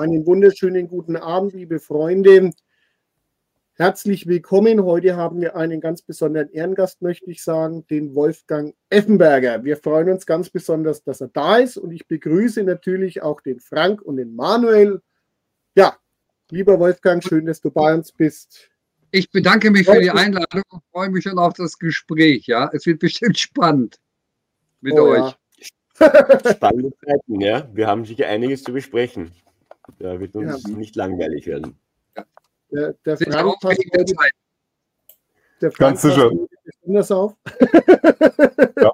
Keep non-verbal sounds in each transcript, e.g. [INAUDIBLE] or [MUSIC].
einen wunderschönen guten Abend, liebe Freunde. Herzlich willkommen. Heute haben wir einen ganz besonderen Ehrengast, möchte ich sagen, den Wolfgang Effenberger. Wir freuen uns ganz besonders, dass er da ist und ich begrüße natürlich auch den Frank und den Manuel. Ja, lieber Wolfgang, schön, dass du bei uns bist. Ich bedanke mich für die Einladung und freue mich schon auf das Gespräch. Ja, es wird bestimmt spannend mit oh, euch. Ja. [LAUGHS] [LAUGHS] Spannende Zeiten, ja. Wir haben sicher einiges zu besprechen. Da wird uns ja. nicht langweilig werden. Der, der Frank passt heute, der Frank Ganz sicher. besonders auf. ja.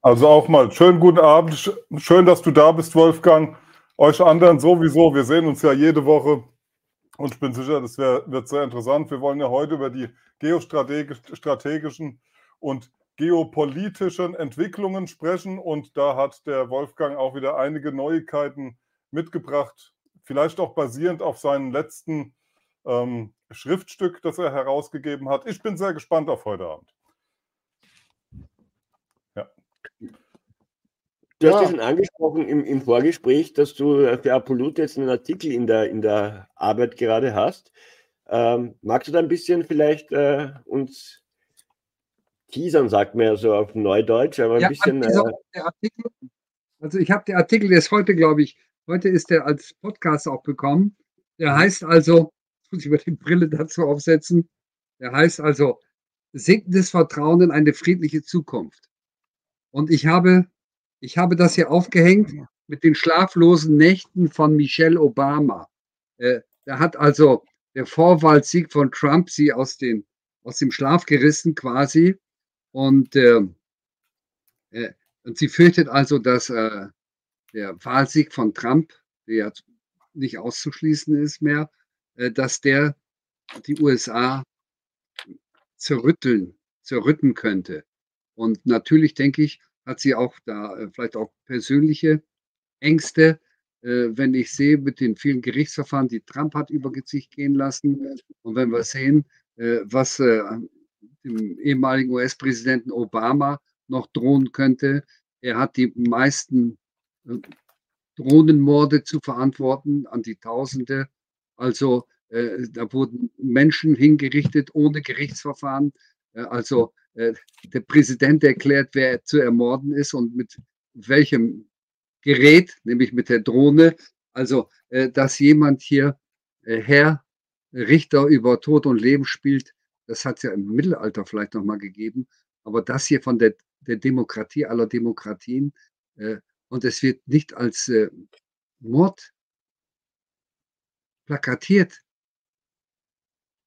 Also auch mal schönen guten Abend. Schön, dass du da bist, Wolfgang. Euch anderen sowieso. Wir sehen uns ja jede Woche. Und ich bin sicher, das wär, wird sehr interessant. Wir wollen ja heute über die geostrategischen und geopolitischen Entwicklungen sprechen. Und da hat der Wolfgang auch wieder einige Neuigkeiten mitgebracht, vielleicht auch basierend auf seinem letzten ähm, Schriftstück, das er herausgegeben hat. Ich bin sehr gespannt auf heute Abend. Ja. Du hast ja schon angesprochen im, im, Vorgespräch, dass du für Apollut jetzt einen Artikel in der, in der Arbeit gerade hast. Ähm, magst du da ein bisschen vielleicht äh, uns teasern, sagt man ja so auf Neudeutsch, aber ein ja, bisschen. Äh, Artikel, also ich habe den Artikel, der ist heute, glaube ich, Heute ist er als Podcast auch bekommen. Der heißt also, muss ich über die Brille dazu aufsetzen, der heißt also sinkendes Vertrauen in eine friedliche Zukunft. Und ich habe, ich habe das hier aufgehängt mit den schlaflosen Nächten von Michelle Obama. Äh, da hat also der Vorwahlsieg von Trump sie aus, den, aus dem Schlaf gerissen quasi. Und, äh, äh, und sie fürchtet also, dass äh, der Wahlsieg von Trump, der ja nicht auszuschließen ist mehr, dass der die USA zerrütteln, zerrütten könnte. Und natürlich denke ich, hat sie auch da äh, vielleicht auch persönliche Ängste, äh, wenn ich sehe mit den vielen Gerichtsverfahren, die Trump hat über sich gehen lassen. Und wenn wir sehen, was dem ehemaligen US-Präsidenten Obama noch drohen könnte, er hat die meisten Drohnenmorde zu verantworten an die Tausende. Also äh, da wurden Menschen hingerichtet ohne Gerichtsverfahren. Äh, also äh, der Präsident erklärt, wer zu ermorden ist und mit welchem Gerät, nämlich mit der Drohne. Also, äh, dass jemand hier äh, Herr Richter über Tod und Leben spielt, das hat es ja im Mittelalter vielleicht nochmal gegeben. Aber das hier von der, der Demokratie aller Demokratien, äh, und es wird nicht als Mord plakatiert.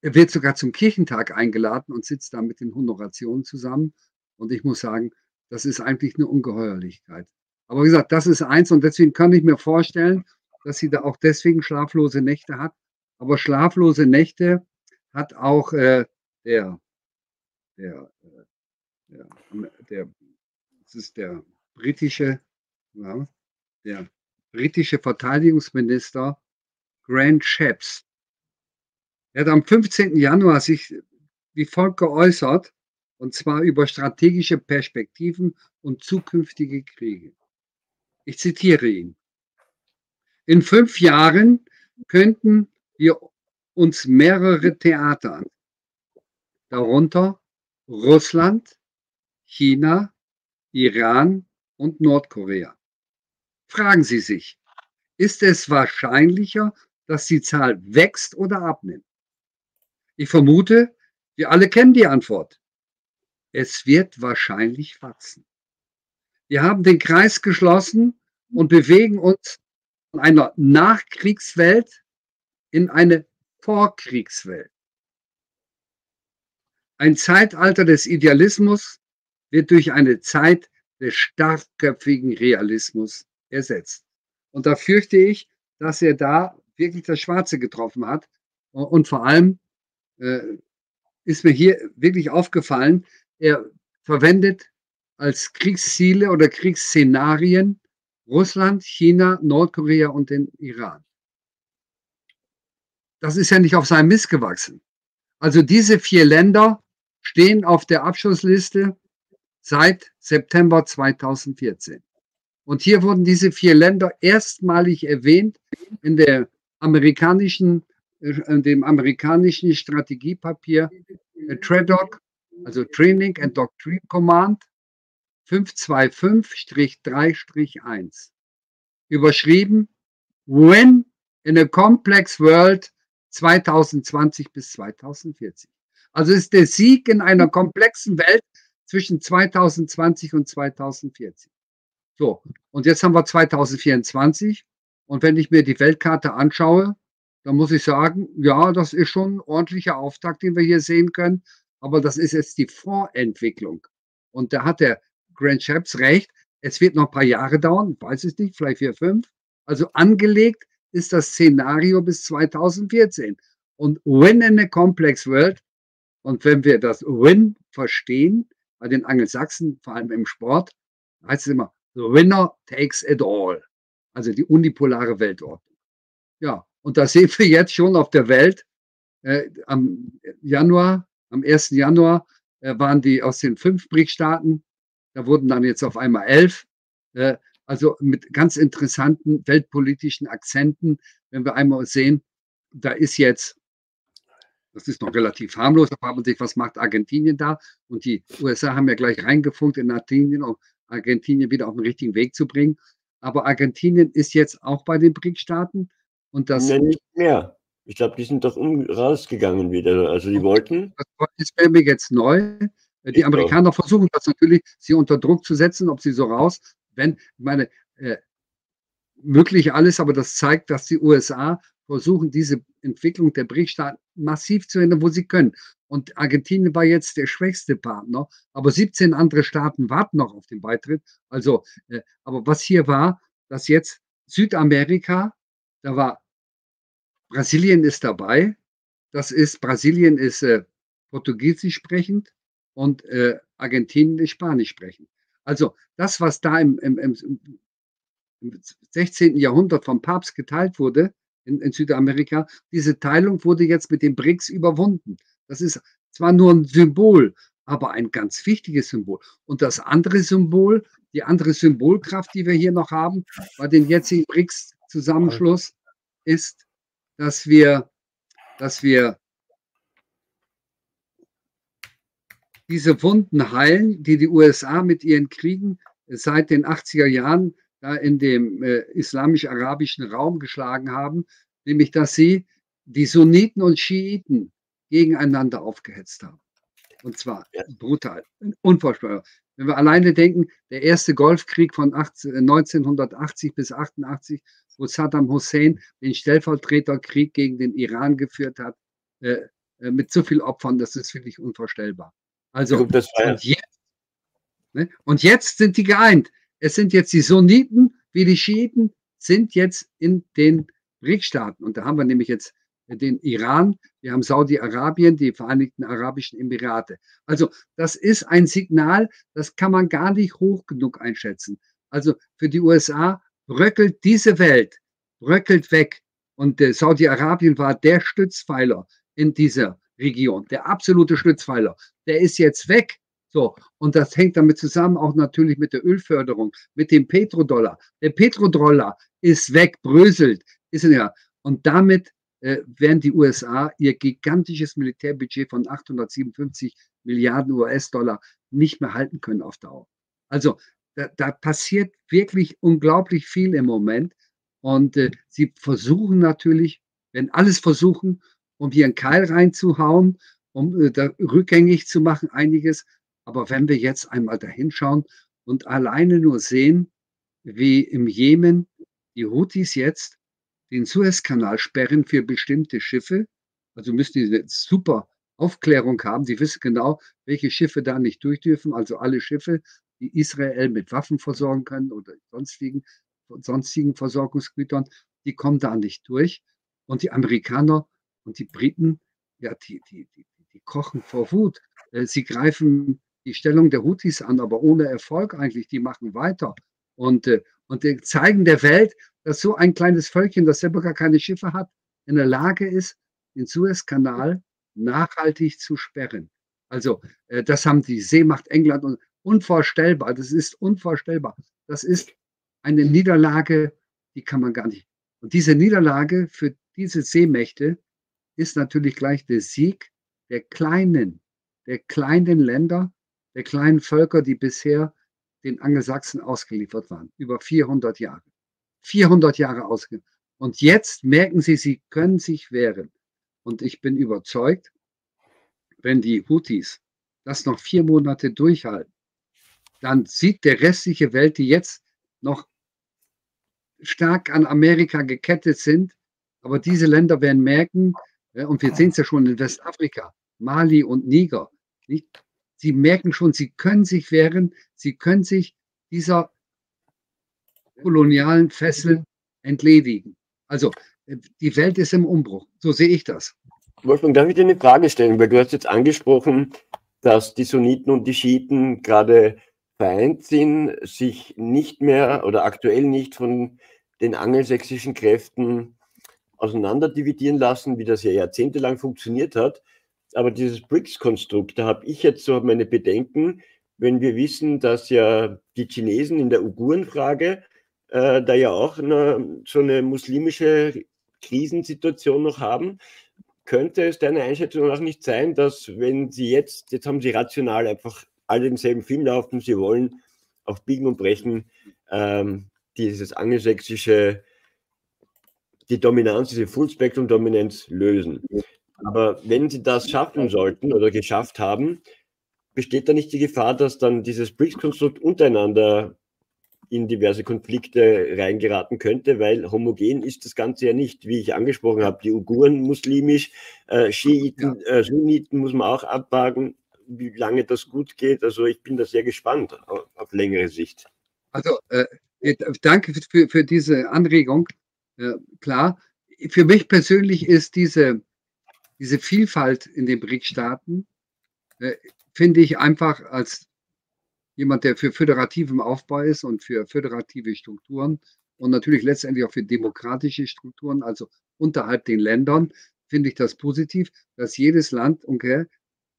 Er wird sogar zum Kirchentag eingeladen und sitzt da mit den Honorationen zusammen. Und ich muss sagen, das ist eigentlich eine Ungeheuerlichkeit. Aber wie gesagt, das ist eins und deswegen kann ich mir vorstellen, dass sie da auch deswegen schlaflose Nächte hat. Aber schlaflose Nächte hat auch äh, der, der, äh, der, der, das ist der britische ja, der britische Verteidigungsminister Grant Shapps. Er hat am 15. Januar sich wie folgt geäußert, und zwar über strategische Perspektiven und zukünftige Kriege. Ich zitiere ihn. In fünf Jahren könnten wir uns mehrere Theater, darunter Russland, China, Iran und Nordkorea, Fragen Sie sich, ist es wahrscheinlicher, dass die Zahl wächst oder abnimmt? Ich vermute, wir alle kennen die Antwort. Es wird wahrscheinlich wachsen. Wir haben den Kreis geschlossen und bewegen uns von einer Nachkriegswelt in eine Vorkriegswelt. Ein Zeitalter des Idealismus wird durch eine Zeit des starkköpfigen Realismus ersetzt. Und da fürchte ich, dass er da wirklich das Schwarze getroffen hat. Und vor allem äh, ist mir hier wirklich aufgefallen, er verwendet als Kriegsziele oder Kriegsszenarien Russland, China, Nordkorea und den Iran. Das ist ja nicht auf seinem Mist gewachsen. Also diese vier Länder stehen auf der Abschlussliste seit September 2014. Und hier wurden diese vier Länder erstmalig erwähnt in der amerikanischen, äh, in dem amerikanischen Strategiepapier äh, TRADOC, also Training and Doctrine Command 525-3-1. Überschrieben When in a Complex World 2020 bis 2040. Also ist der Sieg in einer komplexen Welt zwischen 2020 und 2040. So, und jetzt haben wir 2024. Und wenn ich mir die Weltkarte anschaue, dann muss ich sagen, ja, das ist schon ein ordentlicher Auftakt, den wir hier sehen können. Aber das ist jetzt die Vorentwicklung. Und da hat der Grant Shapps recht. Es wird noch ein paar Jahre dauern, weiß ich nicht, vielleicht vier, fünf. Also angelegt ist das Szenario bis 2014. Und Win in a Complex World, und wenn wir das Win verstehen, bei den Angelsachsen, vor allem im Sport, heißt es immer, the winner takes it all. Also die unipolare Weltordnung. Ja, und da sehen wir jetzt schon auf der Welt, äh, am Januar, am 1. Januar äh, waren die aus den fünf BRIC-Staaten, da wurden dann jetzt auf einmal elf. Äh, also mit ganz interessanten weltpolitischen Akzenten, wenn wir einmal sehen, da ist jetzt, das ist noch relativ harmlos, da fragt man sich, was macht Argentinien da? Und die USA haben ja gleich reingefunkt in Argentinien, um Argentinien wieder auf den richtigen Weg zu bringen. Aber Argentinien ist jetzt auch bei den BRIC-Staaten und das. Nee, nicht mehr. Ich glaube, die sind doch um, rausgegangen wieder. Also die wollten. Das ist mir jetzt neu. Die Amerikaner versuchen das natürlich, sie unter Druck zu setzen, ob sie so raus wenn, ich meine, äh, möglich alles, aber das zeigt, dass die USA versuchen, diese Entwicklung der BRIC-Staaten massiv zu ändern, wo sie können. Und Argentinien war jetzt der schwächste Partner, aber 17 andere Staaten warten noch auf den Beitritt. Also, äh, aber was hier war, dass jetzt Südamerika, da war Brasilien ist dabei. Das ist, Brasilien ist äh, Portugiesisch sprechend und äh, Argentinien ist Spanisch sprechend. Also das, was da im, im, im, im 16. Jahrhundert vom Papst geteilt wurde in, in, Südamerika, diese Teilung wurde jetzt mit den BRICS überwunden. Das ist zwar nur ein Symbol, aber ein ganz wichtiges Symbol. Und das andere Symbol, die andere Symbolkraft, die wir hier noch haben, bei den jetzigen BRICS-Zusammenschluss, ist, dass wir, dass wir diese Wunden heilen, die die USA mit ihren Kriegen seit den 80er Jahren da in dem äh, islamisch-arabischen Raum geschlagen haben, nämlich dass sie die Sunniten und Schiiten gegeneinander aufgehetzt haben. Und zwar ja. brutal, unvorstellbar. Wenn wir alleine denken, der erste Golfkrieg von 18, 1980 bis 88, wo Saddam Hussein den Stellvertreterkrieg gegen den Iran geführt hat, äh, äh mit so viel Opfern, das ist wirklich unvorstellbar. Also, und jetzt, ne? und jetzt sind die geeint. Es sind jetzt die Sunniten wie die Schiiten sind jetzt in den BRIC-Staaten. Und da haben wir nämlich jetzt den Iran, wir haben Saudi-Arabien, die Vereinigten Arabischen Emirate. Also das ist ein Signal, das kann man gar nicht hoch genug einschätzen. Also für die USA bröckelt diese Welt, bröckelt weg. Und äh, Saudi-Arabien war der Stützpfeiler in dieser Region, der absolute Stützpfeiler der ist jetzt weg. So, und das hängt damit zusammen auch natürlich mit der Ölförderung, mit dem Petrodollar. Der Petrodollar ist weg, bröselt, ist ja. Und damit äh, werden die USA ihr gigantisches Militärbudget von 857 Milliarden US-Dollar nicht mehr halten können auf Dauer. Also da, da, passiert wirklich unglaublich viel im Moment. Und äh, sie versuchen natürlich, wenn alles versuchen, um hier einen Keil reinzuhauen um äh, da rückgängig zu machen, einiges. Aber wenn wir jetzt einmal dahin schauen und alleine nur sehen, wie im Jemen die Houthis jetzt den Suezkanal sperren für bestimmte Schiffe, also müssen die eine super Aufklärung haben. Die wissen genau, welche Schiffe da nicht durch dürfen. Also alle Schiffe, die Israel mit Waffen versorgen können oder sonstigen, sonstigen Versorgungsgütern, die kommen da nicht durch. Und die Amerikaner Und die Briten, ja, die, die, die, die kochen vor Wut. Äh, sie greifen die Stellung der Houthis an, aber ohne Erfolg eigentlich. Die machen weiter und, äh, und zeigen der Welt, dass so ein kleines Völkchen, das selber gar keine Schiffe hat, in der Lage ist, den Suezkanal nachhaltig zu sperren. Also äh, das haben die Seemacht England und unvorstellbar. Das ist unvorstellbar. Das ist eine Niederlage, die kann man gar nicht. Und diese Niederlage für diese Seemächte ist natürlich gleich der Sieg der kleinen, der kleinen Länder, der kleinen Völker, die bisher den Angelsachsen ausgeliefert waren. Über 400 Jahre. 400 Jahre ausgeliefert. Und jetzt merken sie, sie können sich wehren. Und ich bin überzeugt, wenn die Houthis das noch vier Monate durchhalten, dann sieht der restliche Welt, die jetzt noch stark an Amerika gekettet sind, aber diese Länder werden merken, und wir sehen es ja schon in Westafrika, Mali und Niger, nicht? Sie merken schon, sie können sich wehren, sie können sich dieser kolonialen Fesseln entledigen. Also die Welt ist im Umbruch, so sehe ich das. Wolfgang, darf ich dir eine Frage stellen? Weil du hast jetzt angesprochen, dass die Sunniten und die Schiiten gerade vereint sind, sich nicht mehr oder aktuell nicht von den angelsächsischen Kräften auseinanderdividieren lassen, wie das ja jahrzehntelang funktioniert hat. Aber dieses BRICS-Konstrukt, da habe ich jetzt so meine Bedenken, wenn wir wissen, dass ja die Chinesen in der Uigurenfrage äh, da ja auch eine, so eine muslimische Krisensituation noch haben, könnte es deiner Einschätzung nach nicht sein, dass wenn sie jetzt, jetzt haben sie rational einfach alle denselben Film laufen, sie wollen auf Biegen und Brechen ähm, dieses angelsächsische, die Dominanz, diese Full-Spectrum-Dominanz lösen. Aber wenn sie das schaffen sollten oder geschafft haben, besteht da nicht die Gefahr, dass dann dieses BRICS-Konstrukt untereinander in diverse Konflikte reingeraten könnte, weil homogen ist das Ganze ja nicht, wie ich angesprochen habe, die Uiguren muslimisch, äh, Schiiten, ja. äh, Sunniten muss man auch abwagen, wie lange das gut geht. Also ich bin da sehr gespannt auf, auf längere Sicht. Also äh, danke für, für diese Anregung. Äh, klar, für mich persönlich ist diese, diese Vielfalt in den BRIC-Staaten, äh, finde ich einfach als jemand, der für föderativen Aufbau ist und für föderative Strukturen und natürlich letztendlich auch für demokratische Strukturen, also unterhalb den Ländern, finde ich das positiv, dass jedes Land, okay,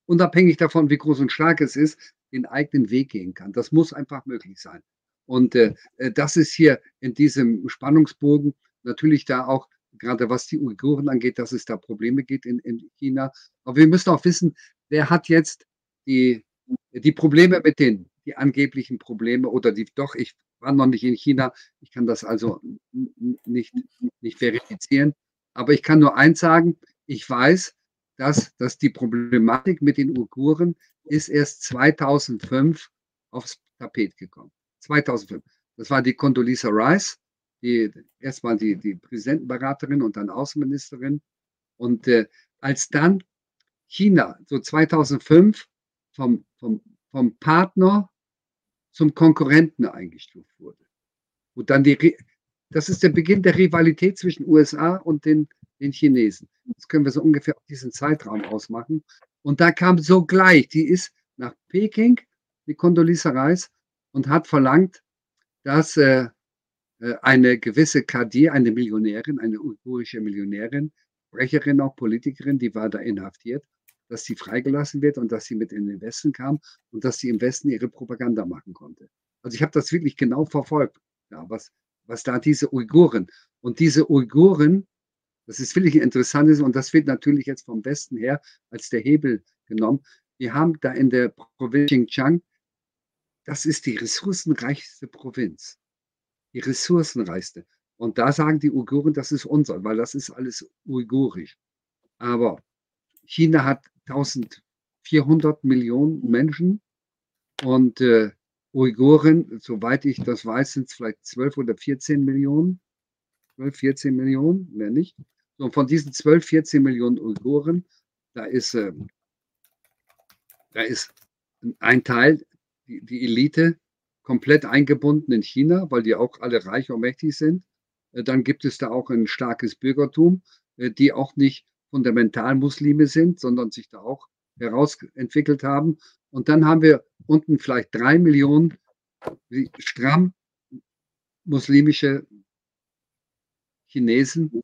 unabhängig davon, wie groß und stark es ist, den eigenen Weg gehen kann. Das muss einfach möglich sein. Und äh, äh das ist hier in diesem Spannungsbogen natürlich da auch, gerade was die Uiguren angeht, dass es da Probleme gibt in, in China. Aber wir müssen auch wissen, wer hat jetzt die, die Probleme mit den die angeblichen Probleme oder die doch, ich war noch nicht in China, ich kann das also nicht, nicht verifizieren. Aber ich kann nur eins sagen, ich weiß, dass, dass die Problematik mit den Uiguren ist erst 2005 aufs Tapet gekommen. 2005. Das war die Condoleezza Rice, die erstmal die, die Präsidentenberaterin und dann Außenministerin. Und äh, als dann China so 2005 vom, vom, vom Partner zum Konkurrenten eingestuft wurde. Und dann die, das ist der Beginn der Rivalität zwischen USA und den, den Chinesen. Das können wir so ungefähr auf diesen Zeitraum ausmachen. Und da kam sogleich, die ist nach Peking, die Condoleezza Rice, und hat verlangt, dass äh, eine gewisse Kadir, eine Millionärin, eine uigurische Millionärin, Sprecherin, auch Politikerin, die war da inhaftiert, dass sie freigelassen wird und dass sie mit in den Westen kam und dass sie im Westen ihre Propaganda machen konnte. Also ich habe das wirklich genau verfolgt, ja, was, was da diese Uiguren und diese Uiguren, das ist wirklich interessant und das wird natürlich jetzt vom Westen her als der Hebel genommen. Wir haben da in der Provinz Xinjiang, das ist die ressourcenreichste Provinz, die ressourcenreichste. Und da sagen die Uiguren, das ist unser, weil das ist alles uigurisch. Aber China hat 1400 Millionen Menschen und äh, Uiguren, soweit ich das weiß, sind es vielleicht 12 oder 14 Millionen. 12, 14 Millionen, mehr nicht. Und von diesen 12, 14 Millionen Uiguren, da ist, äh, da ist ein Teil, die, die, Elite, komplett eingebunden in China, weil die auch alle reich und mächtig sind. Äh, dann gibt es da auch ein starkes Bürgertum, äh, die auch nicht Fundamentalmuslime sind, sondern sich da auch herausentwickelt haben. Und dann haben wir unten vielleicht drei Millionen stramm muslimische Chinesen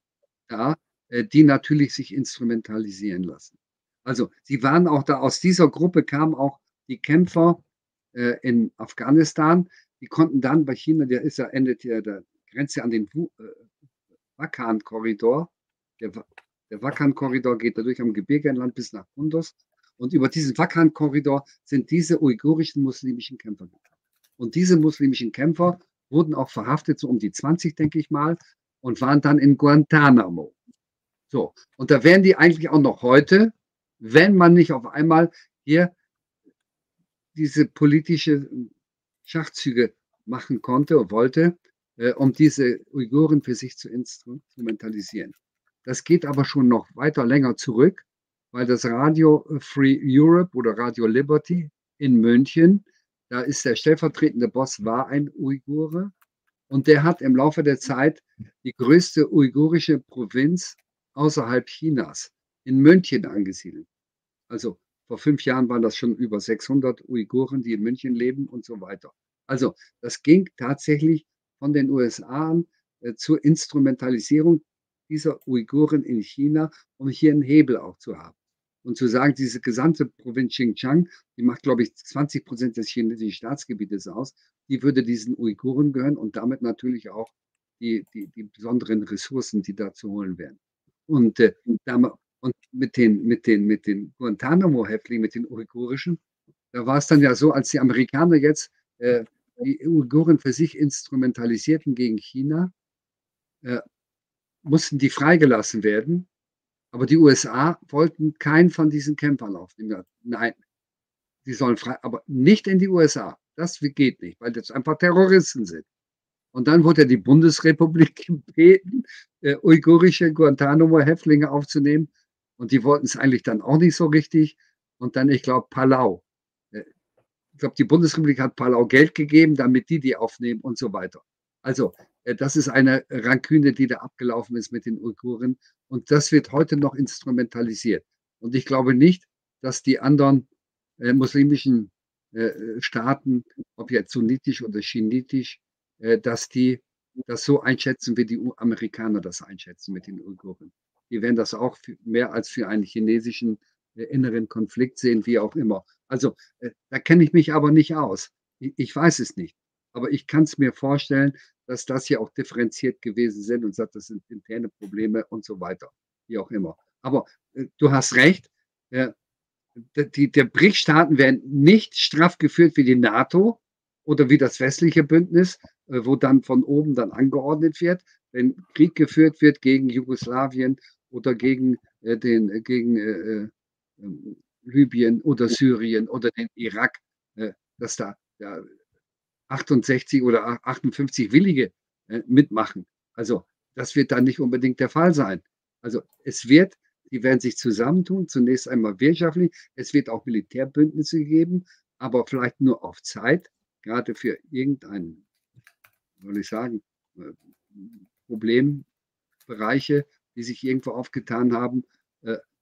da, äh, die natürlich sich instrumentalisieren lassen. Also sie waren auch da, aus dieser Gruppe kamen auch die Kämpfer äh, in Afghanistan, die konnten dann bei China, der ist ja endet ja der Grenze an den äh, Wakan-Korridor. Der, der Wakan-Korridor geht dadurch am Gebirgeland bis nach Kunduz. Und über diesen Wakan-Korridor sind diese uigurischen muslimischen Kämpfer gekommen. Und diese muslimischen Kämpfer wurden auch verhaftet, so um die 20, denke ich mal, und waren dann in Guantanamo. So, und da wären die eigentlich auch noch heute, wenn man nicht auf einmal hier diese politische Schachzüge machen konnte und wollte, äh, um diese Uiguren für sich zu instrumentalisieren. Das geht aber schon noch weiter länger zurück, weil das Radio Free Europe oder Radio Liberty in München, da ist der stellvertretende Boss, war ein Uigure und der hat im Laufe der Zeit die größte uigurische Provinz außerhalb Chinas in München angesiedelt. Also vor fünf Jahren waren das schon über 600 Uiguren, die in München leben und so weiter. Also das ging tatsächlich von den USA an äh, zur Instrumentalisierung dieser Uiguren in China, um hier einen Hebel auch zu haben. Und zu sagen, diese gesamte Provinz Xinjiang, die macht, glaube ich, 20 Prozent des chinesischen Staatsgebietes aus, die würde diesen Uiguren gehören und damit natürlich auch die, die, die besonderen Ressourcen, die da zu holen wären. Und, äh, und mit den, mit den, mit den Guantanamo-Häftlingen, mit den uigurischen, da war es dann ja so, als die Amerikaner jetzt äh, die Uiguren für sich instrumentalisierten gegen China, äh, mussten die freigelassen werden. Aber die USA wollten keinen von diesen Kämpfern aufnehmen. Nein, die sollen frei, aber nicht in die USA. Das geht nicht, weil das einfach Terroristen sind. Und dann wurde die Bundesrepublik [LAUGHS] gebeten, äh, uigurische Guantanamo-Häftlinge aufzunehmen. Und die wollten es eigentlich dann auch nicht so richtig. Und dann, ich glaube, Palau ich glaube, die Bundesrepublik hat Palau Geld gegeben, damit die die aufnehmen und so weiter. Also äh, das ist eine Ranküne, die da abgelaufen ist mit den Uiguren. Und das wird heute noch instrumentalisiert. Und ich glaube nicht, dass die anderen äh, muslimischen äh, Staaten, ob jetzt sunnitisch oder schiitisch, äh, dass die das so einschätzen, wie die Amerikaner das einschätzen mit den Uiguren. Die werden das auch mehr als für einen chinesischen äh, inneren Konflikt sehen, wie auch immer. Also äh, da kenne ich mich aber nicht aus. Ich, weiß es nicht. Aber ich kann es mir vorstellen, dass das hier auch differenziert gewesen sind und sagt, das sind interne Probleme und so weiter, wie auch immer. Aber äh, du hast recht, äh, die, der BRIC-Staaten werden nicht straff geführt wie die NATO oder wie das westliche Bündnis, äh, wo dann von oben dann angeordnet wird, wenn Krieg geführt wird gegen Jugoslawien oder gegen äh, den gegen äh, ähm, Libyen oder Syrien oder den Irak, äh, dass da ja, 68 oder 58 Willige äh, mitmachen. Also das wird dann nicht unbedingt der Fall sein. Also es wird, die werden sich zusammentun, zunächst einmal wirtschaftlich, es wird auch Militärbündnisse geben, aber vielleicht nur auf Zeit, gerade für irgendeinen, soll ich sagen, äh, Problembereiche, die sich irgendwo aufgetan haben,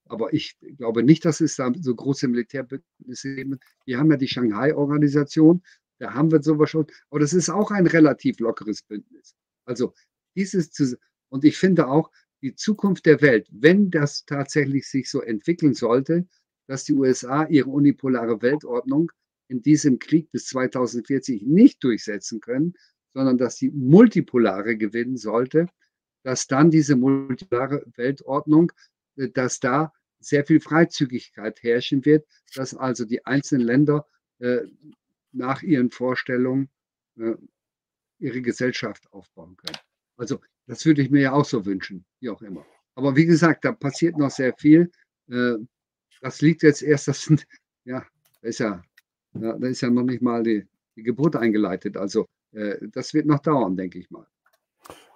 aber ich glaube nicht, dass es da so große Militärbündnisse gibt. Wir haben ja die Shanghai-Organisation, da haben wir sowas schon. Aber das ist auch ein relativ lockeres Bündnis. Also dieses, und ich finde auch, die Zukunft der Welt, wenn das tatsächlich sich so entwickeln sollte, dass die USA ihre unipolare Weltordnung in diesem Krieg bis 2040 nicht durchsetzen können, sondern dass die multipolare gewinnen sollte, dass dann diese multipolare Weltordnung, äh, dass da sehr viel Freizügigkeit herrschen wird, dass also die einzelnen Länder äh, nach ihren Vorstellungen äh, ihre Gesellschaft aufbauen können. Also das würde ich mir ja auch so wünschen, wie auch immer. Aber wie gesagt, da passiert noch sehr viel. Äh, das liegt jetzt erst, [LAUGHS] das ja, da ist ja, da ist ja noch nicht mal die, die Geburt eingeleitet. Also das wird noch dauern, denke ich mal.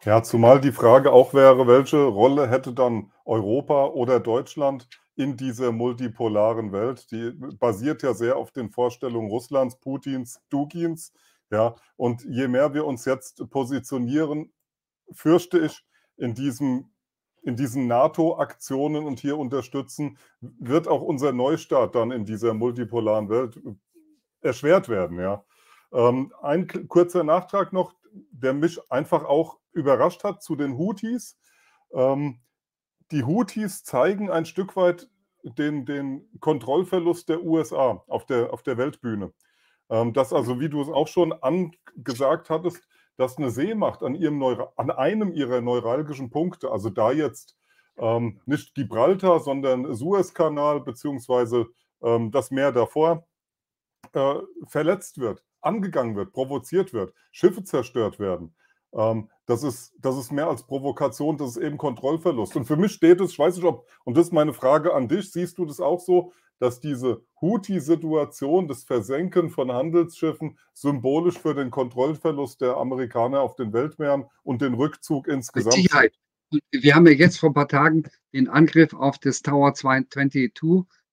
Ja, zumal die Frage auch wäre, welche Rolle hätte dann Europa oder Deutschland in dieser multipolaren Welt? Die basiert ja sehr auf den Vorstellungen Russlands, Putins, Dugins. Ja, und je mehr wir uns jetzt positionieren, fürchte ich, in diesem in diesen NATO-Aktionen und hier unterstützen, wird auch unser Neustart dann in dieser multipolaren Welt erschwert werden. Ja. Ähm, ein kurzer Nachtrag noch, der mich einfach auch überrascht hat zu den Houthis. Ähm, die Houthis zeigen ein Stück weit den, den Kontrollverlust der USA auf der, auf der Weltbühne. Ähm, dass also, wie du es auch schon angesagt hattest, dass eine Seemacht an, ihrem an einem ihrer neuralgischen Punkte, also da jetzt ähm, nicht Gibraltar, sondern Suezkanal beziehungsweise ähm, das Meer davor, äh, verletzt wird, angegangen wird, provoziert wird, Schiffe zerstört werden. Ähm, das, ist, das ist mehr als Provokation, das ist eben Kontrollverlust. Und für mich steht es, ich weiß nicht, ob, und das ist meine Frage an dich, siehst du das auch so, dass diese Houthi-Situation, das Versenken von Handelsschiffen symbolisch für den Kontrollverlust der Amerikaner auf den Weltmeeren und den Rückzug insgesamt. Mit Sicherheit. Wir haben ja jetzt vor ein paar Tagen den Angriff auf das Tower 22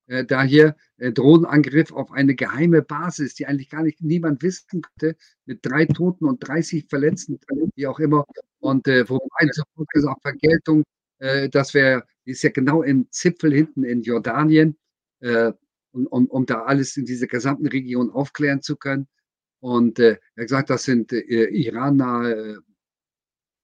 äh, da hier Drohnenangriff auf eine geheime Basis, die eigentlich gar nicht niemand wissen könnte, mit drei Toten und 30 Verletzten, wie auch immer. Und äh, wo ein Punkt ist auch Vergeltung, äh, das wäre, ist ja genau im Zipfel hinten in Jordanien, äh, um, um, um da alles in dieser gesamten Region aufklären zu können. Und äh, er hat gesagt, das sind äh, Iraner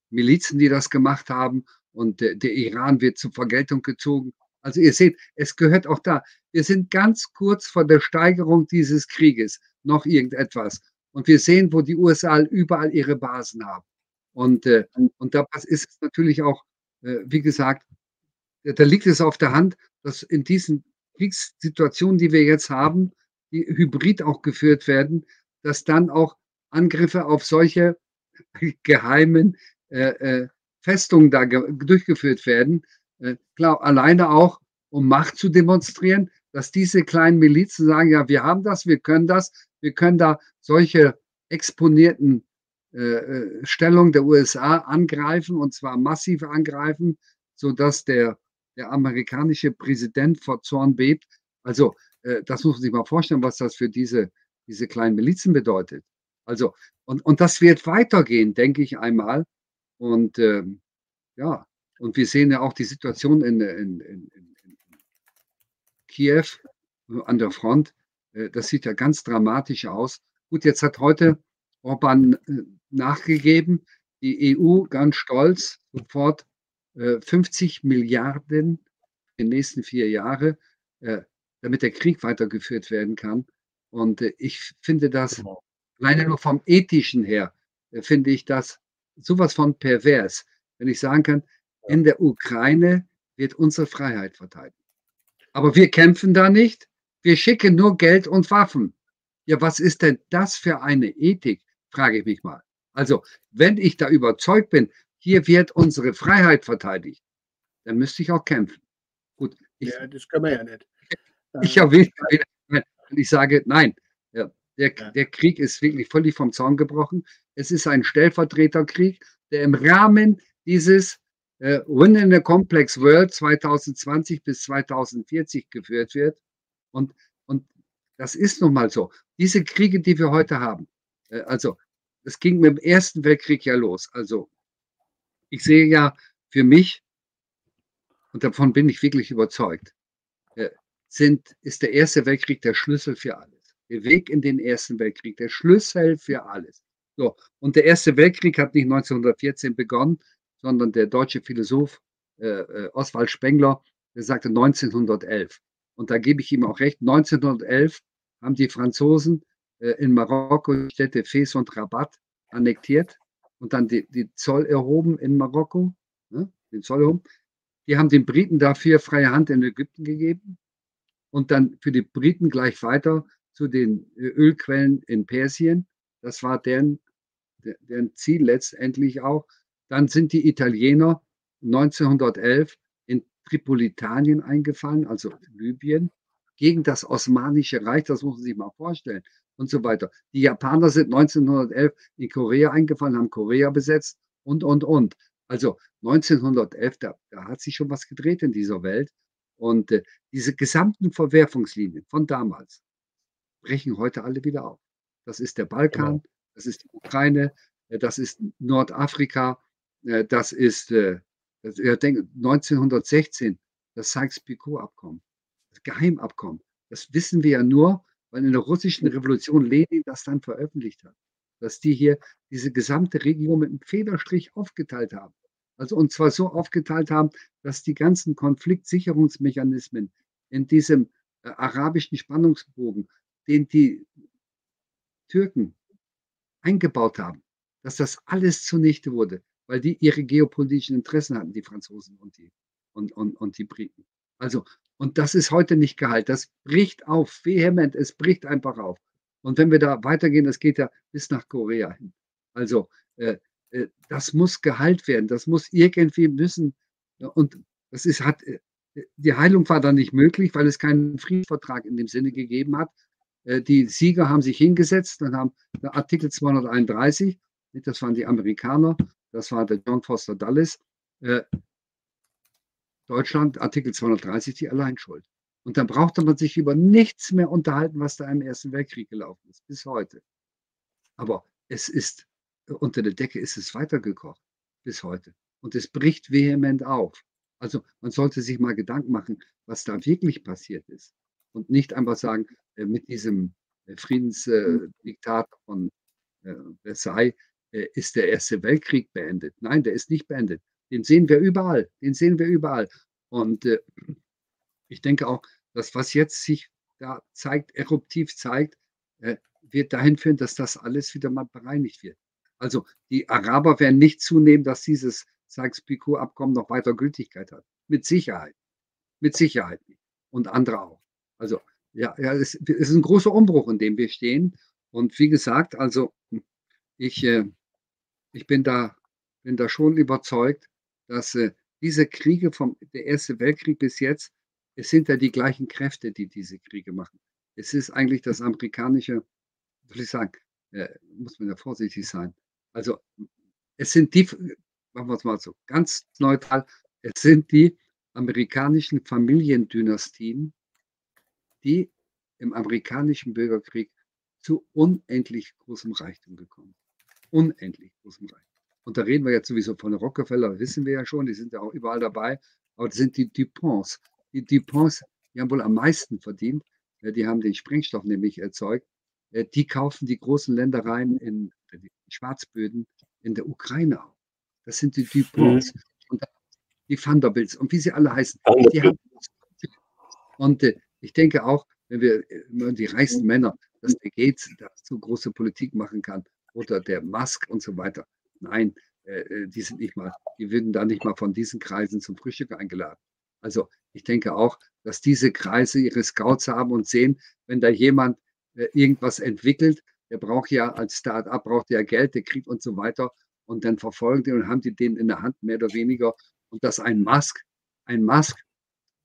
Milizen, die das gemacht haben. Und der Iran wird zur Vergeltung gezogen. Also ihr seht, es gehört auch da. Wir sind ganz kurz vor der Steigerung dieses Krieges, noch irgendetwas. Und wir sehen, wo die USA überall ihre Basen haben. Und, äh, und da ist es natürlich auch, äh, wie gesagt, da liegt es auf der Hand, dass in diesen Kriegssituationen, die wir jetzt haben, die hybrid auch geführt werden, dass dann auch Angriffe auf solche [LAUGHS] geheimen äh, äh Festungen da durchgeführt werden, klar, alleine auch, um Macht zu demonstrieren, dass diese kleinen Milizen sagen, ja, wir haben das, wir können das, wir können da solche exponierten äh, äh Stellungen der USA angreifen und zwar massiv angreifen, sodass der, der amerikanische Präsident vor Zorn bebt. Also äh, das muss man sich mal vorstellen, was das für diese, diese kleinen Milizen bedeutet. Also, und, und das wird weitergehen, denke ich einmal. Und ähm, ja, und wir sehen ja auch die Situation in, in, in, in Kiew an der Front. Äh, das sieht ja ganz dramatisch aus. Gut, jetzt hat heute Orban äh, nachgegeben, die EU ganz stolz, sofort 50 äh, Milliarden in den nächsten vier Jahren, damit der Krieg weitergeführt werden kann. Und ich finde das, genau. alleine nur vom ethischen her, finde ich das sowas von pervers, wenn ich sagen kann, in der Ukraine wird unsere Freiheit verteidigt. Aber wir kämpfen da nicht. Wir schicken nur Geld und Waffen. Ja, was ist denn das für eine Ethik, frage ich mich mal. Also, wenn ich da überzeugt bin, hier wird unsere Freiheit verteidigt, dann müsste ich auch kämpfen. Gut. Ich, ja, das können wir ja nicht. [LAUGHS] Ich, erwähne, ich sage, nein, ja, der, der Krieg ist wirklich völlig vom Zaun gebrochen. Es ist ein Stellvertreterkrieg, der im Rahmen dieses äh, Win in the Complex World 2020 bis 2040 geführt wird. Und, und das ist nun mal so. Diese Kriege, die wir heute haben, äh, also es ging mit dem Ersten Weltkrieg ja los. Also ich sehe ja für mich, und davon bin ich wirklich überzeugt, äh, sind, ist der Erste Weltkrieg der Schlüssel für alles. Der Weg in den Ersten Weltkrieg, der Schlüssel für alles. So, und der Erste Weltkrieg hat nicht 1914 begonnen, sondern der deutsche Philosoph äh, äh Oswald Spengler, der sagte 1911. Und da gebe ich ihm auch recht. 1911 haben die Franzosen äh, in Marokko die Städte Fes und Rabat annektiert und dann die, die Zoll erhoben in Marokko, ne, den Zoll erhoben. Die haben den Briten dafür freie Hand in Ägypten gegeben und dann für die Briten gleich weiter zu den äh, Ölquellen in Persien. Das war deren, deren Ziel letztendlich auch. Dann sind die Italiener 1911 in Tripolitanien eingefallen, also Libyen, gegen das Osmanische Reich, das muss man sich mal vorstellen und so weiter. Die Japaner sind 1911 in Korea eingefallen, haben Korea besetzt und, und, und. Also 1911, da, da hat sich schon was gedreht in dieser Welt. Und äh, diese gesamten Verwerfungslinien von damals brechen heute alle wieder auf. Das ist der Balkan, genau. das ist die Ukraine, äh, das ist Nordafrika, das ist äh, Das, ja, denke, 1916, das Sykes-Picot-Abkommen, das Geheimabkommen. Das wissen wir ja nur, weil in der russischen Revolution Lenin das dann veröffentlicht hat. Dass die hier diese gesamte Region mit einem Federstrich aufgeteilt haben. Also und zwar so aufgeteilt haben, dass die ganzen Konfliktsicherungsmechanismen in diesem äh, arabischen Spannungsbogen, den die Türken eingebaut haben, dass das alles zunichte wurde, weil die ihre geopolitischen Interessen hatten, die Franzosen und die, und, und, und die Briten. Also, und das ist heute nicht geheilt. Das bricht auf, vehement, es bricht einfach auf. Und wenn wir da weitergehen, das geht ja bis nach Korea hin. Also, äh, äh, das muss geheilt werden. Das muss irgendwie müssen. Und das ist, hat, äh, die Heilung war dann nicht möglich, weil es keinen Friedensvertrag in dem Sinne gegeben hat. Äh, die Sieger haben sich hingesetzt und haben Artikel 231, das waren die Amerikaner, das war der John Foster Dulles, äh, Deutschland, Artikel 230, die Alleinschuld. Und dann brauchte man sich über nichts mehr unterhalten, was da im Ersten Weltkrieg gelaufen ist, bis heute. Aber es ist, unter der Decke ist es weitergekocht, bis heute. Und es bricht vehement auf. Also man sollte sich mal Gedanken machen, was da wirklich passiert ist. Und nicht einfach sagen, äh, mit diesem äh, Friedensdiktat von äh, Versailles ist der Erste Weltkrieg beendet. Nein, der ist nicht beendet. Den sehen wir überall. Den sehen wir überall. Und ich denke auch, dass was jetzt sich da zeigt, eruptiv zeigt, wird dahin führen, dass das alles wieder mal bereinigt wird. Also die Araber werden nicht zunehmen, dass dieses Sykes-Picot-Abkommen noch weiter Gültigkeit hat. Mit Sicherheit. Mit Sicherheit. Und andere auch. Also, ja, ja es, es ist ein großer Umbruch, in dem wir stehen. Und wie gesagt, also ich, äh, ich bin, da, bin da schon überzeugt, dass äh, diese Kriege vom der Erste Weltkrieg bis jetzt, es sind ja die gleichen Kräfte, die diese Kriege machen. Es ist eigentlich das amerikanische, soll ich sagen, äh, muss man ja vorsichtig sein. Also es sind die, machen wir es mal so, ganz neutral, es sind die amerikanischen Familiendynastien, die im amerikanischen Bürgerkrieg zu unendlich großem Reichtum gekommen. Unendlich großem Reichtum. Und da reden wir jetzt sowieso von Rockefeller, wissen wir ja schon, die sind ja auch überall dabei. Aber das sind die Duponts. Die Duponts, die haben wohl am meisten verdient. Die haben den Sprengstoff nämlich erzeugt. Die kaufen die großen Ländereien in die Schwarzböden in der Ukraine auf. Das sind die Duponts. Mhm. Und die Vanderbilts und wie sie alle heißen. Die haben, und äh, ich denke auch, wenn wir die reichsten Männer, dass der Gates dazu große Politik machen kann oder der Musk und so weiter. Nein, äh, äh, die sind nicht mal, die würden da nicht mal von diesen Kreisen zum Frühstück eingeladen. Also ich denke auch, dass diese Kreise ihre Scouts haben und sehen, wenn da jemand äh, irgendwas entwickelt, der braucht ja als Start-up, braucht ja Geld, der kriegt und so weiter. Und dann verfolgen die und haben die den in der Hand mehr oder weniger. Und dass ein Musk, ein Musk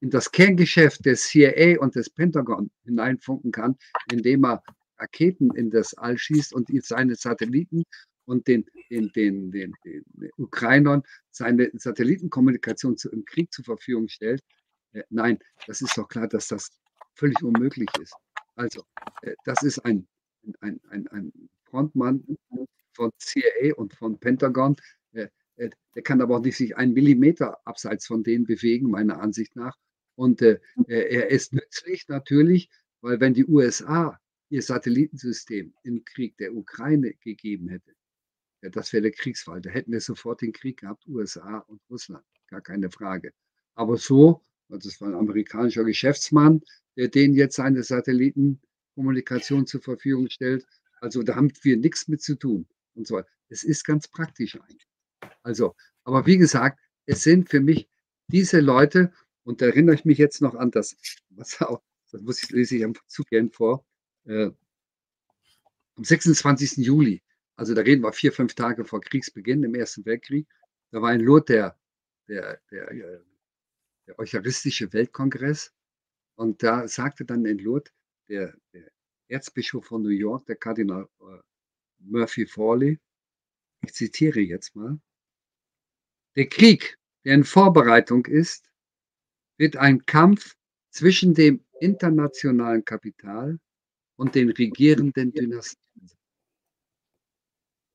in das Kerngeschäft des CIA und des Pentagon hineinfunken kann, indem er Raketen in das All schießt und seine Satelliten und den, den, den, den, den Ukrainern seine Satellitenkommunikation zu, im Krieg zur Verfügung stellt. Äh, nein, das ist doch klar, dass das völlig unmöglich ist. Also, äh, das ist ein, ein, ein, ein Frontmann von CIA und von Pentagon. Äh, äh, der kann aber auch nicht sich einen Millimeter abseits von denen bewegen, meiner Ansicht nach. Und äh, er ist nützlich natürlich, weil wenn die USA ihr Satellitensystem im Krieg der Ukraine gegeben hätte, ja, das wäre der Kriegsfall. Da hätten wir sofort den Krieg gehabt, USA und Russland, gar keine Frage. Aber so, das war ein amerikanischer Geschäftsmann, der denen jetzt seine Satellitenkommunikation zur Verfügung stellt. Also da haben wir nichts mit zu tun. Und so. Es ist ganz praktisch eigentlich. Also, aber wie gesagt, es sind für mich diese Leute, und da erinnere ich mich jetzt noch an das, was auch, das muss ich, lese ich Zug gern vor, äh, am 26. Juli also da reden wir vier, fünf Tage vor Kriegsbeginn im Ersten Weltkrieg. Da war in Lourdes der, der, der, äh, der Eucharistische Weltkongress. Und da sagte dann in Lourdes der, der Erzbischof von New York, der Kardinal äh, Murphy Fawley, ich zitiere jetzt mal, der Krieg, der in Vorbereitung ist, wird ein Kampf zwischen dem internationalen Kapital und den regierenden Dynastien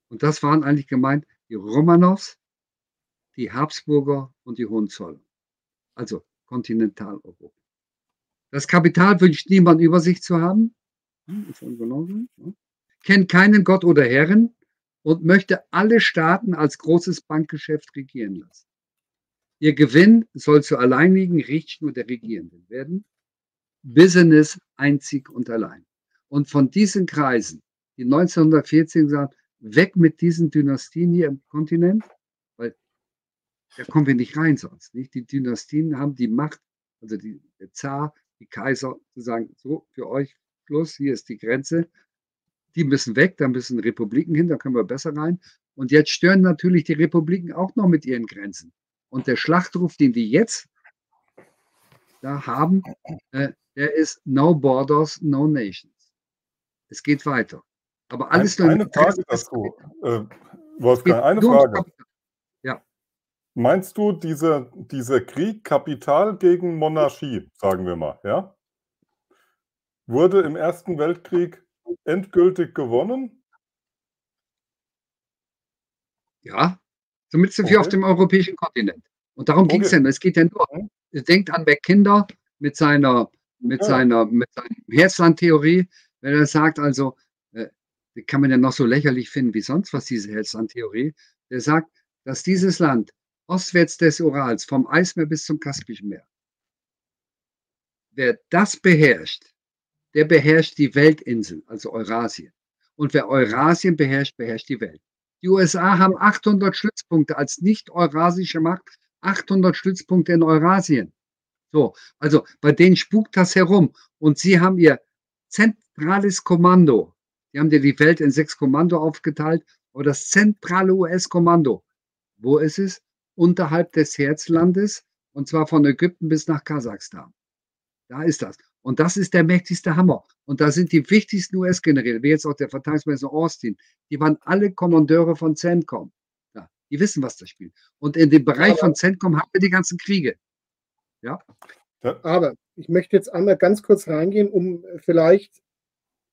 und das waren eigentlich gemeint die Romanows, die Habsburger und die Hohenzollern. Also Kontinentaleuropa. Das Kapital wünscht niemand über sich zu haben, kennt keinen Gott oder Herren und möchte alle Staaten als großes Bankgeschäft regieren lassen. Ihr Gewinn soll zur alleinigen Richtschnur der Regierenden werden. Business einzig und allein. Und von diesen Kreisen, die 1914 gesagt, weg mit diesen Dynastien hier im Kontinent, weil da kommen wir nicht rein sonst. Nicht? Die Dynastien haben die Macht, also die, der Zar, die Kaiser, zu sagen, so für euch Schluss, hier ist die Grenze. Die müssen weg, da müssen Republiken hin, da können wir besser rein. Und jetzt stören natürlich die Republiken auch noch mit ihren Grenzen. Und der Schlachtruf, den die jetzt da haben, äh, der ist No Borders, No Nations. Es geht weiter. Aber alles eine, eine Frage dazu, äh, Wolfgang, eine Frage. Ja. Meinst du, dieser diese Krieg Kapital gegen Monarchie, sagen wir mal, ja, wurde im Ersten Weltkrieg endgültig gewonnen? Ja, zumindest okay. auf dem europäischen Kontinent. Und darum okay. ging es ja. Es geht ja nur. Mhm. Denkt an Mackinder mit seiner, mit ja. seiner, mit seiner Herzland-Theorie, wenn er sagt, also, äh, kann man ja noch so lächerlich finden wie sonst was, diese Herzland-Theorie. Der sagt, dass dieses Land ostwärts des Urals, vom Eismeer bis zum Kaspischen Meer, wer das beherrscht, der beherrscht die Weltinsel, also Eurasien. Und wer Eurasien beherrscht, beherrscht die Welt. Die USA haben 800 Stützpunkte als nicht-eurasische Macht, 800 Stützpunkte in Eurasien. So, also bei denen spukt das herum. Und sie haben ihr zentrales Kommando. Die haben dir die Welt in sechs Kommando aufgeteilt, aber das zentrale US-Kommando, wo ist es? Unterhalb des Herzlandes, und zwar von Ägypten bis nach Kasachstan. Da ist das. Und das ist der mächtigste Hammer. Und da sind die wichtigsten US-Generäle, wie jetzt auch der Verteidigungsminister Austin, die waren alle Kommandeure von CENTCOM. Ja, die wissen, was das spielt. Und in dem Bereich von CENTCOM haben wir die ganzen Kriege. Ja. Aber ich möchte jetzt einmal ganz kurz reingehen, um vielleicht,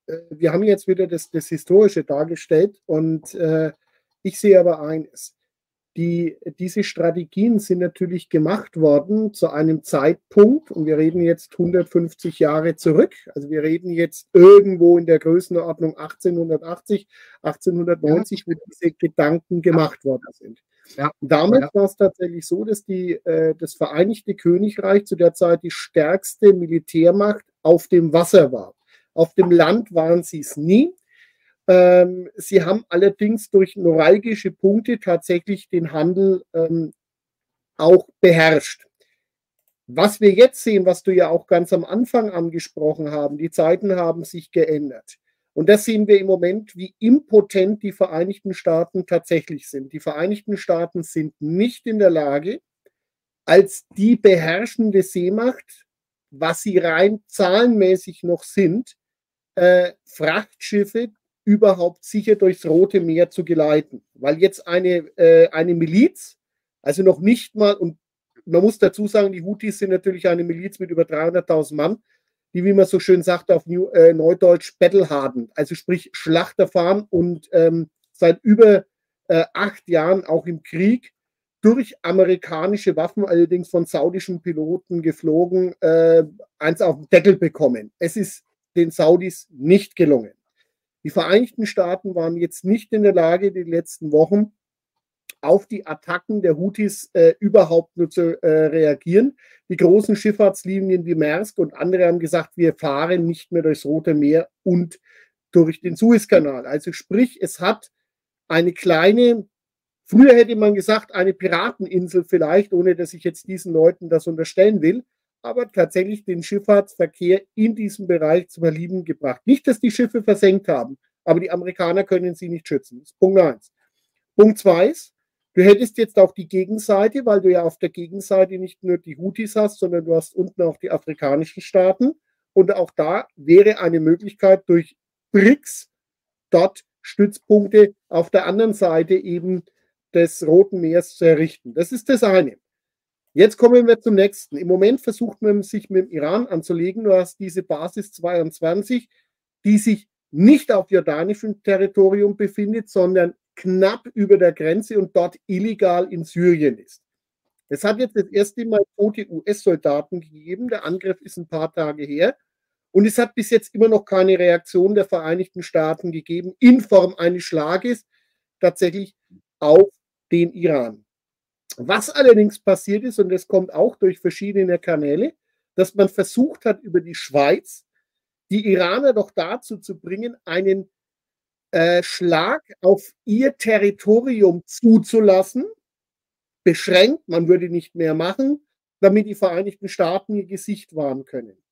äh, wir haben jetzt wieder das, das Historische dargestellt und äh, ich sehe aber eines die, diese Strategien sind natürlich gemacht worden zu einem Zeitpunkt, und wir reden jetzt 150 Jahre zurück, also wir reden jetzt irgendwo in der Größenordnung 1880, 1890, ja. wo diese Gedanken gemacht worden sind. Ja. Damals ja. war es tatsächlich so, dass die, äh, das Vereinigte Königreich zu der Zeit die stärkste Militärmacht auf dem Wasser war. Auf dem Land waren sie es nie. Ähm, sie haben allerdings durch neuralgische Punkte tatsächlich den Handel ähm, auch beherrscht. Was wir jetzt sehen, was du ja auch ganz am Anfang angesprochen haben, die Zeiten haben sich geändert. Und das sehen wir im Moment, wie impotent die Vereinigten Staaten tatsächlich sind. Die Vereinigten Staaten sind nicht in der Lage, als die beherrschende Seemacht, was sie rein zahlenmäßig noch sind, äh, Frachtschiffe überhaupt sicher durchs Rote Meer zu geleiten. Weil jetzt eine, äh, eine Miliz, also noch nicht mal, und man muss dazu sagen, die Houthis sind natürlich eine Miliz mit über 300.000 Mann, die, wie man so schön sagt, auf New, äh, Neudeutsch Battleharden, also sprich Schlachter fahren und ähm, seit über äh, acht Jahren auch im Krieg durch amerikanische Waffen, allerdings von saudischen Piloten geflogen, äh, eins auf den Deckel bekommen. Es ist den Saudis nicht gelungen. Die Vereinigten Staaten waren jetzt nicht in der Lage, die letzten Wochen auf die Attacken der Houthis äh, überhaupt nur zu äh, reagieren. Die großen Schifffahrtslinien wie Maersk und andere haben gesagt, wir fahren nicht mehr durchs Rote Meer und durch den Suezkanal. Also sprich, es hat eine kleine, früher hätte man gesagt, eine Pirateninsel vielleicht, ohne dass ich jetzt diesen Leuten das unterstellen will, aber tatsächlich den Schifffahrtsverkehr in diesem Bereich zum Erliegen gebracht. Nicht, dass die Schiffe versenkt haben, aber die Amerikaner können sie nicht schützen. Das ist Punkt 1. Punkt 2 ist, du hättest jetzt auch die Gegenseite, weil du ja auf der Gegenseite nicht nur die Houthis hast, sondern du hast unten auch die afrikanischen Staaten. Und auch da wäre eine Möglichkeit durch BRICS dort Stützpunkte auf der anderen Seite eben des Roten Meers zu errichten. Das ist das eine. Jetzt kommen wir zum nächsten. Im Moment versucht man sich mit dem Iran anzulegen. Du hast diese Basis 22, die sich nicht auf jordanischem Territorium befindet, sondern knapp über der Grenze und dort illegal in Syrien ist. Es hat jetzt das erste Mal tote US-Soldaten gegeben. Der Angriff ist ein paar Tage her. Und es hat bis jetzt immer noch keine Reaktion der Vereinigten Staaten gegeben in Form eines Schlages tatsächlich auf den Iran. Was allerdings passiert ist, und das kommt auch durch verschiedene Kanäle, dass man versucht hat, über die Schweiz die Iraner doch dazu zu bringen, einen äh, Schlag auf ihr Territorium zuzulassen, beschränkt, man würde nicht mehr machen, damit die Vereinigten Staaten ihr Gesicht wahren können.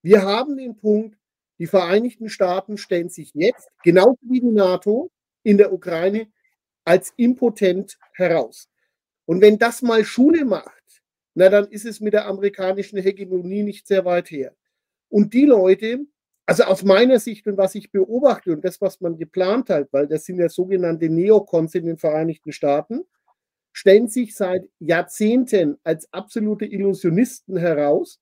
Wir haben den Punkt, die Vereinigten Staaten stellen sich jetzt, genauso wie die NATO in der Ukraine, als impotent heraus. Und wenn das mal Schule macht, na dann ist es mit der amerikanischen Hegemonie nicht sehr weit her. Und die Leute, also aus meiner Sicht und was ich beobachte und das, was man geplant hat, weil das sind ja sogenannte Neokons in den Vereinigten Staaten, stellen sich seit Jahrzehnten als absolute Illusionisten heraus,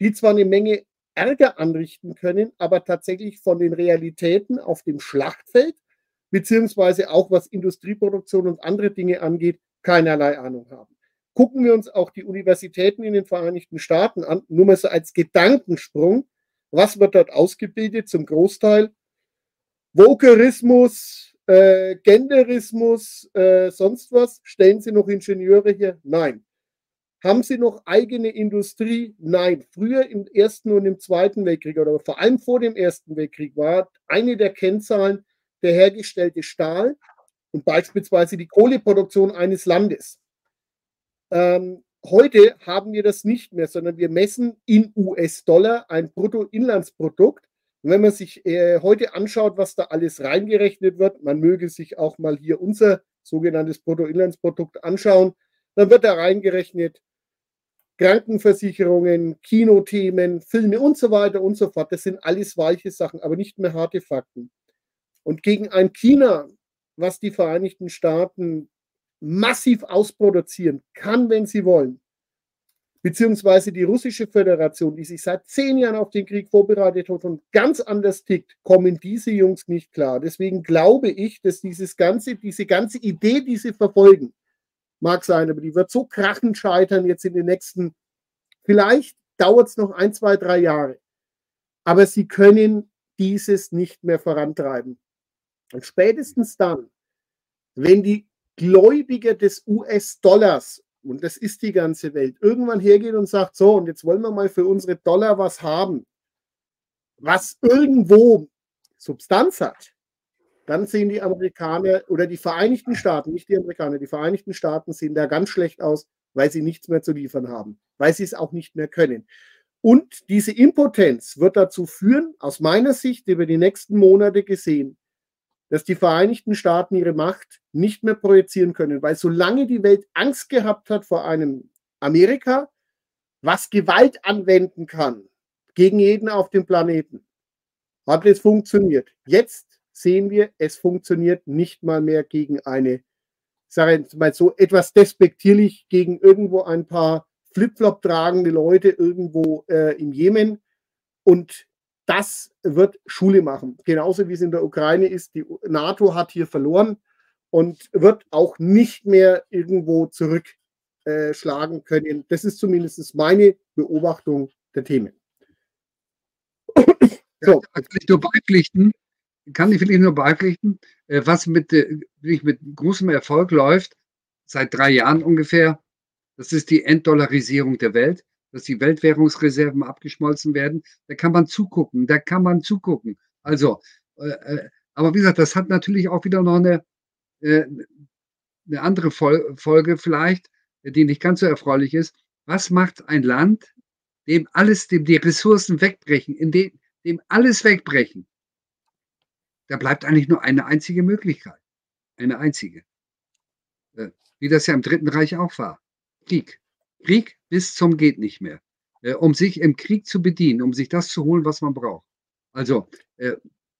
die zwar eine Menge Ärger anrichten können, aber tatsächlich von den Realitäten auf dem Schlachtfeld, beziehungsweise auch was Industrieproduktion und andere Dinge angeht, keinerlei Ahnung haben. Gucken wir uns auch die Universitäten in den Vereinigten Staaten an, nur mal so als Gedankensprung. Was wird dort ausgebildet? Zum Großteil Vokerismus, äh, Genderismus, äh, sonst was. Stellen Sie noch Ingenieure hier? Nein. Haben Sie noch eigene Industrie? Nein. Früher im Ersten und im Zweiten Weltkrieg oder vor allem vor dem Ersten Weltkrieg war eine der Kennzahlen der hergestellte Stahl und beispielsweise die Kohleproduktion eines Landes. Ähm, heute haben wir das nicht mehr, sondern wir messen in US-Dollar ein Bruttoinlandsprodukt. Und wenn man sich äh, heute anschaut, was da alles reingerechnet wird, man möge sich auch mal hier unser sogenanntes Bruttoinlandsprodukt anschauen, dann wird da reingerechnet Krankenversicherungen, Kinothemen, Filme und so weiter und so fort. Das sind alles weiche Sachen, aber nicht mehr harte Fakten. Und gegen ein China, was die Vereinigten Staaten massiv ausproduzieren kann, wenn sie wollen, beziehungsweise die russische Föderation, die sich seit zehn Jahren auf den Krieg vorbereitet hat und ganz anders tickt, kommen diese Jungs nicht klar. Deswegen glaube ich, dass dieses ganze, diese ganze Idee, die sie verfolgen, mag sein, aber die wird so krachend scheitern jetzt in den nächsten, vielleicht dauert es noch ein, zwei, drei Jahre. Aber sie können dieses nicht mehr vorantreiben. Und spätestens dann, wenn die Gläubiger des US-Dollars, und das ist die ganze Welt, irgendwann hergeht und sagt, so, und jetzt wollen wir mal für unsere Dollar was haben, was irgendwo Substanz hat, dann sehen die Amerikaner oder die Vereinigten Staaten, nicht die Amerikaner, die Vereinigten Staaten sehen da ganz schlecht aus, weil sie nichts mehr zu liefern haben, weil sie es auch nicht mehr können. Und diese Impotenz wird dazu führen, aus meiner Sicht über die nächsten Monate gesehen, dass die Vereinigten Staaten ihre Macht nicht mehr projizieren können, weil solange die Welt Angst gehabt hat vor einem Amerika, was Gewalt anwenden kann gegen jeden auf dem Planeten, hat es funktioniert. Jetzt sehen wir, es funktioniert nicht mal mehr gegen eine, sage ich mal so etwas despektierlich, gegen irgendwo ein paar Flipflop tragende Leute irgendwo äh, im Jemen. Und das wird Schule machen. Genauso wie es in der Ukraine ist. Die NATO hat hier verloren und wird auch nicht mehr irgendwo zurückschlagen äh, können. Das ist zumindest meine Beobachtung der Themen. [COUGHS] so. kann ich nur beipflichten, kann ich vielleicht nur beipflichten, äh, was mit, äh, mit großem Erfolg läuft, seit drei Jahren ungefähr, das ist die Entdollarisierung der Welt dass die Weltwährungsreserven abgeschmolzen werden. Da kann man zugucken, da kann man zugucken. Also, äh, äh aber wie gesagt, das hat natürlich auch wieder noch eine, äh, eine andere Fol Folge vielleicht, die nicht ganz so erfreulich ist. Was macht ein Land, dem alles, dem die Ressourcen wegbrechen, in dem, dem alles wegbrechen? Da bleibt eigentlich nur eine einzige Möglichkeit. Eine einzige. Äh, wie das ja im Dritten Reich auch war. Krieg. Krieg bis zum geht nicht mehr, äh, um sich im Krieg zu bedienen, um sich das zu holen, was man braucht. Also äh,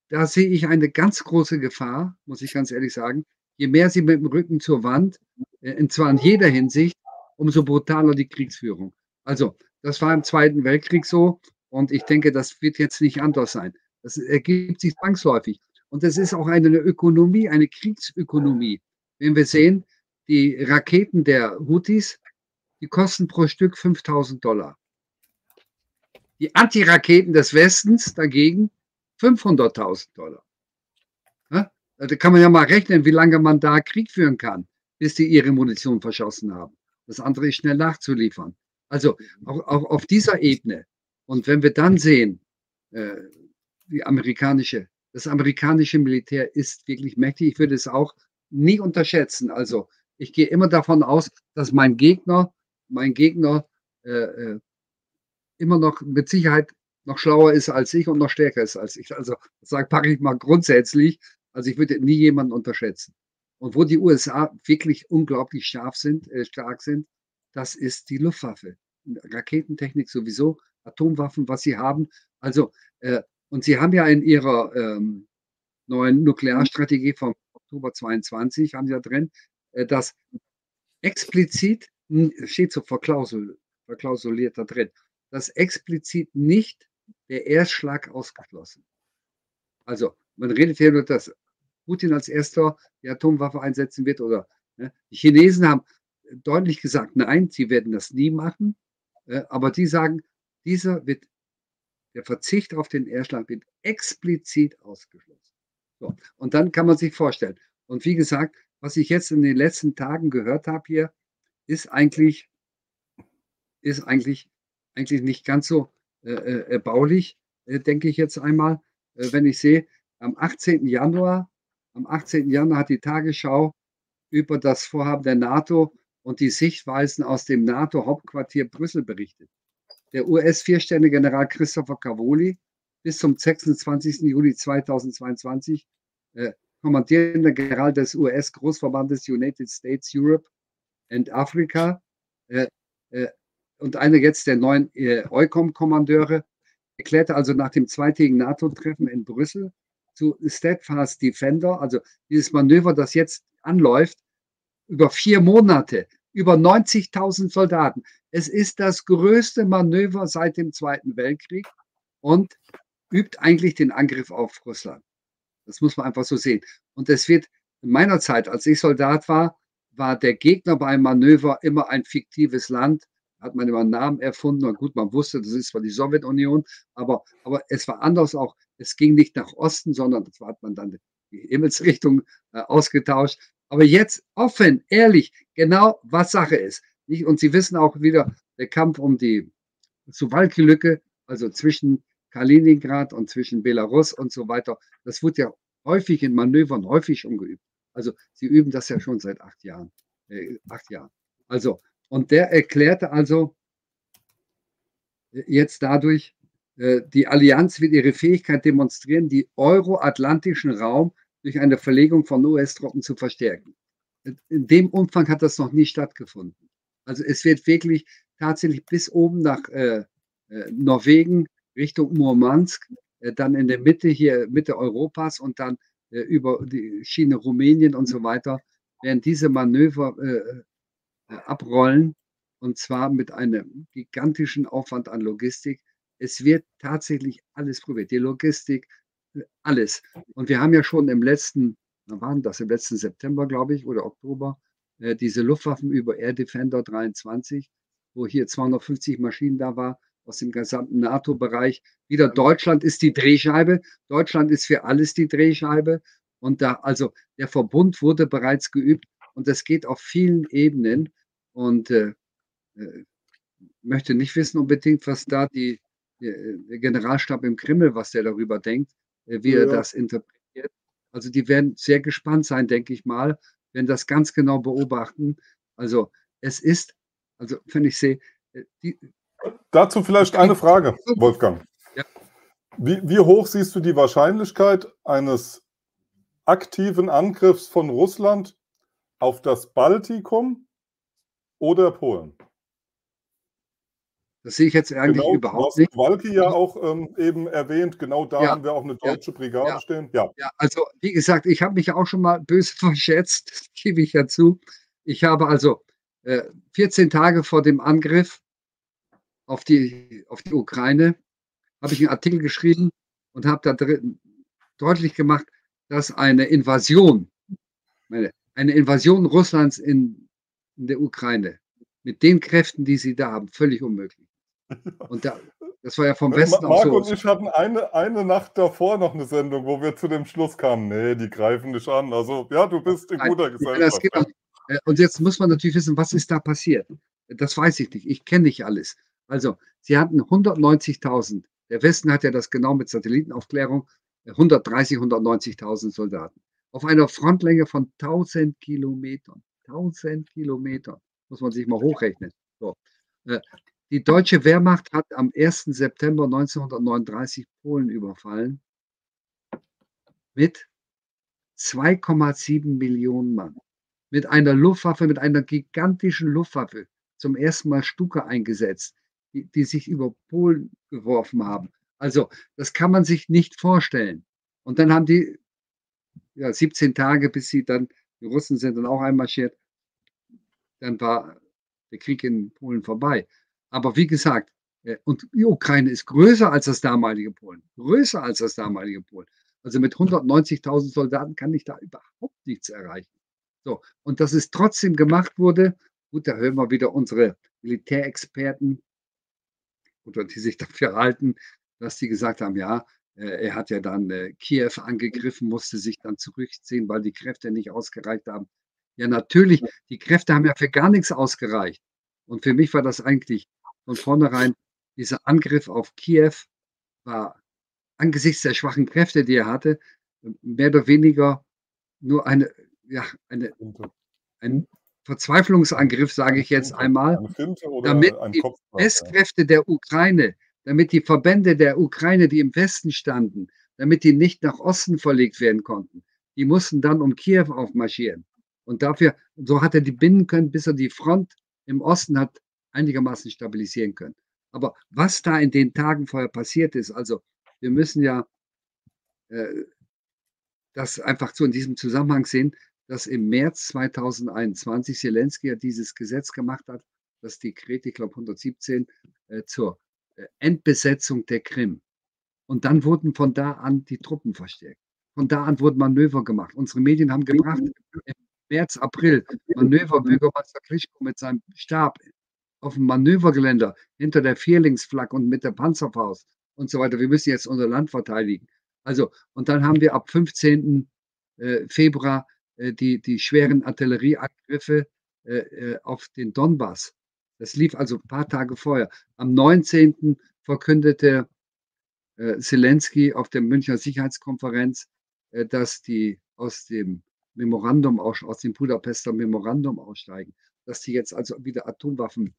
da sehe ich eine ganz große Gefahr, muss ich ganz ehrlich sagen. Je mehr sie mit dem Rücken zur Wand, äh, und zwar in jeder Hinsicht, umso brutaler die Kriegsführung. Also das war im Zweiten Weltkrieg so und ich denke, das wird jetzt nicht anders sein. Das ergibt sich zwangsläufig. Und es ist auch eine Ökonomie, eine Kriegsökonomie. Wenn wir sehen, die Raketen der Houthis die kosten pro Stück 5000 Dollar. Die Antiraketen des Westens dagegen 500.000 Dollar. Ja? Da kann man ja mal rechnen, wie lange man da Krieg führen kann, bis die ihre Munition verschossen haben. Das andere ist schnell nachzuliefern. Also auch, auch auf dieser Ebene. Und wenn wir dann sehen, äh, die amerikanische, das amerikanische Militär ist wirklich mächtig. Ich würde es auch nie unterschätzen. Also ich gehe immer davon aus, dass mein Gegner, mein Gegner äh, äh, immer noch mit Sicherheit noch schlauer ist als ich und noch stärker ist als ich. Also sage packe ich mal grundsätzlich. Also ich würde nie jemanden unterschätzen. Und wo die USA wirklich unglaublich scharf sind, äh, stark sind, das ist die Luftwaffe. Raketentechnik sowieso, Atomwaffen, was sie haben. Also, äh, und sie haben ja in ihrer ähm, neuen Nuklearstrategie vom Oktober 22, haben sie ja drin, äh, dass explizit, steht so verklausel, verklausuliert da drin, dass explizit nicht der Erstschlag ausgeschlossen. Also, man redet hier nur, dass Putin als erster die Atomwaffe einsetzen wird oder ne? die Chinesen haben deutlich gesagt, nein, sie werden das nie machen. Äh, aber die sagen, dieser wird, der Verzicht auf den Erschlag wird explizit ausgeschlossen. So, und dann kann man sich vorstellen. Und wie gesagt, was ich jetzt in den letzten Tagen gehört habe hier, ist eigentlich, ist eigentlich, eigentlich nicht ganz so äh, äh erbaulich, äh, denke ich jetzt einmal. Äh, wenn ich sehe, am 18. Januar, am 18. Januar hat die Tagesschau über das Vorhaben der NATO und die Sichtweisen aus dem NATO-Hauptquartier Brüssel berichtet. Der US-Viersterne-General Christopher Cavoli bis zum 26. Juli 2022 äh, kommandierender General des US-Großverbandes United States Europe and Africa äh, äh, und einer jetzt der neuen äh, EUCOM-Kommandeure, erklärte also nach dem zweitägigen NATO-Treffen in Brüssel zu Steadfast Defender, also dieses Manöver, das jetzt anläuft, über vier Monate, über 90.000 Soldaten. Es ist das größte Manöver seit dem Zweiten Weltkrieg und übt eigentlich den Angriff auf Russland. Das muss man einfach so sehen. Und es wird in meiner Zeit, als ich Soldat war, war der Gegner beim Manöver immer ein fiktives Land. Hat man immer einen Namen erfunden. Und gut, man wusste, das ist zwar die Sowjetunion, aber, aber es war anders auch. Es ging nicht nach Osten, sondern das hat man dann die Himmelsrichtung äh, ausgetauscht. Aber jetzt offen, ehrlich, genau was Sache ist. Und Sie wissen auch wieder, der Kampf um die Suwalki-Lücke, also zwischen Kaliningrad und zwischen Belarus und so weiter, das wird ja häufig in Manövern, häufig schon geübt. Also Sie üben das ja schon seit acht Jahren. Äh, acht Jahren. Also, und der erklärte also äh, jetzt dadurch, äh, die Allianz wird ihre Fähigkeit demonstrieren, die euroatlantischen Raum durch eine Verlegung von US-Truppen zu verstärken. In dem Umfang hat das noch nie stattgefunden. Also es wird wirklich tatsächlich bis oben nach äh, äh, Norwegen Richtung Murmansk, äh, dann in der Mitte hier, Mitte Europas und dann über die Schiene Rumänien und so weiter, werden diese Manöver äh, äh, abrollen und zwar mit einem gigantischen Aufwand an Logistik. Es wird tatsächlich alles probiert. Die Logistik, alles. Und wir haben ja schon im letzten, wann war das? Im letzten September, glaube ich, oder Oktober, äh, diese Luftwaffen über Air Defender 23, wo hier 250 Maschinen da war aus dem gesamten NATO-Bereich. Wieder Deutschland ist die Drehscheibe. Deutschland ist für alles die Drehscheibe. Und da, also der Verbund wurde bereits geübt und das geht auf vielen Ebenen. Und äh, äh, möchte nicht wissen unbedingt, was da die, der Generalstab im Kreml, was der darüber denkt. Äh, wie er das interpretiert. Also die werden sehr gespannt sein, denke ich mal, wenn das ganz genau beobachten. Also es ist, also wenn ich sehe, äh, die, Dazu vielleicht eine Frage, Wolfgang. Ja. Wie, wie hoch siehst du die Wahrscheinlichkeit eines aktiven Angriffs von Russland auf das Baltikum oder Polen? Das sehe ich jetzt eigentlich genau, überhaupt nicht. Walke ja auch ähm, eben erwähnt, genau da ja, haben wir auch eine deutsche ja, Brigade ja, stehen. Ja. ja, also wie gesagt, ich habe mich auch schon mal böse [LAUGHS] verschätzt, das gebe ich ja zu. Ich habe also äh, 14 Tage vor dem Angriff auf die, auf die Ukraine, habe ich einen Artikel geschrieben und habe da drin deutlich gemacht, dass eine Invasion, meine, eine Invasion Russlands in, in der Ukraine mit den Kräften, die sie da haben, völlig unmöglich. Und da, das war ja vom Westen Marc so. und ich hatten eine, eine Nacht davor noch eine Sendung, wo wir zu dem Schluss kamen, nee, die greifen nicht an. Also ja, du bist in guter Gesellschaft. Äh, und jetzt muss man natürlich wissen, was ist da passiert? Das weiß ich nicht. Ich kenne nicht alles. Also, sie hatten 190.000. Der Westen hat ja das genau mit Satellitenaufklärung. 130, 190.000 Soldaten. Auf einer Frontlänge von 1000 Kilometern. 1000 Kilometern. Muss man sich mal hochrechnen. So. Äh, die deutsche Wehrmacht hat am 1. September 1939 Polen überfallen mit 2,7 Millionen Mann. Mit einer Luftwaffe, mit einer gigantischen Luftwaffe zum ersten Mal Stuka eingesetzt, die, die sich über Polen geworfen haben. Also, das kann man sich nicht vorstellen. Und dann haben die ja, 17 Tage, bis sie dann, die Russen sind dann auch einmarschiert, dann war der Krieg in Polen vorbei. Aber wie gesagt, äh, und die Ukraine ist größer als das damalige Polen. Größer als das damalige Polen. Also mit 190.000 Soldaten kann ich da überhaupt nichts erreichen. So, und dass es trotzdem gemacht wurde, gut, da hören wir wieder unsere Militärexperten, oder die sich [LAUGHS] dafür halten, dass die gesagt haben, ja, äh, er hat ja dann äh, Kiew angegriffen, musste sich dann zurückziehen, weil die Kräfte nicht ausgereicht haben. Ja, natürlich, die Kräfte haben ja für gar nichts ausgereicht. Und für mich war das eigentlich von vornherein, dieser Angriff auf Kiew war angesichts der schwachen Kräfte, die er hatte, mehr oder weniger nur eine, ja, eine, ein Verzweiflungsangriff, sage ich jetzt einmal, damit die Westkräfte der Ukraine, damit die Verbände der Ukraine, die im Westen standen, damit die nicht nach Osten verlegt werden konnten. Die mussten dann um Kiew aufmarschieren. Und dafür, so hat er die binden können, bis er die Front im Osten hat einigermaßen stabilisieren können. Aber was da in den Tagen vorher passiert ist, also wir müssen ja äh, das einfach so in diesem Zusammenhang sehen, dass im März 2021 Zelensky ja dieses Gesetz gemacht hat, das Dekret, ich glaube 117, äh, zur äh, Endbesetzung der Krim. Und dann wurden von da an die Truppen verstärkt. Von da an wurden Manöver gemacht. Unsere Medien haben gebracht, im März, April, Manöver, Bürgermeister Klischko mit seinem Stab auf dem Manövergeländer hinter der Vierlingsflagge und mit der Panzerfaust und so weiter. Wir müssen jetzt unser Land verteidigen. Also, und dann haben wir ab 15. Äh, Februar die, die schweren Artillerieangriffe äh, äh, auf den Donbass. Das lief also ein paar Tage vorher. Am 19. verkündete Zelensky auf der Münchner Sicherheitskonferenz, dass die aus dem Memorandum, aus dem Budapester Memorandum aussteigen, dass die jetzt also wieder Atomwaffen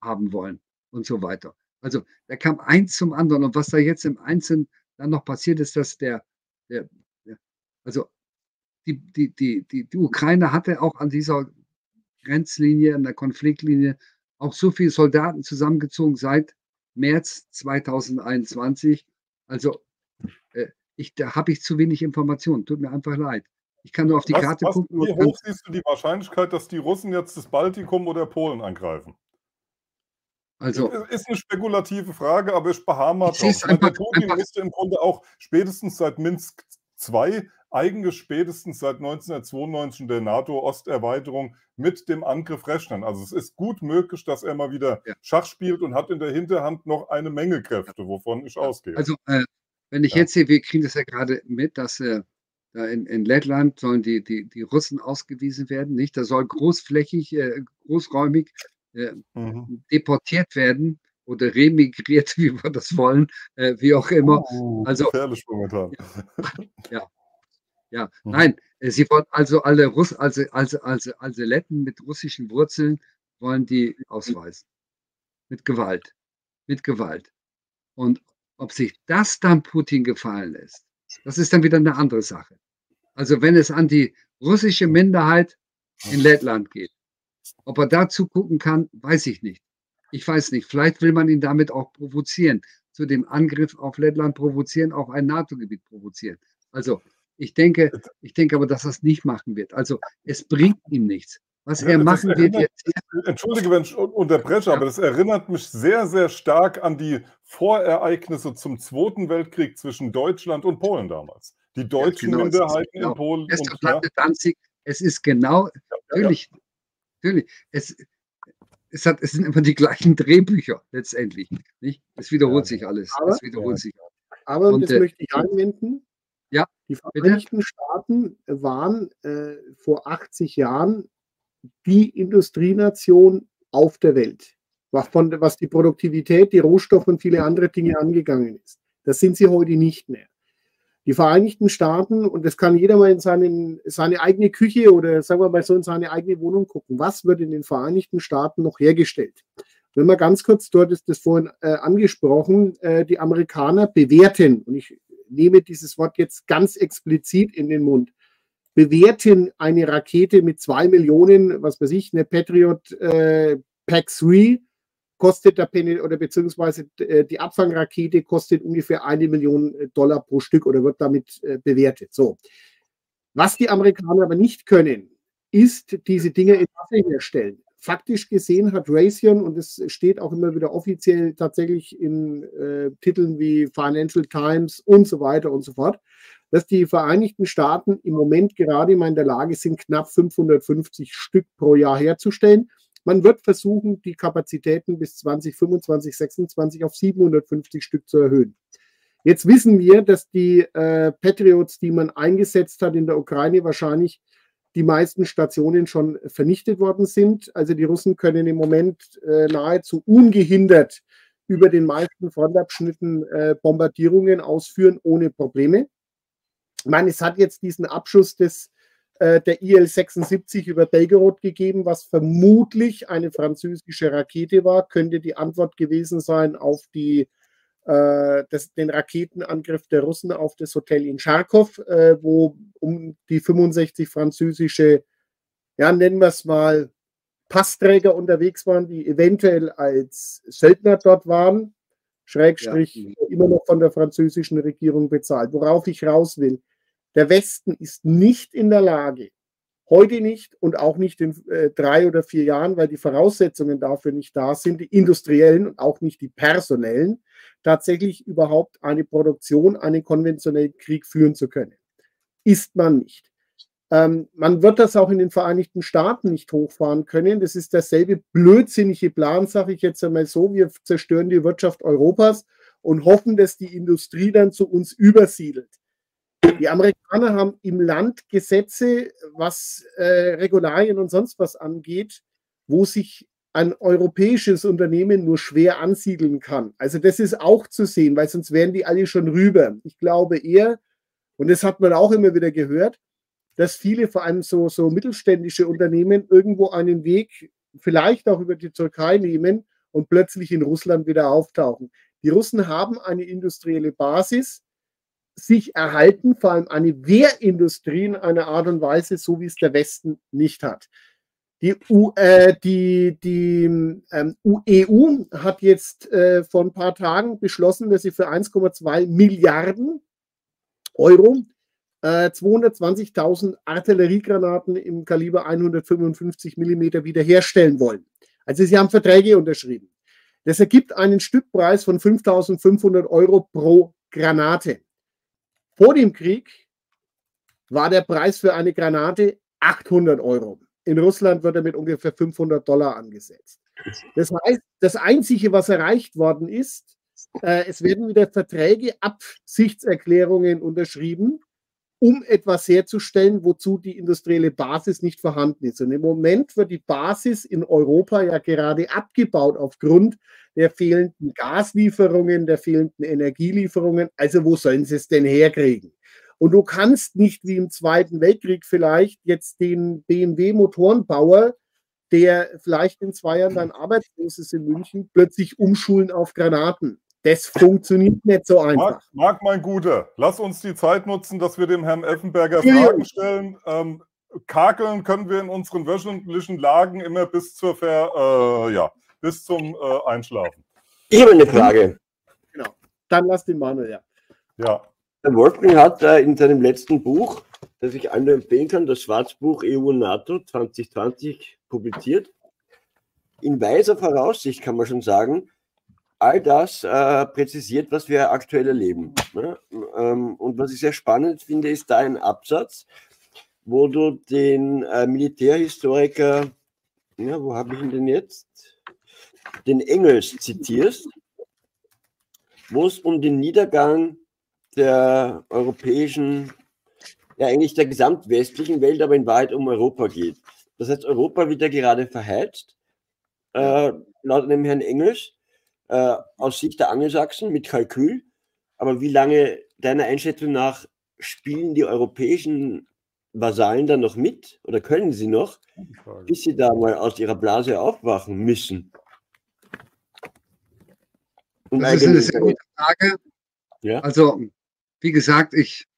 haben wollen und so weiter. Also da kam eins zum anderen. Und was da jetzt im Einzelnen dann noch passiert ist, dass der, der, der also die, die, die, die, die Ukraine hatte auch an dieser Grenzlinie, an der Konfliktlinie auch so viele Soldaten zusammengezogen seit März 2021. Also äh, ich, da habe ich zu wenig Informationen. Tut mir einfach leid. Ich kann nur auf die was, Karte was, gucken. Wie hoch siehst du die Wahrscheinlichkeit, dass die Russen jetzt das Baltikum oder Polen angreifen? Also, ist eine spekulative Frage, aber ich beharre ich drauf. Einfach, Putin müsste im Grunde auch spätestens seit Minsk II eigentlich spätestens seit 1992 der NATO-Osterweiterung mit dem Angriff rechnen. Also es ist gut möglich, dass er mal wieder ja. Schach spielt und hat in der Hinterhand noch eine Menge Kräfte, wovon ich ausgehe. Also äh, wenn ich ja. jetzt sehe, wir kriegen das ja gerade mit, dass äh, in, in, Lettland sollen die, die, die Russen ausgewiesen werden, nicht? Da soll großflächig, äh, großräumig äh, mhm. deportiert werden oder remigriert, [LAUGHS] wie wir das wollen, äh, wie auch immer. Oh, also, gefährlich momentan. Ja, ja, ja, mhm. nein, äh, sie wollen also alle Russ, also, also, also, also Letten mit russischen Wurzeln wollen die ausweisen. Mit Gewalt. Mit Gewalt. Und ob sich das dann Putin gefallen lässt, das ist dann wieder eine andere Sache. Also wenn es an die russische Minderheit in Lettland geht, ob er da zugucken kann, weiß ich nicht. Ich weiß nicht. Vielleicht will man ihn damit auch provozieren, zu dem Angriff auf Lettland provozieren, auf ein NATO-Gebiet provozieren. Also ich denke, ich denke aber, dass er es nicht machen wird. Also es bringt ihm nichts. Was er machen wird jetzt. Entschuldige, wenn ich unterbreche, ja. aber das erinnert mich sehr, sehr stark an die Vorereignisse zum Zweiten Weltkrieg zwischen Deutschland und Polen damals. Die deutschen ja, genau, Minderheiten genau. in Polen. Es, und, ja. Danzig, es ist genau, natürlich, natürlich, es, es, hat, es sind immer die gleichen Drehbücher letztendlich. Nicht? Es wiederholt ja, sich alles. Aber, es wiederholt sich. aber und, das äh, möchte ich einwenden. Die Vereinigten bitte? Staaten waren äh, vor 80 Jahren die Industrienation auf der Welt, was, von, was die Produktivität, die Rohstoffe und viele andere Dinge angegangen ist. Das sind sie heute nicht mehr. Die Vereinigten Staaten, und das kann jeder mal in seinen, seine eigene Küche oder sagen wir mal so in seine eigene Wohnung gucken, was wird in den Vereinigten Staaten noch hergestellt? Wenn man ganz kurz, dort ist das vorhin äh, angesprochen, äh, die Amerikaner bewerten, und ich nehme dieses Wort jetzt ganz explizit in den Mund, bewerten eine Rakete mit zwei Millionen, was weiß ich, eine Patriot äh, Pack 3 kostet der Penny oder beziehungsweise äh, die Abfangrakete kostet ungefähr eine Million äh, Dollar pro Stück oder wird damit äh, bewertet. So. Was die Amerikaner aber nicht können, ist diese Dinge in Waffe herstellen. Faktisch gesehen hat Raytheon, und es steht auch immer wieder offiziell tatsächlich in äh, Titeln wie Financial Times und so weiter und so fort, dass die Vereinigten Staaten im Moment gerade mal in der Lage sind, knapp 550 Stück pro Jahr herzustellen. Man wird versuchen, die Kapazitäten bis 2025, 2026 auf 750 Stück zu erhöhen. Jetzt wissen wir, dass die äh, Patriots, die man eingesetzt hat in der Ukraine, wahrscheinlich die meisten Stationen schon vernichtet worden sind. Also die Russen können im Moment äh, nahezu ungehindert über den meisten Frontabschnitten äh, Bombardierungen ausführen ohne Probleme. Ich meine, es hat jetzt diesen Abschuss des äh, der IL-76 über Belgorod gegeben, was vermutlich eine französische Rakete war. Könnte die Antwort gewesen sein auf die, das, den Raketenangriff der Russen auf das Hotel in Charkow, äh, wo um die 65 französische, ja, nennen wir es mal, Passträger unterwegs waren, die eventuell als Söldner dort waren, Schrägstrich ja. immer noch von der französischen Regierung bezahlt. Worauf ich raus will, der Westen ist nicht in der Lage, heute nicht und auch nicht in äh, drei oder vier Jahren, weil die Voraussetzungen dafür nicht da sind, die industriellen und auch nicht die personellen, tatsächlich überhaupt eine Produktion, einen konventionellen Krieg führen zu können. Ist man nicht. Ähm, man wird das auch in den Vereinigten Staaten nicht hochfahren können. Das ist derselbe blödsinnige Plan, sage ich jetzt einmal so. Wir zerstören die Wirtschaft Europas und hoffen, dass die Industrie dann zu uns übersiedelt. Die Amerikaner haben im Land Gesetze, was äh, Regularien und sonst was angeht, wo sich ein europäisches Unternehmen nur schwer ansiedeln kann. Also das ist auch zu sehen, weil sonst wären die alle schon rüber. Ich glaube eher, und das hat man auch immer wieder gehört, dass viele, vor allem so, so mittelständische Unternehmen, irgendwo einen Weg vielleicht auch über die Türkei nehmen und plötzlich in Russland wieder auftauchen. Die Russen haben eine industrielle Basis, sich erhalten, vor allem eine Wehrindustrie in einer Art und Weise, so wie es der Westen nicht hat. Die, U, äh, die, die ähm, EU hat jetzt äh, vor ein paar Tagen beschlossen, dass sie für 1,2 Milliarden Euro äh, 220.000 Artilleriegranaten im Kaliber 155 Millimeter wiederherstellen wollen. Also sie haben Verträge unterschrieben. Das ergibt einen Stückpreis von 5.500 Euro pro Granate. Vor dem Krieg war der Preis für eine Granate 800 Euro. In Russland wird er mit ungefähr 500 Dollar angesetzt. Das heißt, das Einzige, was erreicht worden ist, äh, es werden wieder Verträge, Absichtserklärungen unterschrieben, um etwas herzustellen, wozu die industrielle Basis nicht vorhanden ist. Und im Moment wird die Basis in Europa ja gerade abgebaut aufgrund der fehlenden Gaslieferungen, der fehlenden Energielieferungen. Also wo sollen sie es denn herkriegen? Und du kannst nicht wie im Zweiten Weltkrieg vielleicht jetzt den BMW-Motorenbauer, der vielleicht in zwei Jahren dann arbeitslos ist in München, plötzlich umschulen auf Granaten. Das funktioniert nicht so einfach. Marc, Marc, mein Guter, lass uns die Zeit nutzen, dass wir dem Herrn Effenberger Fragen stellen. Ähm, kakeln können wir in unseren wöchentlichen Lagen immer bis zur Ver, äh, ja, bis zum äh, Einschlafen. Ich habe eine Frage. Genau. Dann lass den Manuel, ja. Ja. Der Wolfgang hat äh, in seinem letzten Buch, das ich allen empfehlen kann, das Schwarzbuch EU und NATO 2020 publiziert. In weiser Voraussicht kann man schon sagen, all das äh, präzisiert, was wir aktuell erleben. Ne? Ähm, und was ich sehr spannend finde, ist da ein Absatz, wo du den äh, Militärhistoriker, ja, wo habe ich ihn denn jetzt? den Engels zitierst, wo es um den Niedergang der europäischen, ja eigentlich der gesamtwestlichen Welt, aber in Wahrheit um Europa geht. Das heißt, Europa wird ja gerade verheizt, äh, laut dem Herrn Engels, äh, aus Sicht der Angelsachsen mit Kalkül. Aber wie lange deiner Einschätzung nach spielen die europäischen Vasallen dann noch mit oder können sie noch, bis sie da mal aus ihrer Blase aufwachen müssen? Und das ist eine sehr gute Frage. Ja? Also, wie gesagt, ich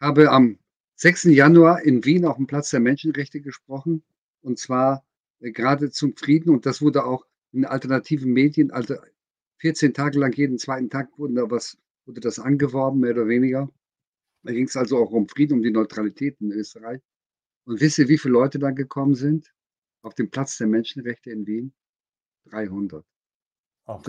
habe am 6. Januar in Wien auf dem Platz der Menschenrechte gesprochen und zwar äh, gerade zum Frieden und das wurde auch in alternativen Medien, also 14 Tage lang jeden zweiten Tag wurde da was, wurde das angeworben, mehr oder weniger. Da ging es also auch um Frieden, um die Neutralität in Österreich. Und wisst ihr, wie viele Leute da gekommen sind? Auf dem Platz der Menschenrechte in Wien? 300. Ach,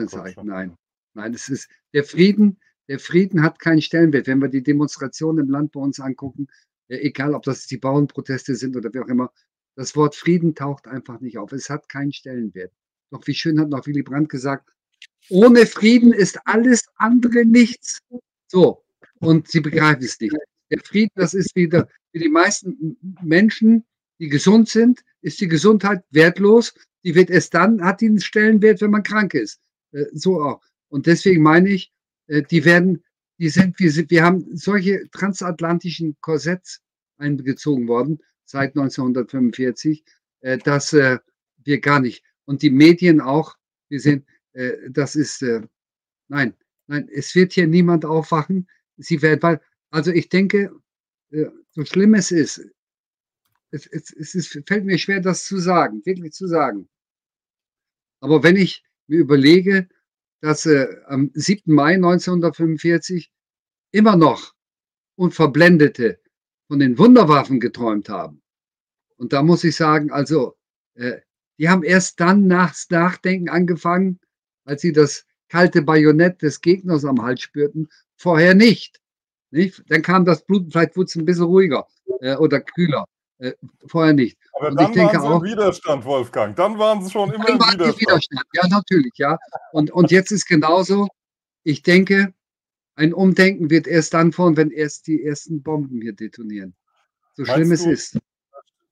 nein. Nein, es ist der Frieden, der Frieden hat keinen Stellenwert. Wenn wir die Demonstrationen im Land bei uns angucken, egal ob das die Bauernproteste sind oder wie auch immer, das Wort Frieden taucht einfach nicht auf. Es hat keinen Stellenwert. Doch wie schön hat noch Willy Brandt gesagt, ohne Frieden ist alles andere nichts. So, und sie begreifen es nicht. Der Frieden, das ist wieder für die meisten Menschen, die gesund sind, ist die Gesundheit wertlos. Die wird erst dann, hat die einen Stellenwert, wenn man krank ist. Äh, so auch. Und deswegen meine ich, äh, die werden, die sind, wir, sind, wir haben solche transatlantischen Korsetts eingezogen worden seit 1945, äh, dass wir gar nicht, und die Medien auch, wir sind, das ist, nein, nein, es wird hier niemand aufwachen sie werden, weil, also ich denke, äh, so schlimm es ist, es, es, es ist, fällt mir schwer, das zu sagen, wirklich zu sagen. Aber wenn ich mir überlege, dass äh, am 7. Mai 1945 immer noch Unverblendete von den Wunderwaffen geträumt haben. Und da muss ich sagen, also, äh, die haben erst dann nachs Nachdenken angefangen, als sie das kalte Bajonett des Gegners am Hals spürten vorher nicht. nicht? Dann kam das Blut, vielleicht wurde es ein bisschen ruhiger äh, oder kühler. Äh, vorher nicht. Aber und dann waren sie auch, im Widerstand, Wolfgang. Dann waren sie schon immer im Widerstand. Widerstand. Ja, natürlich, ja. Und, und jetzt ist genauso. Ich denke, ein Umdenken wird erst dann vor, wenn erst die ersten Bomben hier detonieren. So Meinst schlimm es ist.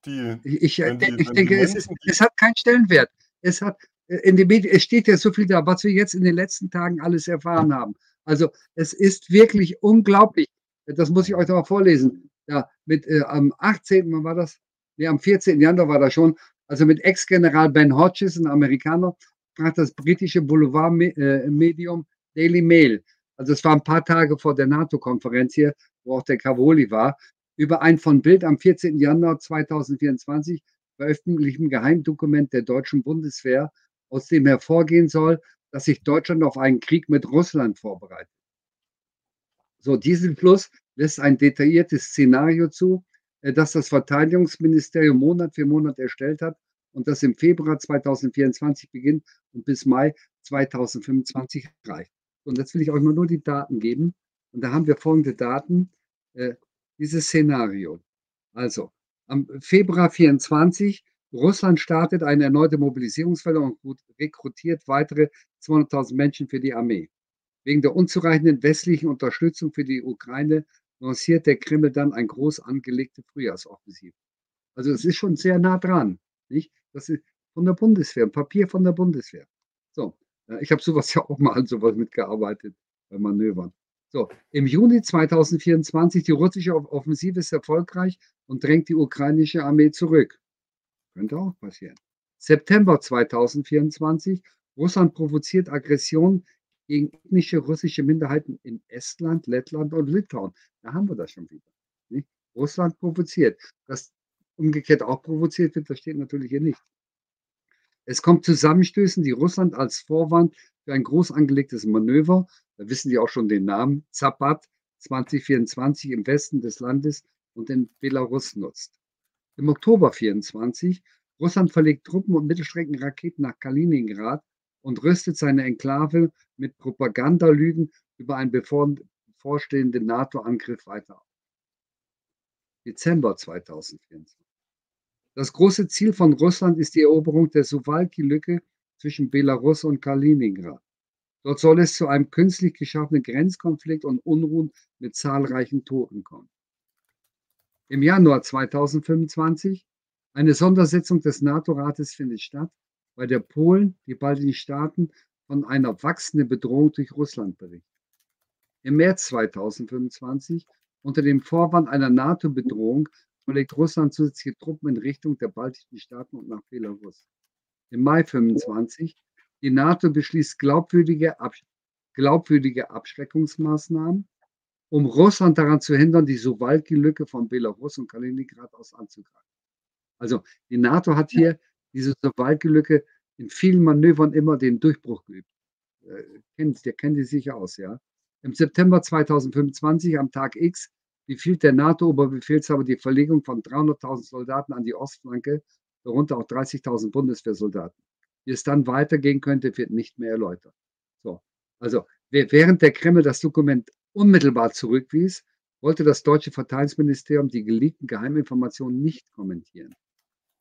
Die, ich, ich, die, ich denke, es, ist, es hat keinen Stellenwert. Es hat, äh, in den Medien, es steht ja so viel da, was wir jetzt in den letzten Tagen alles erfahren haben. Also es ist wirklich unglaublich. Das muss ich euch noch mal vorlesen. Ja, mit äh, am 18. Wann war das? Nee, am 14. Januar war das schon. Also mit Ex-General Ben Hodges, ein Amerikaner, sprach das britische Boulevardmedium Daily Mail. Also es war ein paar Tage vor der NATO-Konferenz hier, wo auch der Cavoli war, über ein von Bild am 14. Januar 2024 veröffentlichten Geheimdokument der deutschen Bundeswehr, aus dem hervorgehen soll, dass sich Deutschland auf einen Krieg mit Russland vorbereitet. So, diesen Fluss lässt ein detailliertes Szenario zu, äh, das das Verteidigungsministerium Monat für Monat erstellt hat und das im Februar 2024 beginnt und bis Mai 2025 reicht. Und jetzt will ich euch mal nur die Daten geben. Und da haben wir folgende Daten. Äh, dieses Szenario. Also, am Februar 24 Russland startet eine erneute Mobilisierungswelle und rekrutiert weitere 200.000 Menschen für die Armee. Wegen der unzureichenden westlichen Unterstützung für die Ukraine lanciert der Kreml dann ein groß angelegte Frühjahrsoffensive. Also es ist schon sehr nah dran. Nicht? Das ist von der Bundeswehr, Papier von der Bundeswehr. So, ich habe sowas [LAUGHS] ja auch mal an sowas mitgearbeitet bei Manövern. So, im Juni 2024, die russische Offensive ist erfolgreich und drängt die ukrainische Armee zurück. Könnte auch passieren. September 2024. Russland provoziert Aggression gegen ethnische russische Minderheiten in Estland, Lettland und Litauen. Da haben wir das schon wieder. Nicht? Russland provoziert. Das umgekehrt auch provoziert wird, das steht natürlich hier nicht. Es kommt Zusammenstößen, die Russland als Vorwand für ein groß angelegtes Manöver, da wissen die auch schon den Namen, Zapat 2024 im Westen des Landes und in Belarus nutzt. Im Oktober 24 Russland verlegt Truppen und Mittelstreckenraketen nach Kaliningrad und rüstet seine Enklave mit Propagandalügen über einen bevorstehenden NATO-Angriff weiter auf. Dezember 2024. Das große Ziel von Russland ist die Eroberung der Suwalki-Lücke zwischen Belarus und Kaliningrad. Dort soll es zu einem künstlich geschaffenen Grenzkonflikt und Unruhen mit zahlreichen Toten kommen. Im Januar 2025 eine Sondersitzung des NATO-Rates findet statt, bei der Polen, die baltischen Staaten von einer wachsenden Bedrohung durch Russland berichten. Im März 2025 unter dem Vorwand einer NATO-Bedrohung verlegt Russland zusätzliche Truppen in Richtung der baltischen Staaten und nach Belarus. Im Mai 25 die NATO beschließt glaubwürdige, Ab glaubwürdige Abschreckungsmaßnahmen, um Russland daran zu hindern, die Suwalki-Lücke von Belarus und Kaliningrad aus anzugreifen. Also die NATO hat hier diese Suwalki-Lücke in vielen Manövern immer den Durchbruch geübt. Äh, kennt, der kennt die sicher aus, ja. Im September 2025, am Tag X, befiehlt der NATO-Oberbefehlshaber die Verlegung von 300.000 Soldaten an die Ostflanke, darunter auch 30.000 Bundeswehrsoldaten. Wie es dann weitergehen könnte, wird nicht mehr erläutert. So. Also, während der Kreml das Dokument unmittelbar zurückwies, wollte das deutsche Verteidigungsministerium die geleakten Geheiminformationen nicht kommentieren.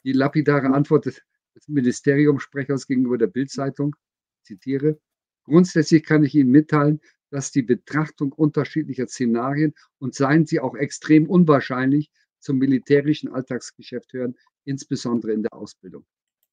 Die lapidare Antwort des, Ministeriumssprechers gegenüber der Bildzeitung, zitiere, grundsätzlich kann ich Ihnen mitteilen, dass die Betrachtung unterschiedlicher Szenarien und seien sie auch extrem unwahrscheinlich zum militärischen Alltagsgeschäft hören, insbesondere in der Ausbildung.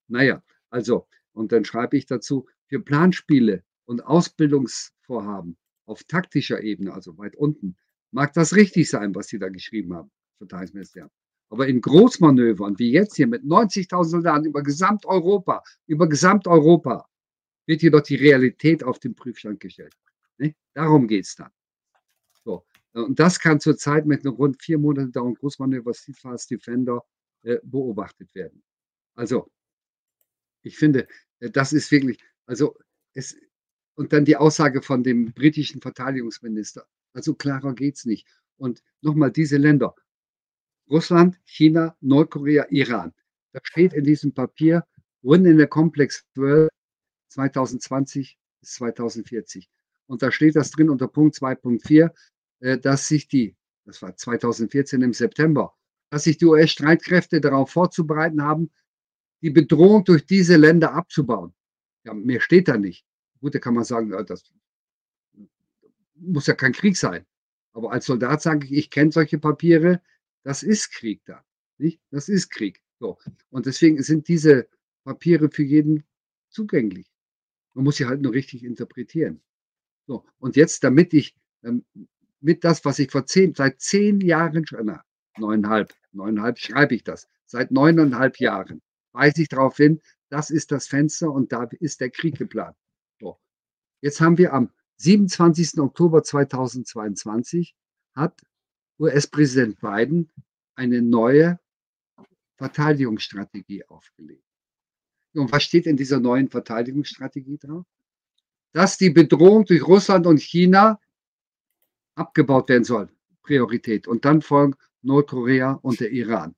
Naja, also und dann schreibe ich dazu, für Planspiele und Ausbildungsvorhaben auf taktischer Ebene, also weit unten, mag das richtig sein, was Sie da geschrieben haben, Verteidigungsministerium. Aber in Großmanövern, wie jetzt hier mit 90.000 Soldaten über Gesamteuropa, über Gesamteuropa, wird jedoch die Realität auf den Prüfstand gestellt. Ne? Darum geht es dann. So. Und das kann zurzeit mit einem rund vier Monate dauernden Großmanöver Seafast Defender äh, beobachtet werden. Also, ich finde, äh, das ist wirklich, also es, und dann die Aussage von dem britischen Verteidigungsminister. Also klarer geht es nicht. Und nochmal diese Länder, Russland, China, Nordkorea, Iran. Da steht in diesem Papier, Win in the Complex World 2020 bis 2040. Und da steht das drin unter Punkt 2.4, äh, dass sich die, das war 2014 im September, dass sich die US-Streitkräfte darauf vorzubereiten haben, die Bedrohung durch diese Länder abzubauen. Ja, mehr steht da nicht. Gut, da kann man sagen, das muss ja kein Krieg sein. Aber als Soldat sage ich, ich kenne solche Papiere, das ist Krieg da. Nicht? Das ist Krieg. So. Und deswegen sind diese Papiere für jeden zugänglich. Man muss sie halt nur richtig interpretieren. So. Und jetzt, damit ich ähm, mit das, was ich vor zehn, seit zehn Jahren, na, neuneinhalb, neuneinhalb schreibe ich das, seit neuneinhalb Jahren weise ich darauf hin, das ist das Fenster und da ist der Krieg geplant. So. Jetzt haben wir am 27. Oktober 2022 hat US-Präsident Biden eine neue Verteidigungsstrategie aufgelegt. Und was steht in dieser neuen Verteidigungsstrategie drauf? Dass die Bedrohung durch Russland und China abgebaut werden soll. Priorität. Und dann folgen Nordkorea und der Iran.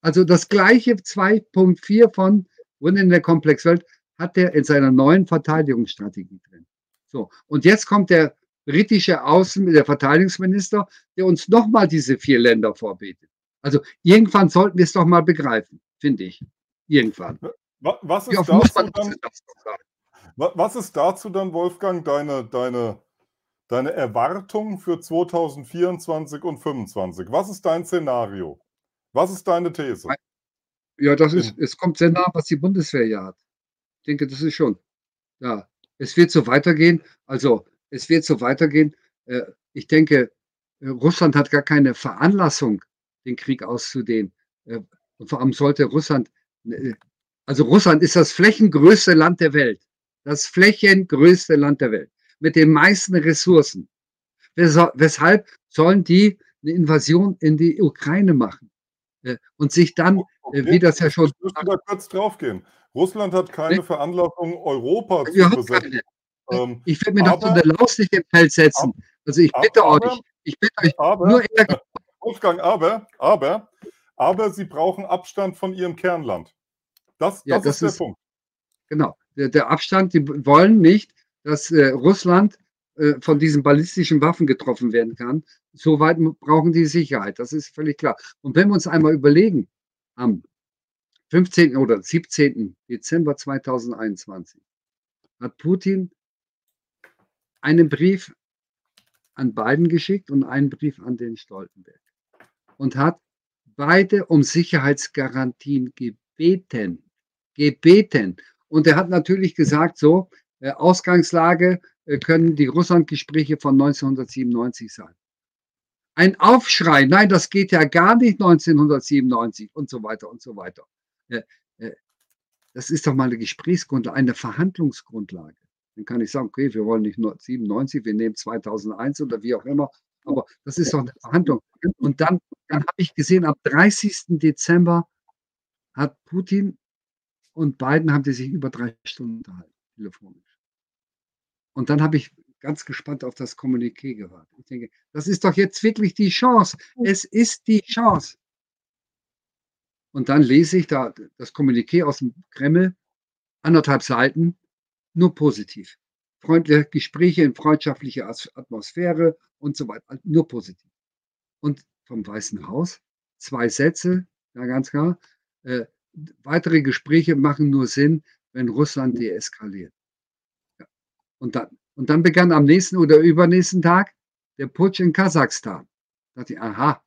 Also das gleiche 2.4 von Win in der Komplexwelt hat er in seiner neuen Verteidigungsstrategie drin. So, und jetzt kommt der britische Außen, der Verteidigungsminister, der uns nochmal diese vier Länder vorbetet. Also irgendwann sollten wir es doch mal begreifen, finde ich. Irgendwann. Was ist, dazu dann, was ist dazu dann, Wolfgang, deine, deine, deine Erwartung für 2024 und 2025? Was ist dein Szenario? Was ist deine These? Ja, das ist, es kommt sehr nah, was die Bundeswehr ja hat. Ich denke, das ist schon. Ja, es wird so weitergehen. Also, es wird so weitergehen. Äh, ich denke, äh, Russland hat gar keine Veranlassung, den Krieg auszudehnen. Äh, und vor allem sollte Russland, also Russland ist das flächengrößte Land der Welt. Das flächengrößte Land der Welt. Mit den meisten Ressourcen. Weshalb sollen die eine Invasion in die Ukraine machen? Und sich dann, okay. Wie das ja schon. Ich möchte da kurz draufgehen. Russland hat keine Veranlassung, Europa zu besetzen. Ähm, ich will mir aber, doch so eine Laus nicht im Feld setzen. Also ich bitte aber, euch, ich bitte euch aber, nur [LAUGHS] eher, Wolfgang, aber, aber, aber sie brauchen Abstand von ihrem Kernland. Das, ja, das, das ist der Punkt. Genau, der, der, Abstand, die wollen nicht, dass äh, Russland äh, von diesen ballistischen Waffen getroffen werden kann. Soweit brauchen die Sicherheit, das ist völlig klar. Und wenn wir uns einmal überlegen, am 15. oder 17. Dezember 2021 hat Putin einen Brief an Biden geschickt und einen Brief an den Stoltenberg und hat beide um Sicherheitsgarantien gebeten. Gebeten. Und er hat natürlich gesagt, so, äh, Ausgangslage äh, können die Russland-Gespräche von 1997 sein. Ein Aufschrei, nein, das geht ja gar nicht 1997 und so weiter und so weiter. Äh, das ist doch mal eine Gesprächsgrundlage, eine Verhandlungsgrundlage. Dann kann ich sagen, okay, wir wollen nicht nur 97, wir nehmen 2001 oder wie auch immer. Aber das ist doch eine Verhandlung. Und dann, dann habe ich gesehen, am 30. Dezember hat Putin und Biden haben die sich über drei Stunden unterhalten, telefonisch. Und dann habe ich ganz gespannt auf das Kommuniqué gewartet. Ich denke, das ist doch jetzt wirklich die Chance. Es ist die Chance. Und dann lese ich da das Kommuniqué aus dem Kreml, anderthalb Seiten, nur positiv. Freundliche Gespräche in freundschaftlicher Atmosphäre und so weiter, nur positiv. Und vom Weißen Haus zwei Sätze, ja ganz klar, äh, weitere Gespräche machen nur Sinn, wenn Russland deeskaliert. Ja. Und, dann, und dann begann am nächsten oder übernächsten Tag der Putsch in Kasachstan. Da dachte ich, aha,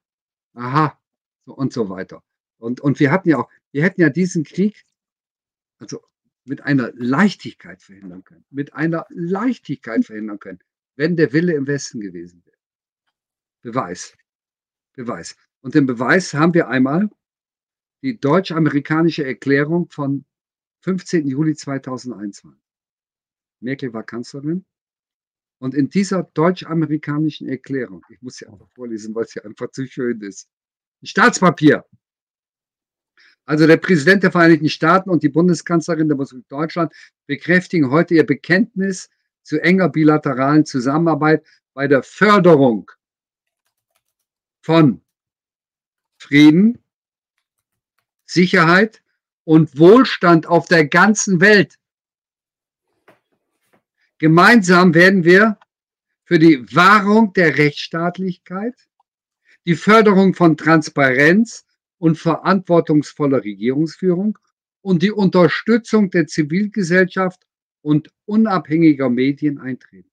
aha, so und so weiter. Und, und wir hatten ja auch, wir hätten ja diesen Krieg, also mit einer Leichtigkeit verhindern können. Mit einer Leichtigkeit verhindern können, wenn der Wille im Westen gewesen wäre. Beweis. Beweis. Und den Beweis haben wir einmal die deutsch-amerikanische Erklärung von 15. Juli 2021. Merkel war Kanzlerin. Und in dieser deutsch-amerikanischen Erklärung, ich muss sie einfach vorlesen, weil sie einfach zu schön ist. Ein Staatspapier. Also der Präsident der Vereinigten Staaten und die Bundeskanzlerin der Bundesrepublik Deutschland bekräftigen heute ihr Bekenntnis zu enger bilateralen Zusammenarbeit bei der Förderung von Frieden, Sicherheit und Wohlstand auf der ganzen Welt. Gemeinsam werden wir für die Wahrung der Rechtsstaatlichkeit, die Förderung von Transparenz und verantwortungsvoller Regierungsführung und die Unterstützung der Zivilgesellschaft und unabhängiger Medien eintreten.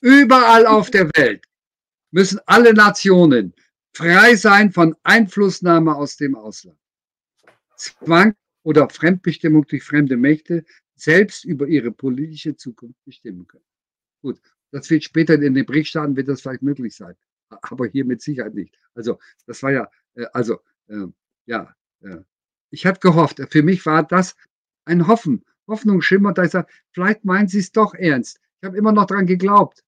Überall auf der Welt müssen alle Nationen frei sein von Einflussnahme aus dem Ausland. Zwang oder Fremdbestimmung durch fremde Mächte selbst über ihre politische Zukunft bestimmen können. Gut, das wird später in den BRIC-Staaten wird das vielleicht möglich sein, aber hier mit Sicherheit nicht. Also das war ja, also äh, ja, äh, ich habe gehofft. Für mich war das ein Hoffen, Hoffnungsschimmer, da ich sage, vielleicht meinen Sie es doch ernst. Ich habe immer noch daran geglaubt,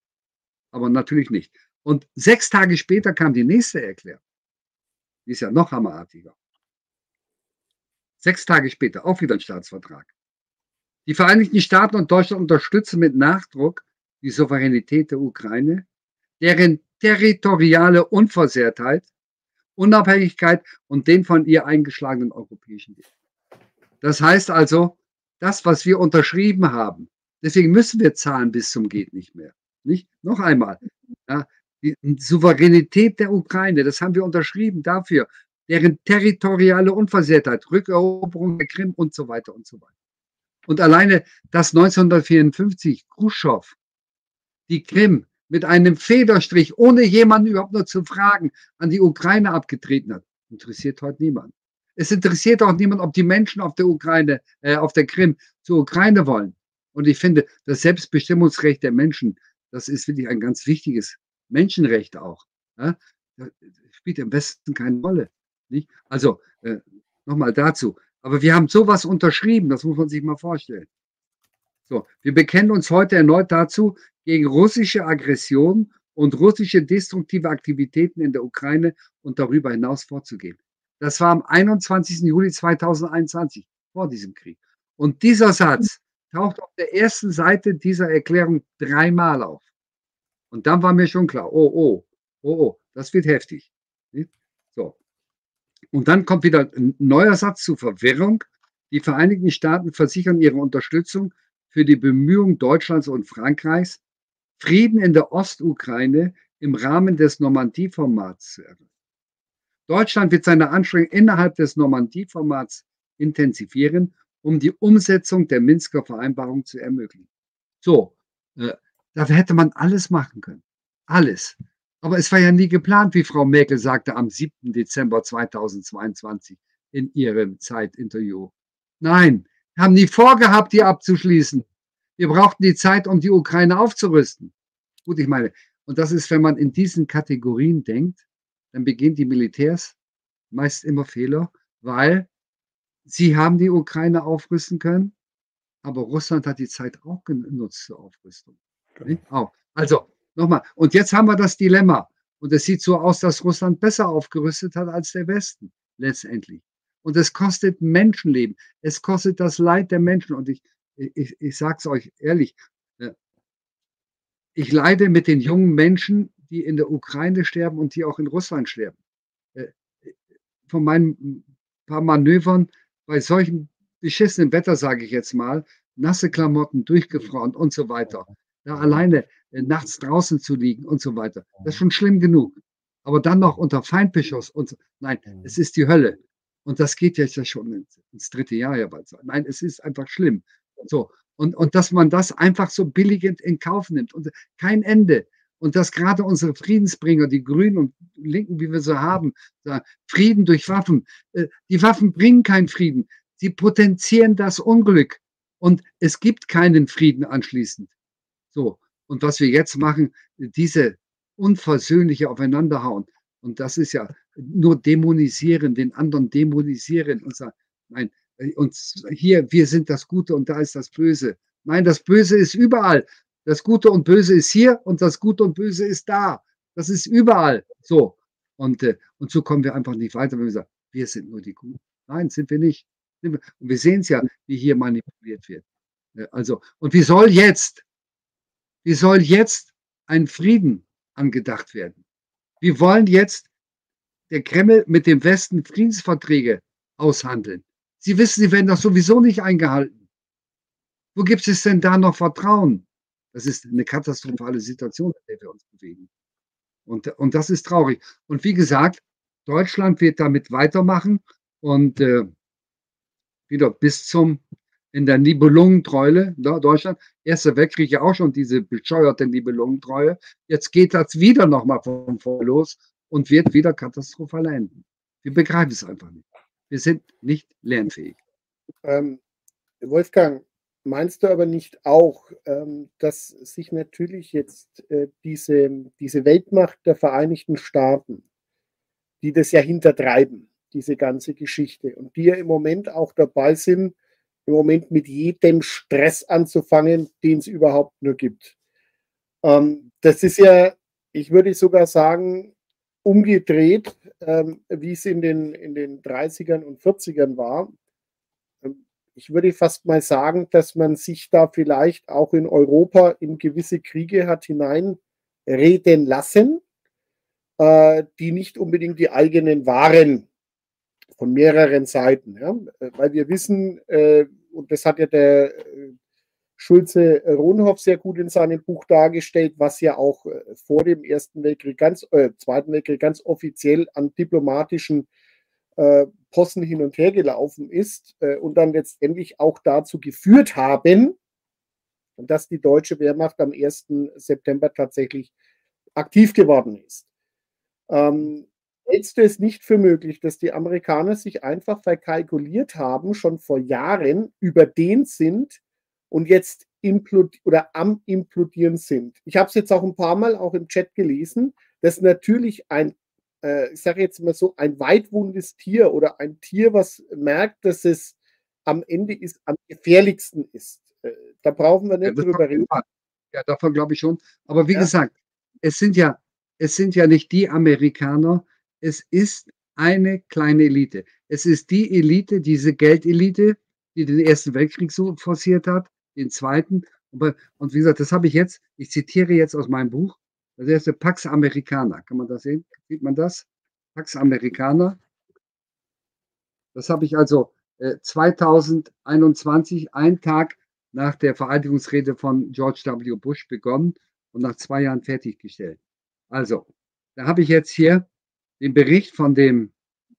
aber natürlich nicht. Und sechs Tage später kam die nächste Erklärung. Die ist ja noch hammerartiger. Sechs Tage später, auch wieder ein Staatsvertrag. Die Vereinigten Staaten und Deutschland unterstützen mit Nachdruck die Souveränität der Ukraine, deren territoriale Unversehrtheit, Unabhängigkeit und den von ihr eingeschlagenen europäischen Weg. Das heißt also, das, was wir unterschrieben haben, deswegen müssen wir zahlen bis zum geht nicht mehr. Nicht? Noch einmal, ja, die Souveränität der Ukraine, das haben wir unterschrieben dafür, deren territoriale Unversehrtheit, Rückeroberung der Krim und so weiter und so weiter. Und alleine, dass 1954 Khrushchev die Krim mit einem Federstrich, ohne jemanden überhaupt nur zu fragen, an die Ukraine abgetreten hat, interessiert heute niemand. Es interessiert auch niemand, ob die Menschen auf der Ukraine, äh, auf der Krim zur Ukraine wollen. Und ich finde, das Selbstbestimmungsrecht der Menschen, das ist wirklich ein ganz wichtiges Menschenrecht auch. Ja? Das spielt im Westen keine Rolle. Nicht? Also äh, nochmal dazu. Aber wir haben sowas unterschrieben, das muss man sich mal vorstellen. So, wir bekennen uns heute erneut dazu, gegen russische Aggression und russische destruktive Aktivitäten in der Ukraine und darüber hinaus vorzugehen. Das war am 21. Juli 2021, vor diesem Krieg. Und dieser Satz taucht auf der ersten Seite dieser Erklärung dreimal auf. Und dann war mir schon klar, oh, oh, oh, oh, das wird heftig. So. Und dann kommt wieder ein neuer Satz zur Verwirrung. Die Vereinigten Staaten versichern ihre Unterstützung für die Bemühungen Deutschlands und Frankreichs, Frieden in der Ostukraine im Rahmen des Normandie-Formats zu erreichen. Deutschland wird seine Anstrengungen innerhalb des Normandie-Formats intensivieren, um die Umsetzung der Minsker Vereinbarung zu ermöglichen. So, äh, da hätte man alles machen können. Alles. Aber es war ja nie geplant, wie Frau Merkel sagte am 7. Dezember 2022 in ihrem Zeitinterview. Nein, haben nie vorgehabt, die abzuschließen. Wir brauchten die Zeit, um die Ukraine aufzurüsten. Gut, ich meine, und das ist, wenn man in diesen Kategorien denkt, dann beginnen die Militärs meist immer Fehler, weil sie haben die Ukraine aufrüsten können, aber Russland hat die Zeit auch genutzt zur Aufrüstung. Genau. Also, nochmal. Und jetzt haben wir das Dilemma. Und es sieht so aus, dass Russland besser aufgerüstet hat als der Westen, letztendlich. Und es kostet Menschenleben. Es kostet das Leid der Menschen. Und ich, ich, ich sage es euch ehrlich, äh, ich leide mit den jungen Menschen, die in der Ukraine sterben und die auch in Russland sterben. Äh, von meinen paar Manövern bei solchem beschissenen Wetter, sage ich jetzt mal, nasse Klamotten, durchgefroren und so weiter. Da alleine äh, nachts draußen zu liegen und so weiter. Das ist schon schlimm genug. Aber dann noch unter Feindbeschuss und so. Nein, es ist die Hölle. Und das geht jetzt ja schon ins, ins dritte Jahr ja bald. Nein, es ist einfach schlimm. So. Und, und dass man das einfach so billigend in Kauf nimmt und kein Ende. Und dass gerade unsere Friedensbringer, die Grünen und Linken, wie wir sie haben, sagen, Frieden durch Waffen. Äh, die Waffen bringen keinen Frieden. Sie potenzieren das Unglück. Und es gibt keinen Frieden anschließend. So. Und was wir jetzt machen, diese unversöhnliche Aufeinanderhauen. Und das ist ja nur dämonisieren, den anderen dämonisieren und sagen, nein, äh, und hier, wir sind das Gute und da ist das Böse. Nein, das Böse ist überall. Das Gute und Böse ist hier und das Gute und Böse ist da. Das ist überall so. Und, äh, und so kommen wir einfach nicht weiter, wenn wir sagen, wir sind nur die Guten. Nein, sind wir nicht. Und wir sehen es ja, wie hier manipuliert wird. Äh, also, und wie soll jetzt, wie soll jetzt ein Frieden angedacht werden? Wir wollen jetzt der Kreml mit dem Westen Friedensverträge aushandeln. Sie wissen, sie werden das sowieso nicht eingehalten. Wo gibt es denn da noch Vertrauen? Das ist eine katastrophale Situation, in der wir uns bewegen. Und, und das ist traurig. Und wie gesagt, Deutschland wird damit weitermachen und äh, wieder bis zum in der Nibelungentreue, Deutschland, Erster Weltkrieg ja auch schon diese bescheuerte Nibelungentreue. Jetzt geht das wieder nochmal von vor los und wird wieder katastrophal enden. Wir begreifen es einfach nicht. Wir sind nicht lernfähig. Ähm, Wolfgang, meinst du aber nicht auch, ähm, dass sich natürlich jetzt äh, diese, diese Weltmacht der Vereinigten Staaten, die das ja hintertreiben, diese ganze Geschichte, und die ja im Moment auch dabei sind, im Moment mit jedem Stress anzufangen, den es überhaupt nur gibt. Ähm, das ist ja, ich würde sogar sagen, umgedreht, ähm, wie es in den, in den 30ern und 40ern war. Ähm, ich würde fast mal sagen, dass man sich da vielleicht auch in Europa in gewisse Kriege hat hineinreden lassen, äh, die nicht unbedingt die eigenen waren von mehreren Seiten. Ja? Weil wir wissen, äh, und das hat ja der äh, Schulze Rohnhoff sehr gut in seinem Buch dargestellt, was ja auch äh, vor dem Ersten Weltkrieg, ganz, äh, Zweiten Weltkrieg ganz offiziell an diplomatischen äh, Posten hin und her gelaufen ist äh, und dann letztendlich auch dazu geführt haben, dass die deutsche Wehrmacht am 1. September tatsächlich aktiv geworden ist. Ähm, hältst du es nicht für möglich, dass die Amerikaner sich einfach verkalkuliert haben, schon vor Jahren überdehnt sind und jetzt implod oder am implodieren sind? Ich habe es jetzt auch ein paar Mal auch im Chat gelesen, dass natürlich ein, äh, ich sage jetzt mal so, ein weitwundes Tier oder ein Tier, was merkt, dass es am Ende ist, am gefährlichsten ist. Äh, da brauchen wir nicht ja, drüber reden. Ja, davon glaube ich schon. Aber wie ja. gesagt, es sind ja, es sind ja nicht die Amerikaner, es ist eine kleine Elite. Es ist die Elite, diese Geldelite, die den Ersten Weltkrieg so forciert hat, den Zweiten. Und wie gesagt, das habe ich jetzt, ich zitiere jetzt aus meinem Buch, das erste Pax Americana. Kann man das sehen? Sieht man das? Pax Americana. Das habe ich also äh, 2021, einen Tag nach der Vereidigungsrede von George W. Bush begonnen und nach zwei Jahren fertiggestellt. Also, da habe ich jetzt hier den Bericht von dem,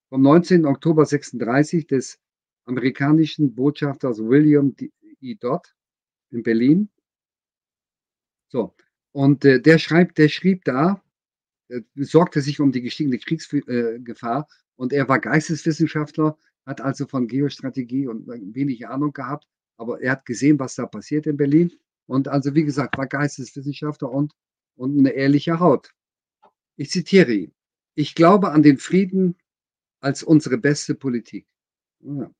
vom 19. Oktober 36 des amerikanischen Botschafters William E. Dodd in Berlin. So, und äh, der schreibt, der schrieb da, äh, sorgte sich um die gestiegene Kriegsgefahr äh, und er war Geisteswissenschaftler, hat also von Geostrategie und wenig Ahnung gehabt, aber er hat gesehen, was da passiert in Berlin und also wie gesagt, war Geisteswissenschaftler und, und eine ehrliche Haut. Ich zitiere ihn. Ich glaube an den Frieden als unsere beste Politik. Ja.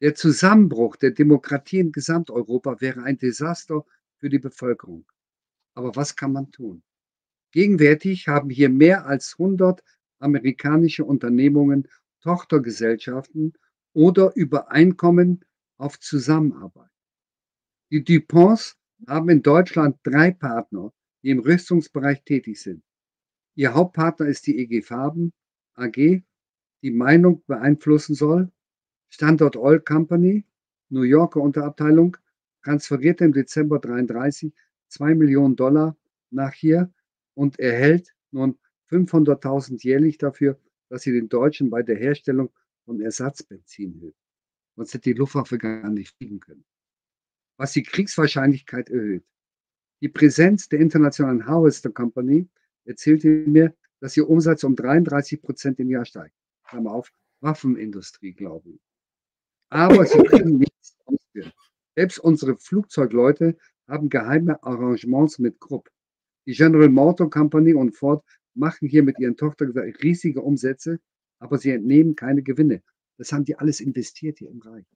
Der Zusammenbruch der Demokratie in Gesamteuropa wäre ein Desaster für die Bevölkerung. Aber was kann man tun? Gegenwärtig haben hier mehr als 100 amerikanische Unternehmungen Tochtergesellschaften oder Übereinkommen auf Zusammenarbeit. Die DuPonts haben in Deutschland drei Partner, die im Rüstungsbereich tätig sind. Ihr Hauptpartner ist die EG Farben AG, die Meinung beeinflussen soll. Standort Oil Company, New Yorker Unterabteilung, transferierte im Dezember 33 2 Millionen Dollar nach hier und erhält nun 500.000 jährlich dafür, dass sie den Deutschen bei der Herstellung von Ersatzbenzin hilft. Sonst hätte die Luftwaffe gar nicht fliegen können. Was die Kriegswahrscheinlichkeit erhöht. Die Präsenz der internationalen Harvester Company erzählte mir, dass ihr Umsatz um 33 Prozent im Jahr steigt. Klammer auf, Waffenindustrie, glaube ich. Aber sie können nichts ausführen. Selbst unsere Flugzeugleute haben geheime Arrangements mit Krupp. Die General Motor Company und Ford machen hier mit ihren Tochtern riesige Umsätze, aber sie entnehmen keine Gewinne. Das haben die alles investiert hier im Reich.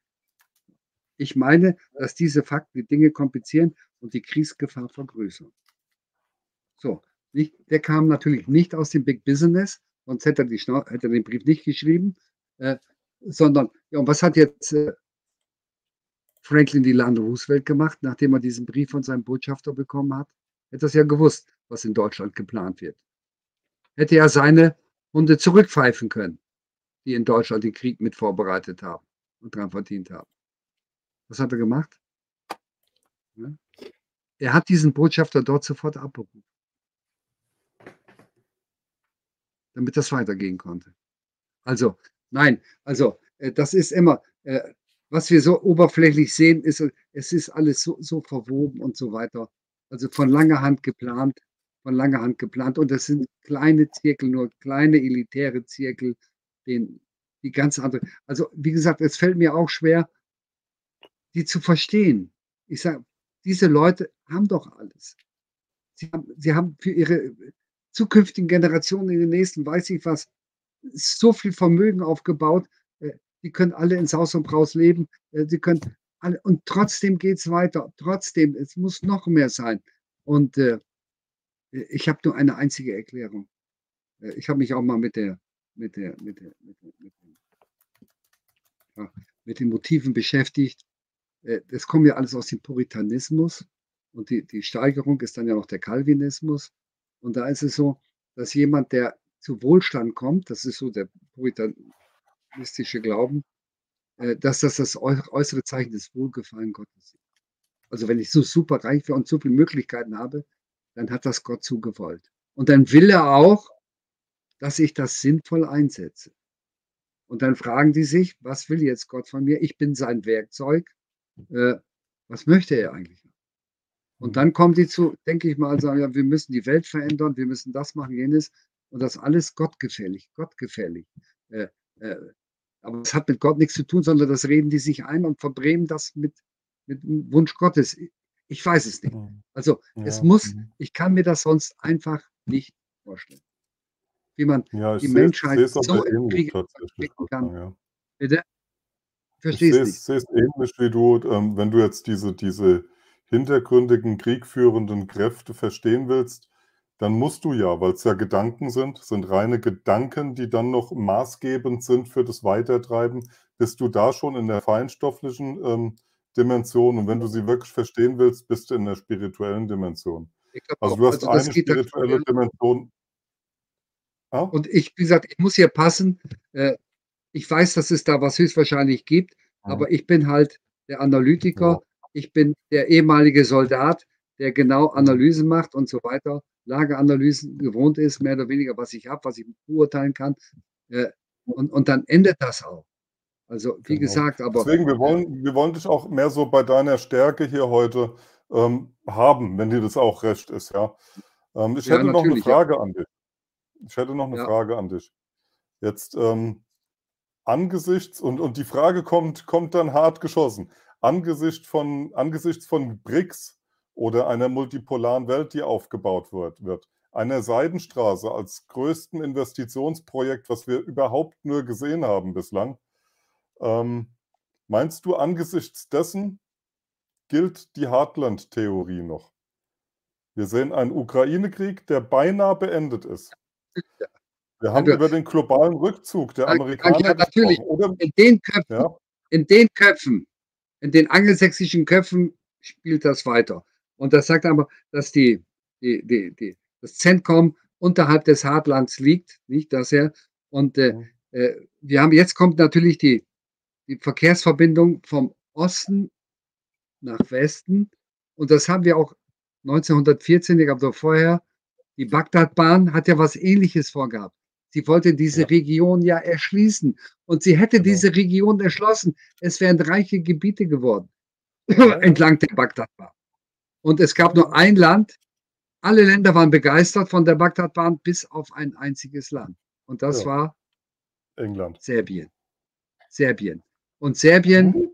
Ich meine, dass diese Fakten die Dinge komplizieren und die Kriegsgefahr vergrößern. So, nicht, der kam natürlich nicht aus dem Big Business, sonst hätte er, die hätte er den Brief nicht geschrieben, äh, sondern, ja, und was hat jetzt äh, Franklin Delano Roosevelt gemacht, nachdem er diesen Brief von seinem Botschafter bekommen hat? Hätte es ja gewusst, was in Deutschland geplant wird. Hätte er seine Hunde zurückpfeifen können, die in Deutschland den Krieg mit vorbereitet haben und daran verdient haben. Was hat er gemacht? Ja. Er hat diesen Botschafter dort sofort abberufen, damit das weitergehen konnte. Also, nein, also äh, das ist immer, äh, was wir so oberflächlich sehen, ist, es ist alles so, so verwoben und so weiter. Also von langer Hand geplant, von langer Hand geplant. Und das sind kleine Zirkel, nur kleine elitäre Zirkel, den, die ganz andere. Also, wie gesagt, es fällt mir auch schwer, die zu verstehen. Ich sage, diese Leute haben doch alles. Sie haben, sie haben für ihre zukünftigen Generationen in den nächsten, weiß ich was, so viel Vermögen aufgebaut. Äh, die können alle ins Haus und Braus leben. Äh, sie können alle, und trotzdem geht es weiter. Trotzdem, es muss noch mehr sein. Und äh, ich habe nur eine einzige Erklärung. Äh, ich habe mich auch mal mit der, mit der, mit der, mit, der, mit, den, ja, mit den Motiven beschäftigt. Äh, das kommt ja alles aus dem Puritanismus und die, die Steigerung ist dann ja noch der Calvinismus. Und da ist es so, dass jemand, der zu Wohlstand kommt, das ist so der puritanistische Glauben, äh, dass das das äußere Zeichen des Wohlgefallen Gottes ist. Also wenn ich so super reich wäre und so viele Möglichkeiten habe, dann hat das Gott so gewollt. Und dann will er auch, dass ich das sinnvoll einsetze. Und dann fragen die sich, was will jetzt Gott von mir? Ich bin sein Werkzeug. Äh, was möchte er eigentlich? Und dann kommen die zu, denke ich mal, sagen, ja, wir müssen die Welt verändern, wir müssen das machen, jenes. Und das alles gottgefällig, gottgefällig. Äh, äh, aber es hat mit Gott nichts zu tun, sondern das reden die sich ein und verbremen das mit, mit dem Wunsch Gottes. Ich weiß es nicht. Mhm. Also ja. es muss, mhm. ich kann mir das sonst einfach nicht vorstellen. Wie man ja, die Menschheit so im Krieg kann. Ja. Bitte? Verstehst ich sehe es ähnlich wie du, ähm, wenn du jetzt diese, diese hintergründigen, kriegführenden Kräfte verstehen willst, dann musst du ja, weil es ja Gedanken sind, sind reine Gedanken, die dann noch maßgebend sind für das Weitertreiben, bist du da schon in der feinstofflichen ähm, Dimension. Und wenn du sie wirklich verstehen willst, bist du in der spirituellen Dimension. Also du hast also eine spirituelle Dimension. Ah? Und ich, wie gesagt, ich muss hier passen. Äh, ich weiß, dass es da was höchstwahrscheinlich gibt, ja. aber ich bin halt der Analytiker. Ja. Ich bin der ehemalige Soldat, der genau Analysen macht und so weiter. Lageanalysen gewohnt ist, mehr oder weniger, was ich habe, was ich beurteilen kann. Äh, und, und dann endet das auch. Also wie genau. gesagt, aber. Deswegen, wir wollen, wir wollen dich auch mehr so bei deiner Stärke hier heute ähm, haben, wenn dir das auch recht ist, ja. Ähm, ich ja, hätte noch eine Frage ja. an dich. Ich hätte noch eine ja. Frage an dich. Jetzt ähm, angesichts, und, und die Frage kommt, kommt dann hart geschossen, angesichts von, angesichts von BRICS oder einer multipolaren Welt, die aufgebaut wird, wird einer Seidenstraße als größten Investitionsprojekt, was wir überhaupt nur gesehen haben bislang, ähm, meinst du, angesichts dessen gilt die Heartland-Theorie noch? Wir sehen einen Ukraine-Krieg, der beinahe beendet ist. Wir haben ja, über den globalen Rückzug der Amerikaner ja, natürlich. In, den Köpfen, ja. in den Köpfen, in den angelsächsischen Köpfen spielt das weiter. Und das sagt aber, dass die, die, die, die, das Zentrum unterhalb des Hartlands liegt, nicht das er. Und äh, mhm. äh, wir haben jetzt kommt natürlich die, die Verkehrsverbindung vom Osten nach Westen. Und das haben wir auch 1914, ich glaube vorher, die Bagdadbahn hat ja was ähnliches vorgehabt. Sie wollte diese ja. Region ja erschließen. Und sie hätte genau. diese Region erschlossen. Es wären reiche Gebiete geworden entlang der Bagdadbahn. Und es gab nur ein Land. Alle Länder waren begeistert von der Bagdadbahn, bis auf ein einziges Land. Und das ja. war England. Serbien. Serbien. Und Serbien mhm.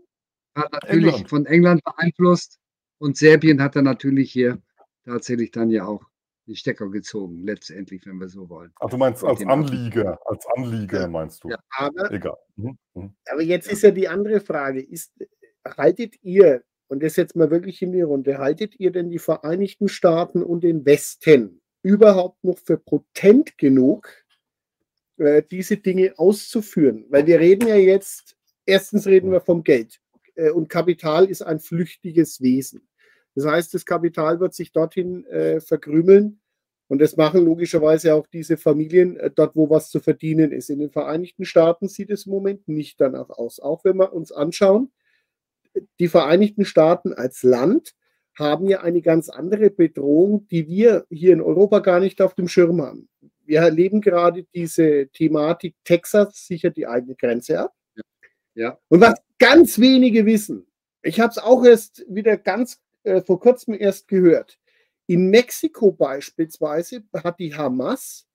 hat natürlich England. von England beeinflusst. Und Serbien hat dann natürlich hier tatsächlich dann ja auch den Stecker gezogen, letztendlich, wenn wir so wollen. Ach, du meinst als Anlieger, als Anlieger meinst du? Ja, aber, Egal. Mhm. Mhm. aber jetzt ist ja die andere Frage, ist, haltet ihr, und das jetzt mal wirklich in die Runde, haltet ihr denn die Vereinigten Staaten und den Westen überhaupt noch für potent genug, äh, diese Dinge auszuführen? Weil wir reden ja jetzt, erstens reden wir vom Geld äh, und Kapital ist ein flüchtiges Wesen. Das heißt, das Kapital wird sich dorthin äh, verkrümeln. Und das machen logischerweise auch diese Familien äh, dort, wo was zu verdienen ist. In den Vereinigten Staaten sieht es im Moment nicht danach aus. Auch wenn wir uns anschauen, die Vereinigten Staaten als Land haben ja eine ganz andere Bedrohung, die wir hier in Europa gar nicht auf dem Schirm haben. Wir erleben gerade diese Thematik, Texas sichert die eigene Grenze ab. Ja. Und was ganz wenige wissen, ich habe es auch erst wieder ganz äh, vor kurzem erst gehört. In Mexiko beispielsweise hat die Hamas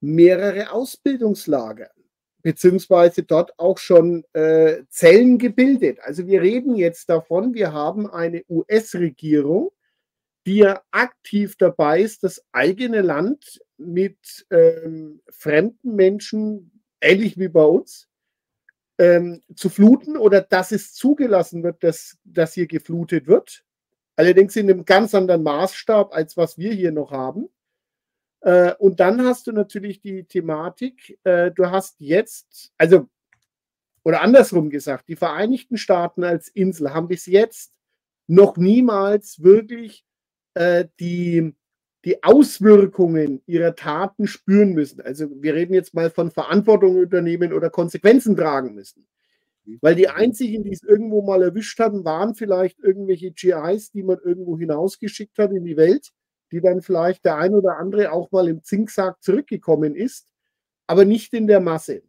mehrere Ausbildungslager, beziehungsweise dort auch schon äh, Zellen gebildet. Also wir reden jetzt davon, wir haben eine US-Regierung, die ja aktiv dabei ist, das eigene Land mit ähm, fremden Menschen, ähnlich wie bei uns, ähm, zu fluten oder dass es zugelassen wird, dass, dass hier geflutet wird. Allerdings in einem ganz anderen Maßstab, als was wir hier noch haben. Äh, und dann hast du natürlich die Thematik, äh, du hast jetzt, also, oder andersrum gesagt, die Vereinigten Staaten als Insel haben bis jetzt noch niemals wirklich äh, die, die Auswirkungen ihrer Taten spüren müssen. Also wir reden jetzt mal von Verantwortung übernehmen oder Konsequenzen tragen müssen. Weil die einzigen, die es irgendwo mal erwischt hatten, waren vielleicht irgendwelche GIs, die man irgendwo hinausgeschickt hat in die Welt, die dann vielleicht der ein oder andere auch mal im Zinksack zurückgekommen ist, aber nicht in der Masse.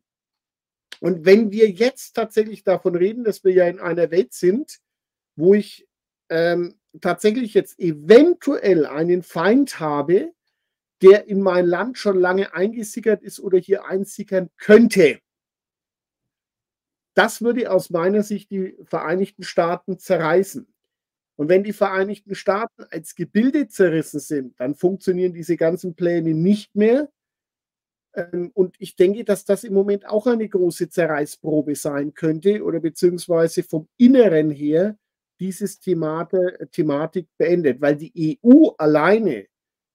Und wenn wir jetzt tatsächlich davon reden, dass wir ja in einer Welt sind, wo ich ähm, tatsächlich jetzt eventuell einen Feind habe, der in mein Land schon lange eingesickert ist oder hier einsickern könnte, das würde aus meiner Sicht die Vereinigten Staaten zerreißen. Und wenn die Vereinigten Staaten als Gebilde zerrissen sind, dann funktionieren diese ganzen Pläne nicht mehr. Ähm, und ich denke, dass das im Moment auch eine große Zerreißprobe sein könnte oder beziehungsweise vom Inneren her dieses Themate, Thematik beendet, weil die EU alleine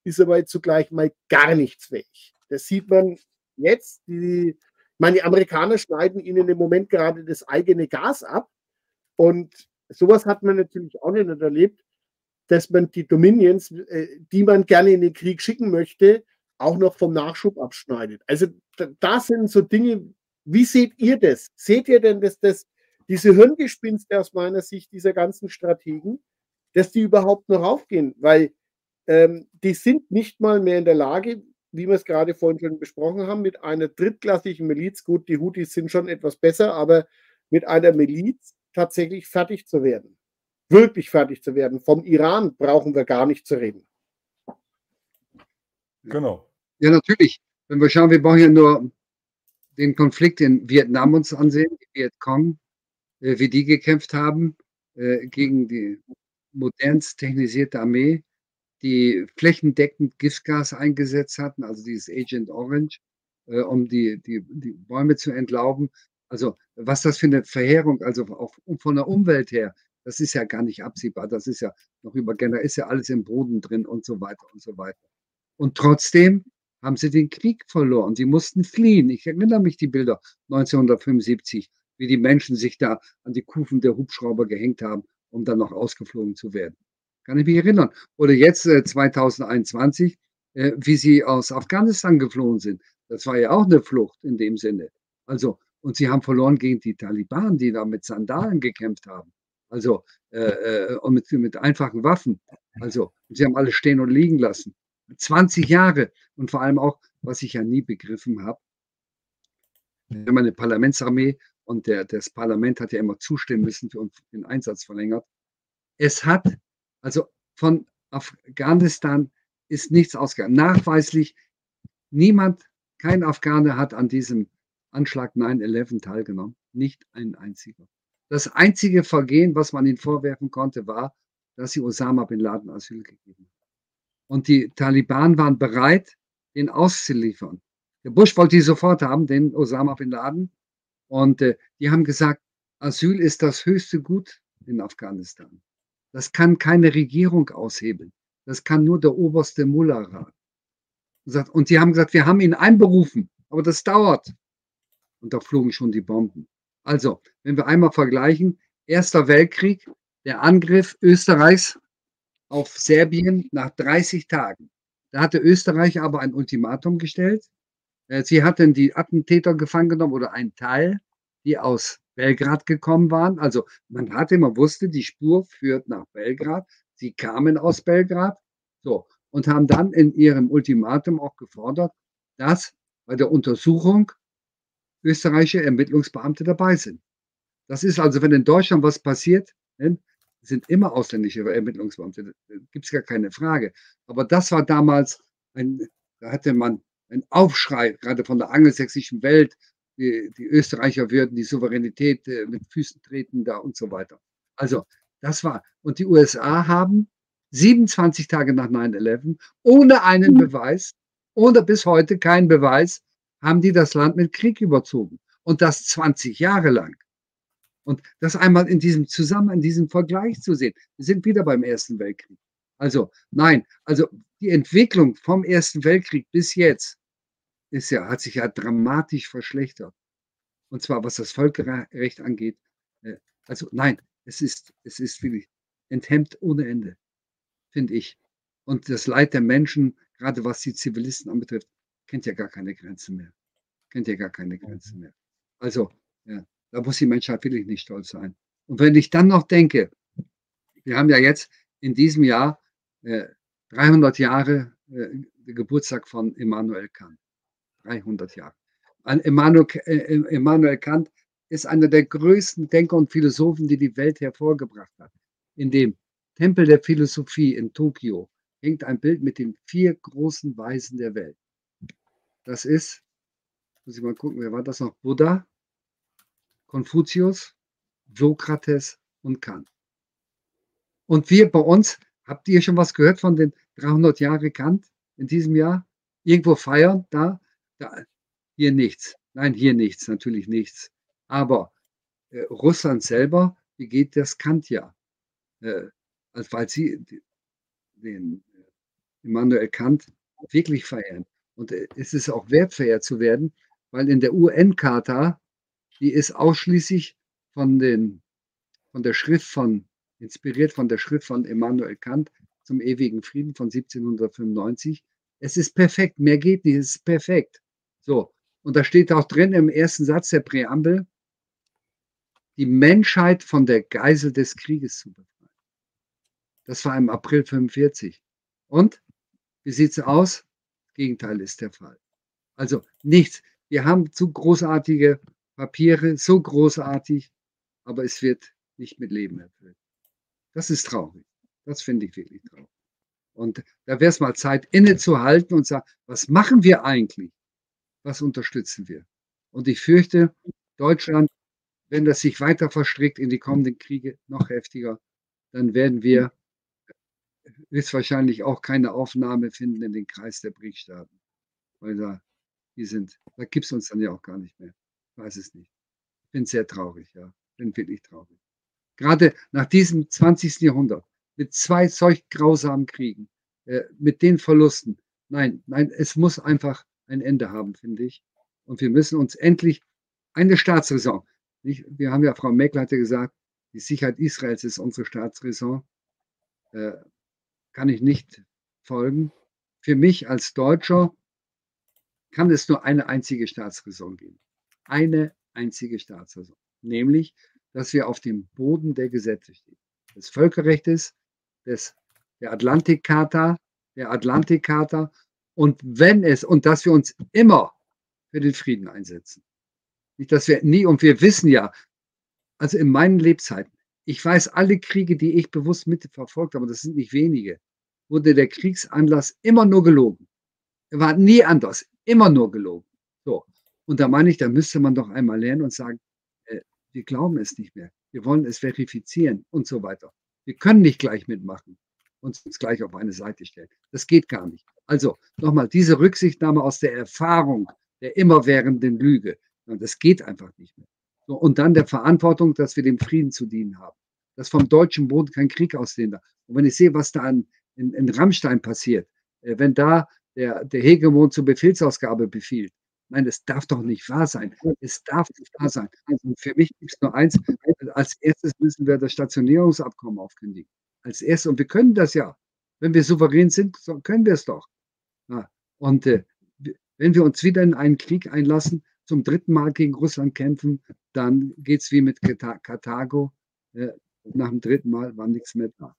ist aber zugleich mal gar nichts fähig. Das sieht man jetzt. Die meine, Amerikaner schneiden ihnen im Moment gerade das eigene Gas ab. Und sowas hat man natürlich auch nicht erlebt, dass man die Dominions, äh, die man gerne in den Krieg schicken möchte, auch noch vom Nachschub abschneidet. Also da sind so Dinge, wie seht ihr das? Seht ihr denn, dass das, diese Hirngespinste aus meiner Sicht dieser ganzen Strategen, dass die überhaupt noch aufgehen? Weil ähm, die sind nicht mal mehr in der Lage, wie wir es gerade vorhin schon besprochen haben, mit einer drittklassigen Miliz. Gut, die Houthis sind schon etwas besser, aber mit einer Miliz tatsächlich fertig zu werden. Wirklich fertig zu werden. Vom Iran brauchen wir gar nicht zu reden. Genau. Ja, natürlich. Wenn wir schauen, wir brauchen ja nur den Konflikt in Vietnam uns ansehen, die Vietcong, äh, wie die gekämpft haben äh, gegen die modernst technisierte Armee, die flächendeckend Giftgas eingesetzt hatten, also dieses Agent Orange, äh, um die, die, die Bäume zu entlauben. Also was das für eine Verheerung, also auch von der Umwelt her, das ist ja gar nicht absehbar. Das ist ja noch über Generation, ist ja alles im Boden drin und so weiter und so weiter. Und trotzdem haben sie den Krieg verloren. Sie mussten fliehen. Ich erinnere mich die Bilder 1975, wie die Menschen sich da an die Kufen der Hubschrauber gehängt haben, um dann noch ausgeflogen zu werden. Kann ich mich erinnern. Oder jetzt äh, 2021, äh, wie sie aus Afghanistan geflohen sind. Das war ja auch eine Flucht in dem Sinne. Also, und sie haben verloren gegen die Taliban, die da mit Sandalen gekämpft haben. Also, äh, äh und mit, mit einfachen Waffen. Also, sie haben alle stehen und liegen lassen. 20 Jahre. Und vor allem auch, was ich ja nie begriffen habe, wenn man eine Parlamentsarmee und der, das Parlament hat ja immer zustimmen müssen für den Einsatz verlängert. Es hat, also von Afghanistan ist nichts ausgegangen. Nachweislich, niemand, kein Afghaner hat an diesem Anschlag 9-11 teilgenommen. Nicht ein einziger. Das einzige Vergehen, was man ihnen vorwerfen konnte, war, dass sie Osama bin Laden Asyl gegeben haben. Und die Taliban waren bereit, ihn auszuliefern. Der Bush wollte die sofort haben, den Osama bin Laden. Und äh, die haben gesagt, Asyl ist das höchste Gut in Afghanistan. Das kann keine Regierung aushebeln. Das kann nur der oberste Mullah-Rat. Und die haben gesagt, wir haben ihn einberufen, aber das dauert. Und da flogen schon die Bomben. Also, wenn wir einmal vergleichen, Erster Weltkrieg, der Angriff Österreichs auf Serbien nach 30 Tagen. Da hatte Österreich aber ein Ultimatum gestellt. Äh, sie hatten die Attentäter gefangen genommen oder einen Teil, die aus Belgrad gekommen waren. Also man hatte, man wusste, die Spur führt nach Belgrad. Sie kamen aus Belgrad. So. Und haben dann in ihrem Ultimatum auch gefordert, dass bei der Untersuchung österreichische Ermittlungsbeamte dabei sind. Das ist also, wenn in Deutschland was passiert, sind immer ausländische Ermittlungsbeamte. Gibt es gar keine Frage. Aber das war damals ein, da hatte man einen Aufschrei, gerade von der angelsächsischen Welt. Die, die Österreicher würden die Souveränität äh, mit Füßen treten da und so weiter. Also, das war. Und die USA haben 27 Tage nach 9-11, ohne einen mhm. Beweis, ohne bis heute keinen Beweis, haben die das Land mit Krieg überzogen. Und das 20 Jahre lang. Und das einmal in diesem Zusammenhang, in diesem Vergleich zu sehen. Wir sind wieder beim Ersten Weltkrieg. Also nein, also die Entwicklung vom Ersten Weltkrieg bis jetzt ist ja, hat sich ja dramatisch verschlechtert. Und zwar was das Völkerrecht angeht. Äh, also nein, es ist, es ist wirklich enthemmt ohne Ende, finde ich. Und das Leid der Menschen, gerade was die Zivilisten anbetrifft, kennt ja gar keine Grenzen mehr. Kennt ja gar keine Grenzen mehr. Also, ja, da muss die Menschheit wirklich nicht stolz sein. Und wenn ich dann noch denke, wir haben ja jetzt in diesem Jahr äh, 300 Jahre äh, Geburtstag von Immanuel Kant. 300 Jahre. An Immanuel, äh, Immanuel Kant ist einer der größten Denker und Philosophen, die die Welt hervorgebracht hat. In dem Tempel der Philosophie in Tokio hängt ein Bild mit den vier großen Weisen der Welt. Das ist, muss ich mal gucken, wer war das noch? Buddha, Konfuzius, Sokrates und Kant. Und wir bei uns, habt ihr schon was gehört von den 300 Jahre Kant in diesem Jahr? Irgendwo feiern? Da? da hier nichts. Nein, hier nichts, natürlich nichts. Aber äh, Russland selber wie geht das Kant-Jahr. Äh, also weil sie den äh, Immanuel Kant wirklich feiern. Und äh, es ist auch wert, verehrt zu werden, weil in der UN-Charta die ist ausschließlich von, den, von der Schrift von, inspiriert von der Schrift von Immanuel Kant zum ewigen Frieden von 1795. Es ist perfekt, mehr geht nicht, es ist perfekt. So, und da steht auch drin im ersten Satz der Präambel, die Menschheit von der Geisel des Krieges zu befreien. Das war im April 45. Und wie sieht es aus? Gegenteil ist der Fall. Also nichts. Wir haben zu großartige Papiere so großartig, aber es wird nicht mit Leben erfüllt. Das ist traurig. Das finde ich wirklich traurig. Und da wäre es mal Zeit, innezuhalten und sagen, was machen wir eigentlich? Was unterstützen wir? Und ich fürchte, Deutschland, wenn das sich weiter verstrickt in die kommenden Kriege, noch heftiger, dann werden wir höchstwahrscheinlich auch keine Aufnahme finden in den Kreis der BRIC-Staaten. Weil da, die sind, da gibt es uns dann ja auch gar nicht mehr. Ich weiß es nicht. Ich bin sehr traurig, ja. Bin wirklich traurig. Gerade nach diesem 20. Jahrhundert, mit zwei solch grausamen Kriegen, äh, mit den Verlusten. Nein, nein, es muss einfach ein Ende haben, finde ich. Und wir müssen uns endlich eine Staatsräson. Nicht? Wir haben ja, Frau Merkel hatte gesagt, die Sicherheit Israels ist unsere Staatsräson. Äh, kann ich nicht folgen. Für mich als Deutscher kann es nur eine einzige Staatsräson geben. Eine einzige Staatsräson. Nämlich, dass wir auf dem Boden der Gesetze stehen. Des Völkerrechts, des, der Atlantikcharta, der Atlantikcharta und wenn es, und dass wir uns immer für den Frieden einsetzen. Nicht, dass wir nie, und wir wissen ja, also in meinen Lebzeiten, ich weiß, alle Kriege, die ich bewusst mitverfolgt habe, das sind nicht wenige, wurde der Kriegsanlass immer nur gelogen. Er war nie anders, immer nur gelogen. So. Und da meine ich, da müsste man doch einmal lernen und sagen, äh, wir glauben es nicht mehr. Wir wollen es verifizieren und so weiter. Wir können nicht gleich mitmachen und uns gleich auf eine Seite stellen. Das geht gar nicht. Also nochmal, diese Rücksichtnahme aus der Erfahrung der immerwährenden Lüge, das geht einfach nicht mehr. Und dann der Verantwortung, dass wir dem Frieden zu dienen haben. Dass vom deutschen Boden kein Krieg ausgehen darf. Und wenn ich sehe, was da in, in, in Rammstein passiert, äh, wenn da der, der Hegemon zur Befehlsausgabe befiehlt, Nein, das darf doch nicht wahr sein. Es darf nicht wahr sein. Also für mich gibt es nur eins. Als erstes müssen wir das Stationierungsabkommen aufkündigen. Als erstes. Und wir können das ja. Wenn wir souverän sind, können wir es doch. Und äh, wenn wir uns wieder in einen Krieg einlassen, zum dritten Mal gegen Russland kämpfen, dann geht es wie mit Karthago. Äh, nach dem dritten Mal war nichts mehr da.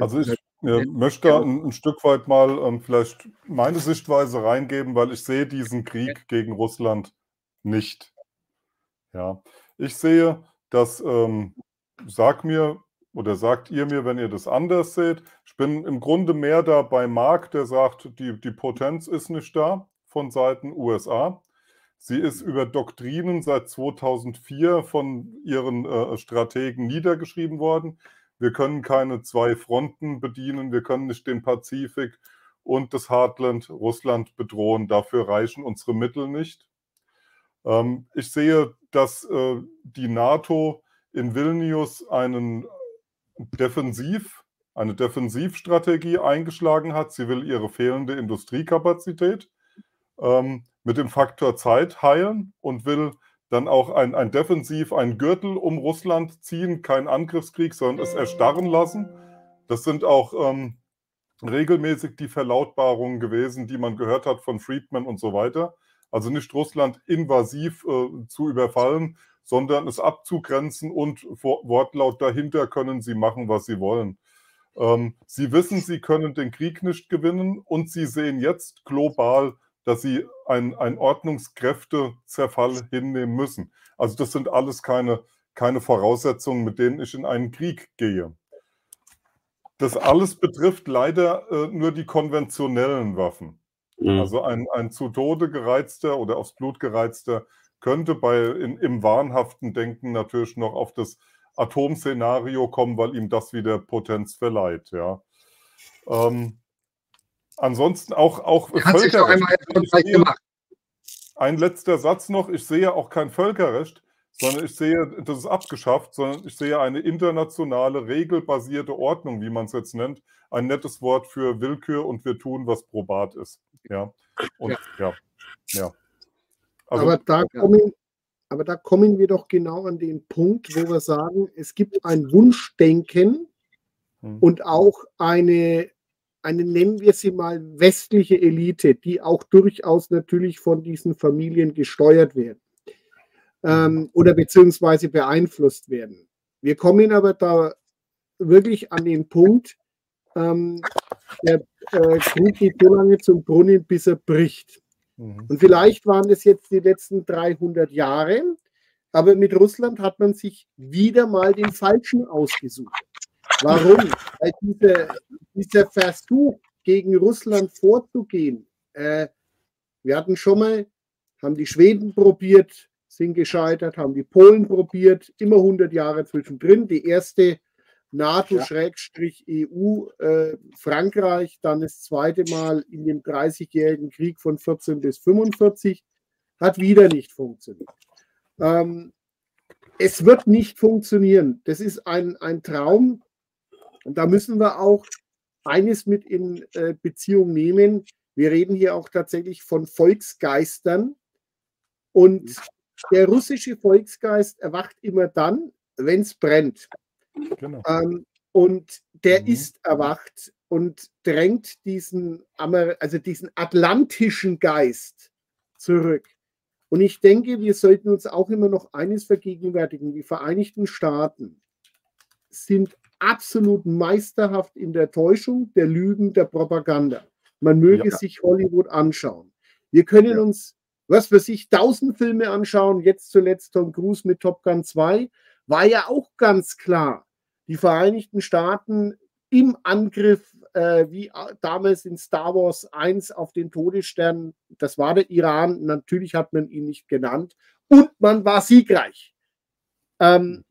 also ich äh, möchte ein, ein, Stück weit mal ähm, vielleicht meine Sichtweise reingeben, weil ich sehe diesen Krieg gegen Russland nicht. Ja, ich sehe, dass, ähm, sag mir oder sagt ihr mir, wenn ihr das anders seht, ich bin im Grunde mehr da bei Mark, der sagt, die, die Potenz ist nicht da von Seiten USA. Sie ist über Doktrinen seit 2004 von ihren äh, Strategen niedergeschrieben worden. Wir können keine zwei Fronten bedienen, wir können nicht den Pazifik und das Heartland Russland bedrohen. Dafür reichen unsere Mittel nicht. Ähm, ich sehe, dass äh, die NATO in Vilnius einen Defensiv, eine Defensivstrategie eingeschlagen hat. Sie will ihre fehlende Industriekapazität ähm, mit dem Faktor Zeit heilen und will dann auch ein, ein Defensiv, ein Gürtel um Russland ziehen, kein Angriffskrieg, sondern es erstarren lassen. Das sind auch ähm, regelmäßig die Verlautbarungen gewesen, die man gehört hat von Friedman und so weiter. Also nicht Russland invasiv äh, zu überfallen, sondern es abzugrenzen und Wortlaut dahinter können sie machen, was sie wollen. Ähm, sie wissen, sie können den Krieg nicht gewinnen und sie sehen jetzt global dass sie einen Ordnungskräftezerfall hinnehmen müssen. Also das sind alles keine, keine Voraussetzungen, mit denen ich in einen Krieg gehe. Das alles betrifft leider äh, nur die konventionellen Waffen. Mhm. Also ein, ein zu Tode gereizter oder aufs Blut gereizter könnte bei, in, im wahnhaften Denken natürlich noch auf das Atomszenario kommen, weil ihm das wieder Potenz verleiht. Ja. Ähm, Ansonsten auch, auch Hat sich doch einmal sehe, gemacht. Ein letzter Satz noch. Ich sehe auch kein Völkerrecht, sondern ich sehe, das ist abgeschafft, sondern ich sehe eine internationale, regelbasierte Ordnung, wie man es jetzt nennt. Ein nettes Wort für Willkür und wir tun, was probat ist. Ja. Und, ja. ja. ja. Also, aber, da kommen, aber da kommen wir doch genau an den Punkt, wo wir sagen, es gibt ein Wunschdenken hm. und auch eine eine, nennen wir sie mal, westliche Elite, die auch durchaus natürlich von diesen Familien gesteuert werden ähm, oder beziehungsweise beeinflusst werden. Wir kommen aber da wirklich an den Punkt, ähm, der äh, Krug geht so lange zum Brunnen, bis er bricht. Mhm. Und vielleicht waren es jetzt die letzten 300 Jahre, aber mit Russland hat man sich wieder mal den Falschen ausgesucht. Warum? Weil diese, dieser Versuch, gegen Russland vorzugehen, äh, wir hatten schon mal, haben die Schweden probiert, sind gescheitert, haben die Polen probiert, immer 100 Jahre zwischendrin. Die erste NATO-EU, äh, Frankreich, dann das zweite Mal in dem 30-jährigen Krieg von 14 bis 45, hat wieder nicht funktioniert. Ähm, es wird nicht funktionieren. Das ist ein, ein Traum. Und da müssen wir auch eines mit in äh, Beziehung nehmen. Wir reden hier auch tatsächlich von Volksgeistern. Und der russische Volksgeist erwacht immer dann, wenn es brennt. Genau. Ähm, und der mhm. ist erwacht und drängt diesen, also diesen atlantischen Geist zurück. Und ich denke, wir sollten uns auch immer noch eines vergegenwärtigen. Die Vereinigten Staaten sind absolut meisterhaft in der Täuschung, der Lügen, der Propaganda. Man möge ja. sich Hollywood anschauen. Wir können ja. uns, was für sich, tausend Filme anschauen. Jetzt zuletzt Tom Cruise mit Top Gun 2. War ja auch ganz klar. Die Vereinigten Staaten im Angriff, äh, wie damals in Star Wars 1 auf den Todesstern, das war der Iran. Natürlich hat man ihn nicht genannt. Und man war siegreich. Ähm,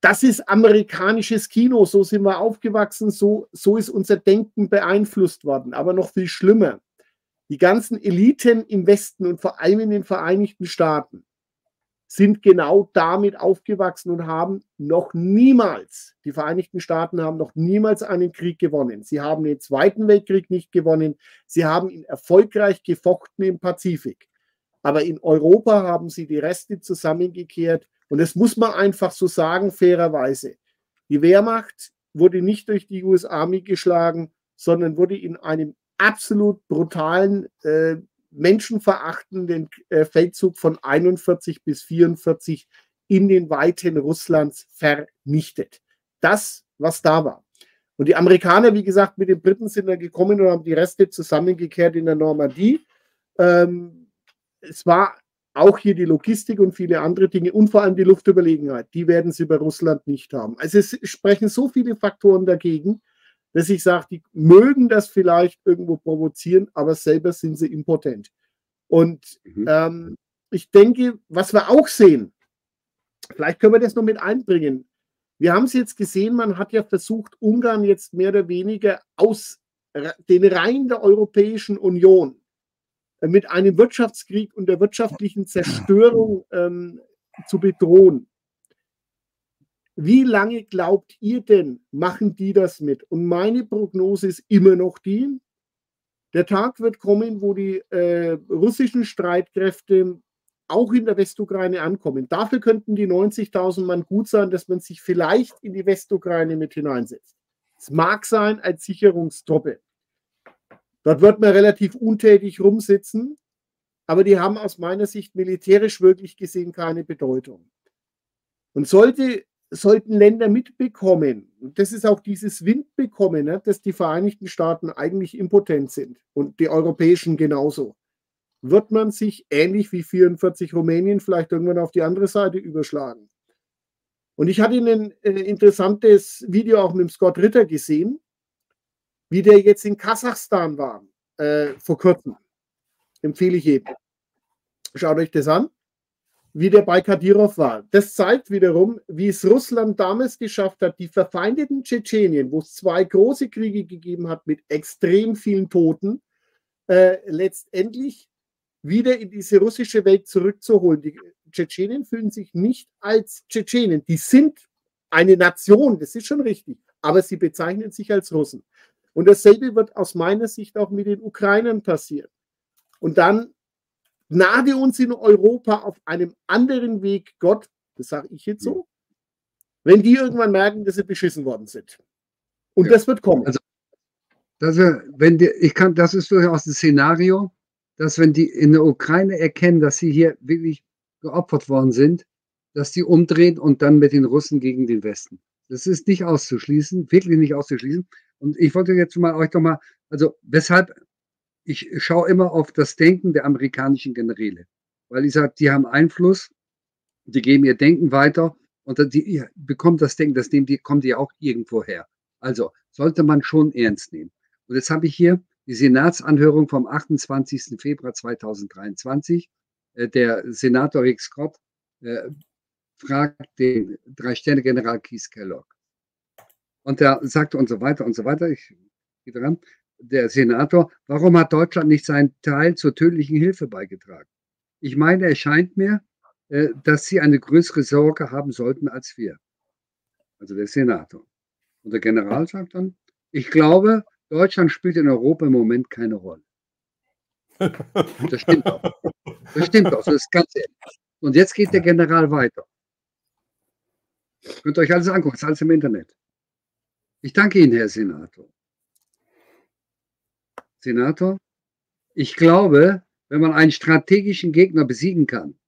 das ist amerikanisches Kino, so sind wir aufgewachsen, so, so ist unser Denken beeinflusst worden. Aber noch viel schlimmer, die ganzen Eliten im Westen und vor allem in den Vereinigten Staaten sind genau damit aufgewachsen und haben noch niemals, die Vereinigten Staaten haben noch niemals einen Krieg gewonnen. Sie haben den Zweiten Weltkrieg nicht gewonnen. Sie haben ihn erfolgreich gefochten im Pazifik. Aber in Europa haben sie die Reste zusammengekehrt und das muss man einfach so sagen, fairerweise. Die Wehrmacht wurde nicht durch die US Army geschlagen, sondern wurde in einem absolut brutalen, äh, menschenverachtenden äh, Feldzug von 41 bis 44 in den Weiten Russlands vernichtet. Das, was da war. Und die Amerikaner, wie gesagt, mit den Briten sind da gekommen und haben die Reste zusammengekehrt in der Normandie. Ähm, es war auch hier die Logistik und viele andere Dinge und vor allem die Luftüberlegenheit, die werden sie bei Russland nicht haben. Also es sprechen so viele Faktoren dagegen, dass ich sage, die mögen das vielleicht irgendwo provozieren, aber selber sind sie impotent. Und mhm. ähm, ich denke, was wir auch sehen, vielleicht können wir das noch mit einbringen. Wir haben es jetzt gesehen, man hat ja versucht, Ungarn jetzt mehr oder weniger aus den Reihen der Europäischen Union mit einem Wirtschaftskrieg und der wirtschaftlichen Zerstörung ähm, zu bedrohen. Wie lange glaubt ihr denn, machen die das mit? Und meine Prognose ist immer noch die, der Tag wird kommen, wo die äh, russischen Streitkräfte auch in der Westukraine ankommen. Dafür könnten die 90.000 Mann gut sein, dass man sich vielleicht in die Westukraine mit hineinsetzt. Es mag sein als Sicherungstruppe. Dort wird man relativ untätig rumsitzen, aber die haben aus meiner Sicht militärisch wirklich gesehen keine Bedeutung. Und sollte, sollten Länder mitbekommen, und das ist auch dieses Wind bekommen, ne, dass die Vereinigten Staaten eigentlich impotent sind und die europäischen genauso, wird man sich ähnlich wie 44 Rumänien vielleicht irgendwann auf die andere Seite überschlagen. Und ich hatte ein äh, interessantes Video auch mit Scott Ritter gesehen, wie der jetzt in Kasachstan war, äh, vor kurzem. Empfehle ich jedem. Schaut euch das an, wie der bei Kadyrov war. Das zeigt wiederum, wie es Russland damals geschafft hat, die verfeindeten Tschetschenien, wo es zwei große Kriege gegeben hat mit extrem vielen Toten, äh, letztendlich wieder in diese russische Welt zurückzuholen. Die Tschetschenien fühlen sich nicht als Tschetschenen. Die sind eine Nation, das ist schon richtig, aber sie bezeichnen sich als Russen. Und dasselbe wird aus meiner Sicht auch mit den Ukrainern passieren. Und dann gnade uns in Europa auf einem anderen Weg Gott, das sage ich jetzt so, wenn die irgendwann merken, dass sie beschissen worden sind. Und ja. das wird kommen. Also, dass wenn die, ich kann, das ist durchaus ein Szenario, dass wenn die in der Ukraine erkennen, dass sie hier wirklich geopfert worden sind, dass die umdrehen und dann mit den Russen gegen den Westen. Das ist nicht auszuschließen, wirklich nicht auszuschließen. Und ich wollte jetzt mal euch doch mal, also weshalb ich schaue immer auf das Denken der amerikanischen Generäle, weil ich sage, die haben Einfluss Die geben ihr Denken weiter und die bekommt das Denken, das nehmen die, kommt die auch irgendwo her. Also sollte man schon ernst nehmen. Und jetzt habe ich hier die Senatsanhörung vom 28. Februar 2023. Äh, der Senator Rick Scott äh, fragt den Drei-Sterne-General Keith Kellogg. Und der sagte und so weiter und so weiter. Ich gehe dran. Der Senator, warum hat Deutschland nicht seinen Teil zur tödlichen Hilfe beigetragen? Ich meine, es scheint mir, äh, dass sie eine größere Sorge haben sollten als wir. Also der Senator. Und der General sagt dann, ich glaube, Deutschland spielt in Europa im Moment keine Rolle. [LAUGHS] Das stimmt auch. Das stimmt auch. Das ist ganz ehrlich. Und jetzt geht der General weiter. Könnt ihr euch alles angucken, ist alles im Internet. Ich danke Ihnen, Herr Senator. Senator, ich glaube, wenn man einen strategischen Gegner besiegen kann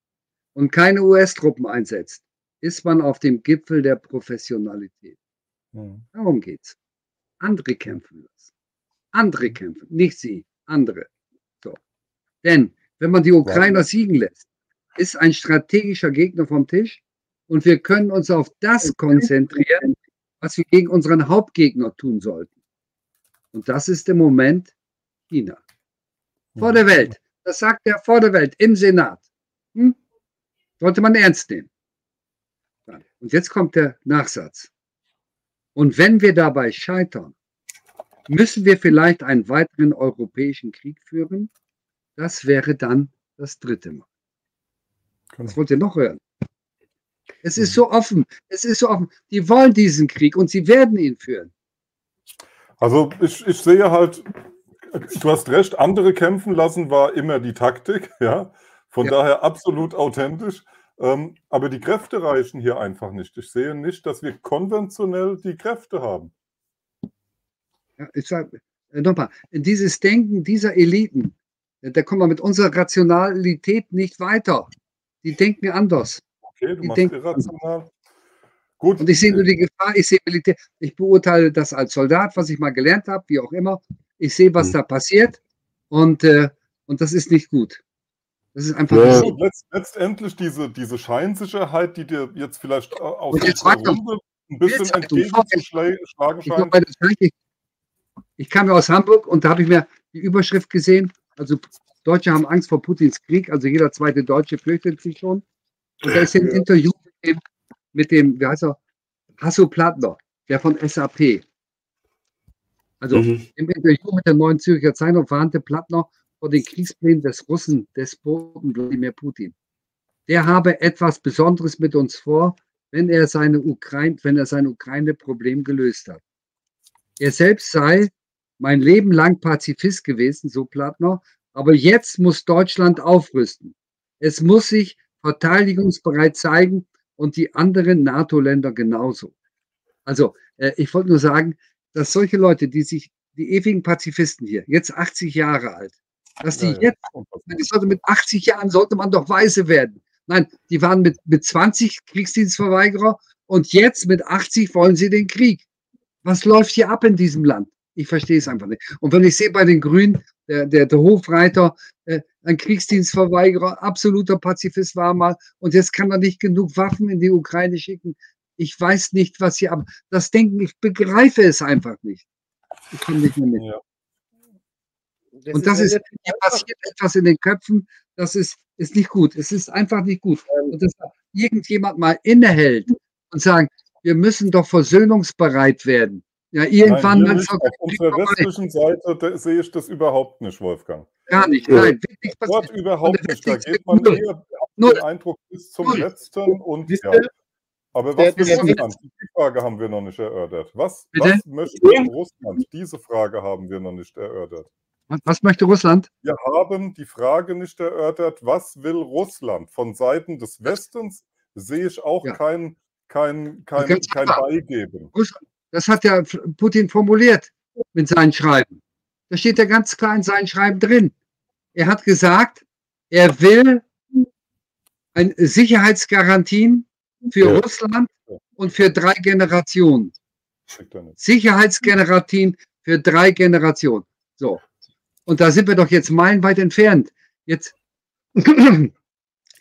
und keine US-Truppen einsetzt, ist man auf dem Gipfel der Professionalität. Mhm. Darum geht's. Andere kämpfen das. Andere kämpfen, nicht sie, andere. So. Denn wenn man die Ukrainer siegen lässt, ist ein strategischer Gegner vom Tisch und wir können uns auf das konzentrieren, was wir gegen unseren Hauptgegner tun sollten. Und das ist im Moment China. Vor der Welt. Das sagt er vor der Welt im Senat. Hm? Sollte man ernst nehmen. Und jetzt kommt der Nachsatz. Und wenn wir dabei scheitern, müssen wir vielleicht einen weiteren europäischen Krieg führen. Das wäre dann das dritte Mal. Was wollt ihr noch hören? Es ist so offen. Es ist so offen. Die wollen diesen Krieg und sie werden ihn führen. Also ich, ich sehe halt, du hast recht, andere kämpfen lassen war immer die Taktik, [LAUGHS] ja. Von ja. daher absolut authentisch. Ähm, aber die Kräfte reichen hier einfach nicht. Ich sehe nicht, dass wir konventionell die Kräfte haben. Ja, ich sage äh, nochmal, dieses Denken dieser Eliten, da kommen wir mit unserer Rationalität nicht weiter. Die denken anders. Okay, du machst irrational. Gut. Und ich sehe nur die Gefahr, ich sehe Militär, ich beurteile das als Soldat, was ich mal gelernt habe, wie auch immer. Ich sehe, was mhm. da passiert und, äh, und das ist nicht gut. Das ist einfach. Ja. Gut, letzt, letztendlich diese, diese Scheinsicherheit, die dir jetzt vielleicht aus der Runde ein bisschen entgegenzuschlagen scheint. Ich, ich kam ja aus Hamburg und da habe ich mir die Überschrift gesehen. Also Deutsche haben Angst vor Putins Krieg, also jeder zweite Deutsche fürchtet sich schon. Und da ist ein Interview mit dem, mit dem, wie heißt er, Hasso Plattner, der von SAP. Also mhm. im Interview mit der neuen Zürcher Zeitung verhandte Plattner vor den Kriegsplänen des Russen, Despoten Wladimir Putin. Der habe etwas Besonderes mit uns vor, wenn er seine Ukraine, wenn er sein Ukraine-Problem gelöst hat. Er selbst sei mein Leben lang Pazifist gewesen, so Plattner, aber jetzt muss Deutschland aufrüsten. Es muss sich verteidigungsbereit zeigen und die anderen NATO-Länder genauso. Also, äh, ich wollte nur sagen, dass solche Leute, die sich, die ewigen Pazifisten hier, jetzt 80 Jahre alt, dass die ja, jetzt, ja. sollte mit 80 Jahren sollte man doch weise werden. Nein, die waren mit, mit 20 Kriegsdienstverweigerer und jetzt mit 80 wollen sie den Krieg. Was läuft hier ab in diesem Land? Ich verstehe es einfach nicht. Und wenn ich sehe bei den Grünen, der, der, der Hofreiter, äh, ein Kriegsdienstverweigerer, absoluter Pazifist war mal, und jetzt kann er nicht genug Waffen in die Ukraine schicken. Ich weiß nicht, was hier ab. Das Denken, ich begreife es einfach nicht. Ich komme nicht mehr mit. Ja. Das und das ist, hier passiert etwas in den Köpfen, das ist, ist nicht gut. Es ist einfach nicht gut. Ähm. Und dass irgendjemand mal innehält und sagt, wir müssen doch versöhnungsbereit werden. Ja, irgendwann nein, Auf unserer westlichen Seite sehe ich das überhaupt nicht, Wolfgang. Gar nicht, nein. Wirklich Dort überhaupt nicht. Da geht man eher nur, den Eindruck bis zum nur, letzten und ja. Aber was will Russland? Die Frage haben wir noch nicht erörtert. Was, was möchte Russland? Diese Frage haben wir noch nicht erörtert. Was möchte Russland? Wir haben die Frage nicht erörtert, was will Russland? Von Seiten des Westens sehe ich auch ja. kein, kein, kein, kein Beigeben. Russland, das hat ja Putin formuliert mit seinen Schreiben. Da steht ja ganz klar in seinen Schreiben drin. Er hat gesagt, er will ein Sicherheitsgarantien für ja. Russland und für drei Generationen. Sicherheitsgarantien für drei Generationen. So. Und da sind wir doch jetzt meilenweit entfernt. Jetzt, [CLEARS THROAT]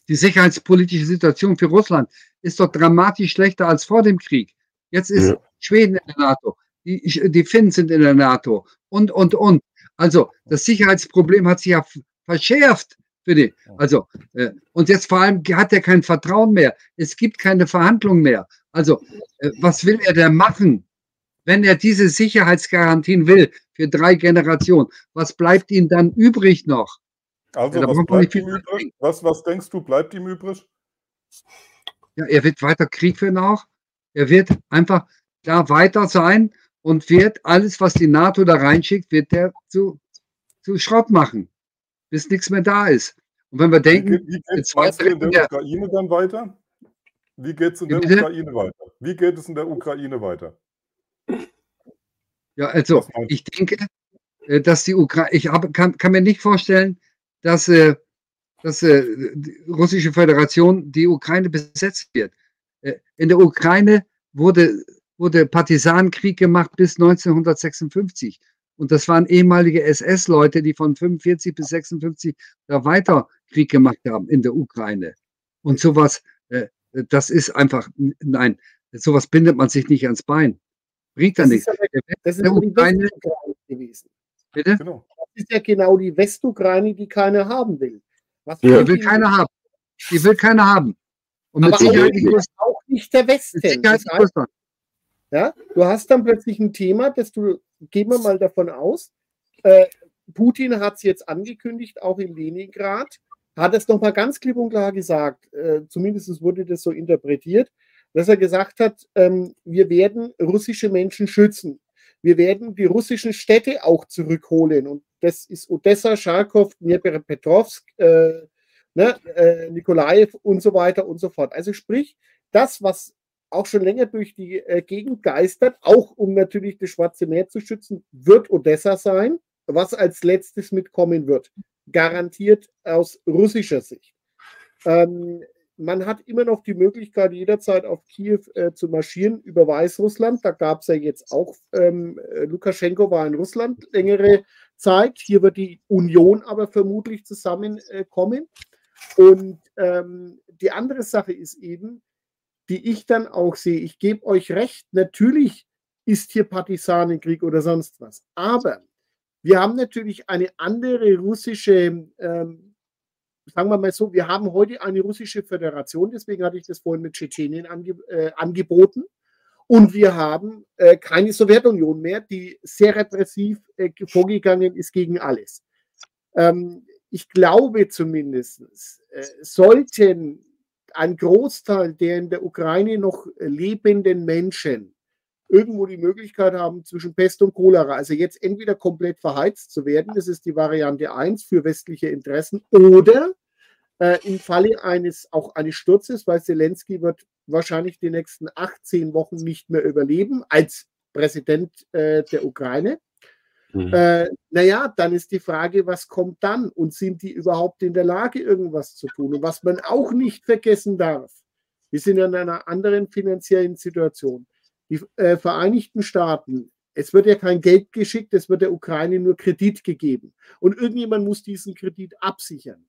Die sicherheitspolitische Situation für Russland ist doch dramatisch schlechter als vor dem Krieg. Jetzt ist ja. Schweden in der NATO, die, die Finnen sind in der NATO und, und, und. Also das Sicherheitsproblem hat sich ja verschärft für die. Also, äh, und jetzt vor allem hat er kein Vertrauen mehr. Es gibt keine Verhandlungen mehr. Also, äh, was will er denn machen, wenn er diese Sicherheitsgarantien will für drei Generationen? Was bleibt ihm dann übrig noch? Also, ja, was, bleibt ihm übrig? Was, was denkst du, bleibt ihm übrig? Ja, er wird weiter Krieg führen auch. Er wird einfach da weiter sein und wird alles, was die NATO da reinschickt, wird der zu, zu Schrott machen, bis nichts mehr da ist. Und wenn wir denken, wie, wie geht es in der Ukraine dann weiter? Wie geht es in der Ukraine weiter? Wie geht es in der Ukraine weiter? Ja, also ich denke, äh, dass die Ukraine, ich hab, kann, kann, mir nicht vorstellen, dass, äh, dass äh, die russische Föderation die Ukraine besetzt wird. In der Ukraine wurde, wurde Partisanenkrieg gemacht bis 1956. Und das waren ehemalige SS-Leute, die von 45 bis 56 da weiter Krieg gemacht haben in der Ukraine. Und sowas, das ist einfach, nein, sowas bindet man sich nicht ans Bein. Bringt da nichts. das ist der Ukraine gewesen. Bitte? Genau. Das ist ja genau die Westukraine, die keiner haben will. Was ja. Die will keiner haben. Die will keiner haben. Und Sicherheit auch, auch nicht der Westen. Das heißt, ja, du hast dann plötzlich ein Thema, das du, gehen wir mal davon aus, äh, Putin hat es jetzt angekündigt, auch in Leningrad, hat es nochmal ganz klipp und klar gesagt, äh, zumindest wurde das so interpretiert, dass er gesagt hat, ähm, wir werden russische Menschen schützen. Wir werden die russischen Städte auch zurückholen. Und das ist Odessa, Charkow, Dnipropetrovsk, äh, ne, äh, Nikolaev und so weiter und so fort. Also sprich, das, was auch schon länger durch die äh, Gegend geistert, auch um natürlich das Schwarze Meer zu schützen, wird Odessa sein, was als letztes mitkommen wird. Garantiert aus russischer Sicht. Ähm, man hat immer noch die Möglichkeit, jederzeit auf Kiew äh, zu marschieren über Weißrussland. Da gab es ja jetzt auch, ähm, äh, Lukaschenko war in Russland längere Zeit. Hier wird die Union aber vermutlich zusammenkommen. Äh, Und ähm, die andere Sache ist eben, die ich dann auch sehe, ich gebe euch recht, natürlich ist hier Partisanenkrieg oder sonst was. Aber wir haben natürlich eine andere russische ähm, sagen wir mal so, wir haben heute eine russische Föderation, deswegen hatte ich das vorhin mit Tschetschenien ange, äh, angeboten. Und wir haben äh, keine Sowjetunion mehr, die sehr repressiv äh, vorgegangen ist gegen alles. Ähm, ich glaube zumindest, äh, sollten ein Großteil der in der Ukraine noch lebenden Menschen irgendwo die Möglichkeit haben, zwischen Pest und Cholera, also jetzt entweder komplett verheizt zu werden, das ist die Variante 1 für westliche Interessen, oder äh, im Falle eines auch eines Sturzes, weil Zelensky wird wahrscheinlich die nächsten 18 Wochen nicht mehr überleben als Präsident äh, der Ukraine. Mhm. Äh, naja, dann ist die Frage, was kommt dann? Und sind die überhaupt in der Lage, irgendwas zu tun? Und was man auch nicht vergessen darf, wir sind in einer anderen finanziellen Situation. Die äh, Vereinigten Staaten, es wird ja kein Geld geschickt, es wird der Ukraine nur Kredit gegeben. Und irgendjemand muss diesen Kredit absichern.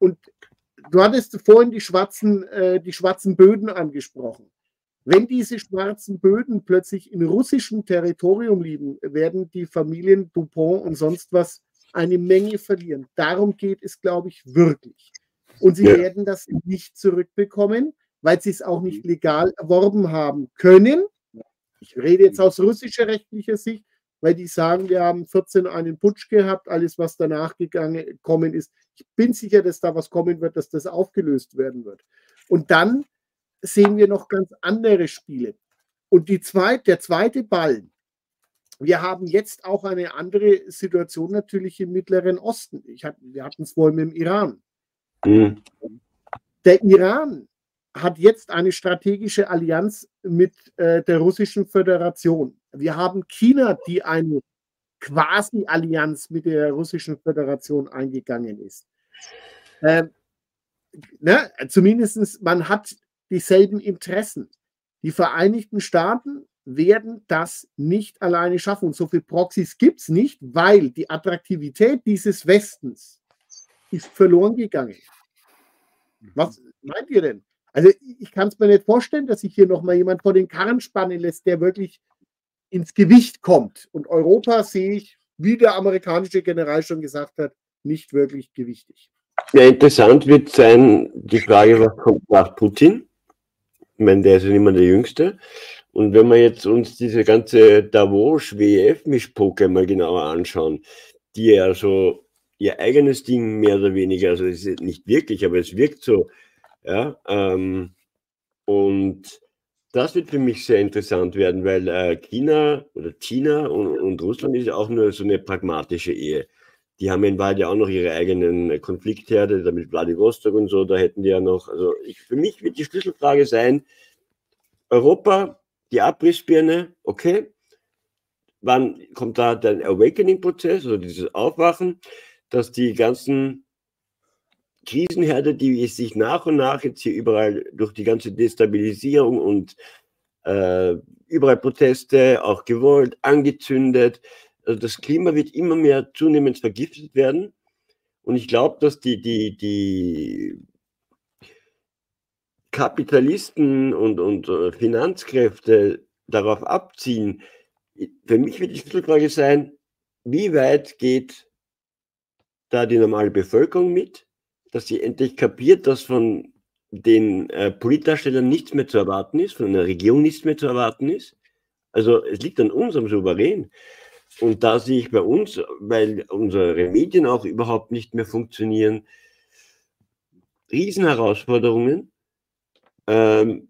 Und du hattest vorhin die schwarzen, äh, die schwarzen Böden angesprochen. Wenn diese schwarzen Böden plötzlich in russischem Territorium liegen, werden die Familien Dupont und sonst was eine Menge verlieren. Darum geht es, glaube ich, wirklich. Und sie ja. werden das nicht zurückbekommen, weil sie es auch nicht legal erworben haben können. Ich rede jetzt aus russischer rechtlicher Sicht, weil die sagen, wir haben 14 einen Putsch gehabt, alles, was danach gekommen ist. Ich bin sicher, dass da was kommen wird, dass das aufgelöst werden wird. Und dann sehen wir noch ganz andere Spiele. Und die zweite, der zweite Ball, wir haben jetzt auch eine andere Situation natürlich im Mittleren Osten. Ich hatte, wir hatten es vorhin mit dem Iran. Mhm. Der Iran hat jetzt eine strategische Allianz mit äh, der Russischen Föderation. Wir haben China, die eine Quasi-Allianz mit der Russischen Föderation eingegangen ist. Ähm, ne, Zumindest man hat dieselben Interessen. Die Vereinigten Staaten werden das nicht alleine schaffen. Und so viele Proxys gibt es nicht, weil die Attraktivität dieses Westens ist verloren gegangen. Was meint ihr denn? Also ich kann es mir nicht vorstellen, dass sich hier nochmal jemand vor den Karren spannen lässt, der wirklich ins Gewicht kommt. Und Europa sehe ich, wie der amerikanische General schon gesagt hat, nicht wirklich gewichtig. Ja, interessant wird sein, die Frage, was kommt nach Putin? Ich meine, der ist ja nicht mehr der Jüngste. Und wenn wir jetzt uns diese ganze Davos-WEF-Mischpoke mal genauer anschauen, die ja so ihr eigenes Ding mehr oder weniger, also es ist nicht wirklich, aber es wirkt so, ja, ähm, und das wird für mich sehr interessant werden, weil äh, China oder China und, und, Russland ist ja auch nur so eine pragmatische Ehe. Die haben in Wahrheit ja auch noch ihre eigenen Konfliktherde, damit Vladivostok und so, da hätten die ja noch, also ich, für mich wird die Schlüsselfrage sein, Europa, die Abrissbirne, okay, wann kommt da der Awakening-Prozess, also dieses Aufwachen, dass die ganzen Krisenherde, die sich nach und nach jetzt hier überall durch die ganze Destabilisierung und äh, überall Proteste, auch gewollt, angezündet. Also das Klima wird immer mehr zunehmend vergiftet werden. Und ich glaube, dass die, die, die Kapitalisten und, und äh, Finanzkräfte darauf abziehen. Für mich wird die Schlüsselfrage sein, wie weit geht da die normale Bevölkerung mit? dass sie endlich kapiert, dass von den äh, Politdarstellern nichts mehr zu erwarten ist, von der Regierung nichts mehr zu erwarten ist. Also es liegt an uns am Souverän. Und da sehe ich bei uns, weil unsere Medien auch überhaupt nicht mehr funktionieren, Riesenherausforderungen. Ähm,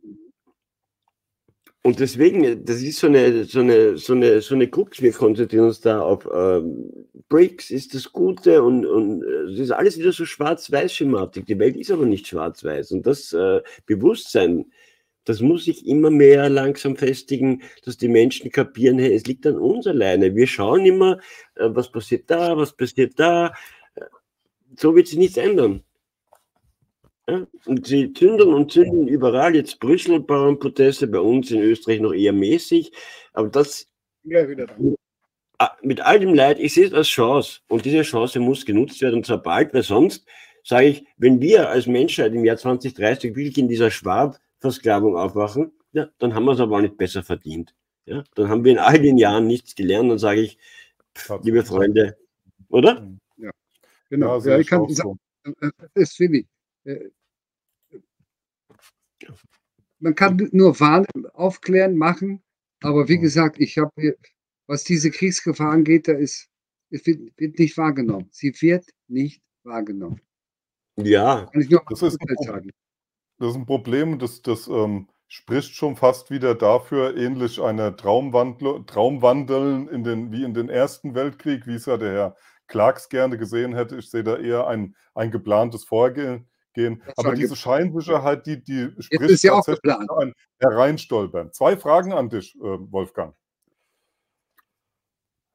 und deswegen, das ist so eine, so eine, so eine, so eine Krux. Wir konzentrieren uns da auf ähm, BRICS ist das Gute und, und äh, es ist alles wieder so schwarz-weiß-Schematik. Die Welt ist aber nicht schwarz-weiß. Und das äh, Bewusstsein, das muss sich immer mehr langsam festigen, dass die Menschen kapieren, hey, es liegt an uns alleine. Wir schauen immer, äh, was passiert da, was passiert da. So wird sich nichts ändern. Ja? Und sie zünden und zünden überall. Jetzt Brüssel Bauernproteste, bei uns in Österreich noch eher mäßig. Aber das ja, ah, mit all dem Leid, ich sehe es als Chance. Und diese Chance muss genutzt werden, und zwar bald, weil sonst sage ich, wenn wir als Menschheit im Jahr 2030 wirklich in dieser Schwab-Versklavung aufwachen, ja, dann haben wir es aber auch nicht besser verdient. Ja, dann haben wir in all den Jahren nichts gelernt. Dann sage ich, liebe Freunde, oder? Ja, genau. Ja, ja ich kann sagen, so. Äh, das finde ich. Äh, man kann nur warnen, aufklären, machen, aber wie gesagt, ich habe, was diese Kriegsgefahr angeht, da ist, es wird, wird, nicht wahrgenommen. Sie wird nicht wahrgenommen. Ja, das ist, das ist ein Problem, das, das ähm, spricht schon fast wieder dafür, ähnlich einer Traumwandel, Traumwandeln in den, wie in den Ersten Weltkrieg, wie es ja der Herr Clarks gerne gesehen hätte. Ich sehe da eher ein, ein geplantes Vorgehen Aber diese Scheinsicherheit, die, die spricht ist ja auch geplant. ein Hereinstolpern. Zwei Fragen an dich, äh, Wolfgang.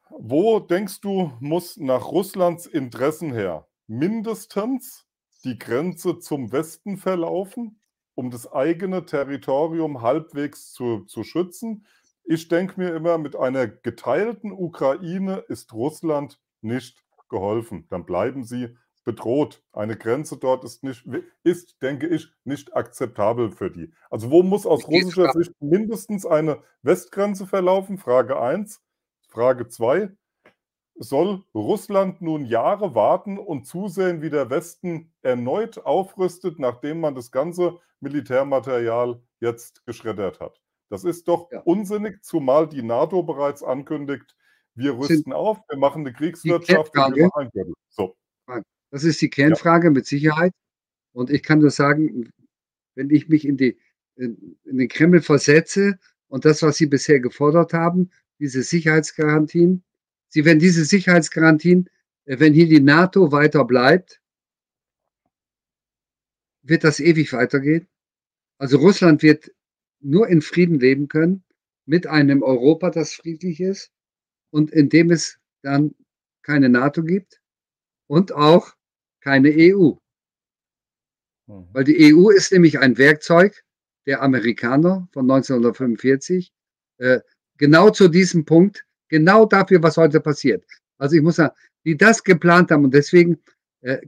Wo denkst du, muss nach Russlands Interessen her mindestens die Grenze zum Westen verlaufen, um das eigene Territorium halbwegs zu, zu schützen? Ich denke mir immer, mit einer geteilten Ukraine ist Russland nicht geholfen. Dann bleiben sie bedroht. Eine Grenze dort ist nicht, ist, denke ich, nicht akzeptabel für die. Also wo muss aus russischer Sicht mindestens eine Westgrenze verlaufen? Frage 1. Frage 2. Soll Russland nun Jahre warten und zusehen, wie der Westen erneut aufrüstet, nachdem man das ganze Militärmaterial jetzt geschreddert hat? Das ist doch ja. unsinnig, zumal die NATO bereits ankündigt, wir rüsten auf, wir machen eine Kriegswirtschaft und wir machen ein Gürtel. So. Das ist die Kernfrage ja. mit Sicherheit. Und ich kann nur sagen, wenn ich mich in, die, in, in den Kreml versetze und das, was Sie bisher gefordert haben, diese Sicherheitsgarantien, Sie werden diese Sicherheitsgarantien, äh, wenn hier die NATO weiter bleibt, wird das ewig weitergehen. Also Russland wird nur in Frieden leben können mit einem Europa, das friedlich ist und in dem es dann keine NATO gibt und auch keine EU. Mhm. Weil die EU ist nämlich ein Werkzeug der Amerikaner von 1945, äh, genau zu diesem Punkt, genau dafür, was heute passiert. Also ich muss sagen, die das geplant haben und deswegen, äh,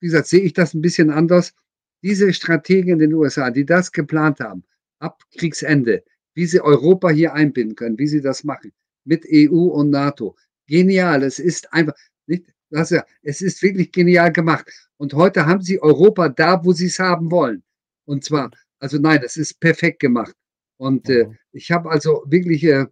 wie gesagt, sehe ich das ein bisschen anders. diese Strategen in den USA, die das geplant haben, ab Kriegsende, wie sie Europa hier einbinden können, wie sie das machen, mit EU und NATO. Genial. Es ist einfach, nicht, das ja, es ist wirklich genial gemacht. Und heute haben sie Europa da, wo sie es haben wollen. Und zwar, also nein, es ist perfekt gemacht. Und äh, mhm. ich habe also wirklich, äh,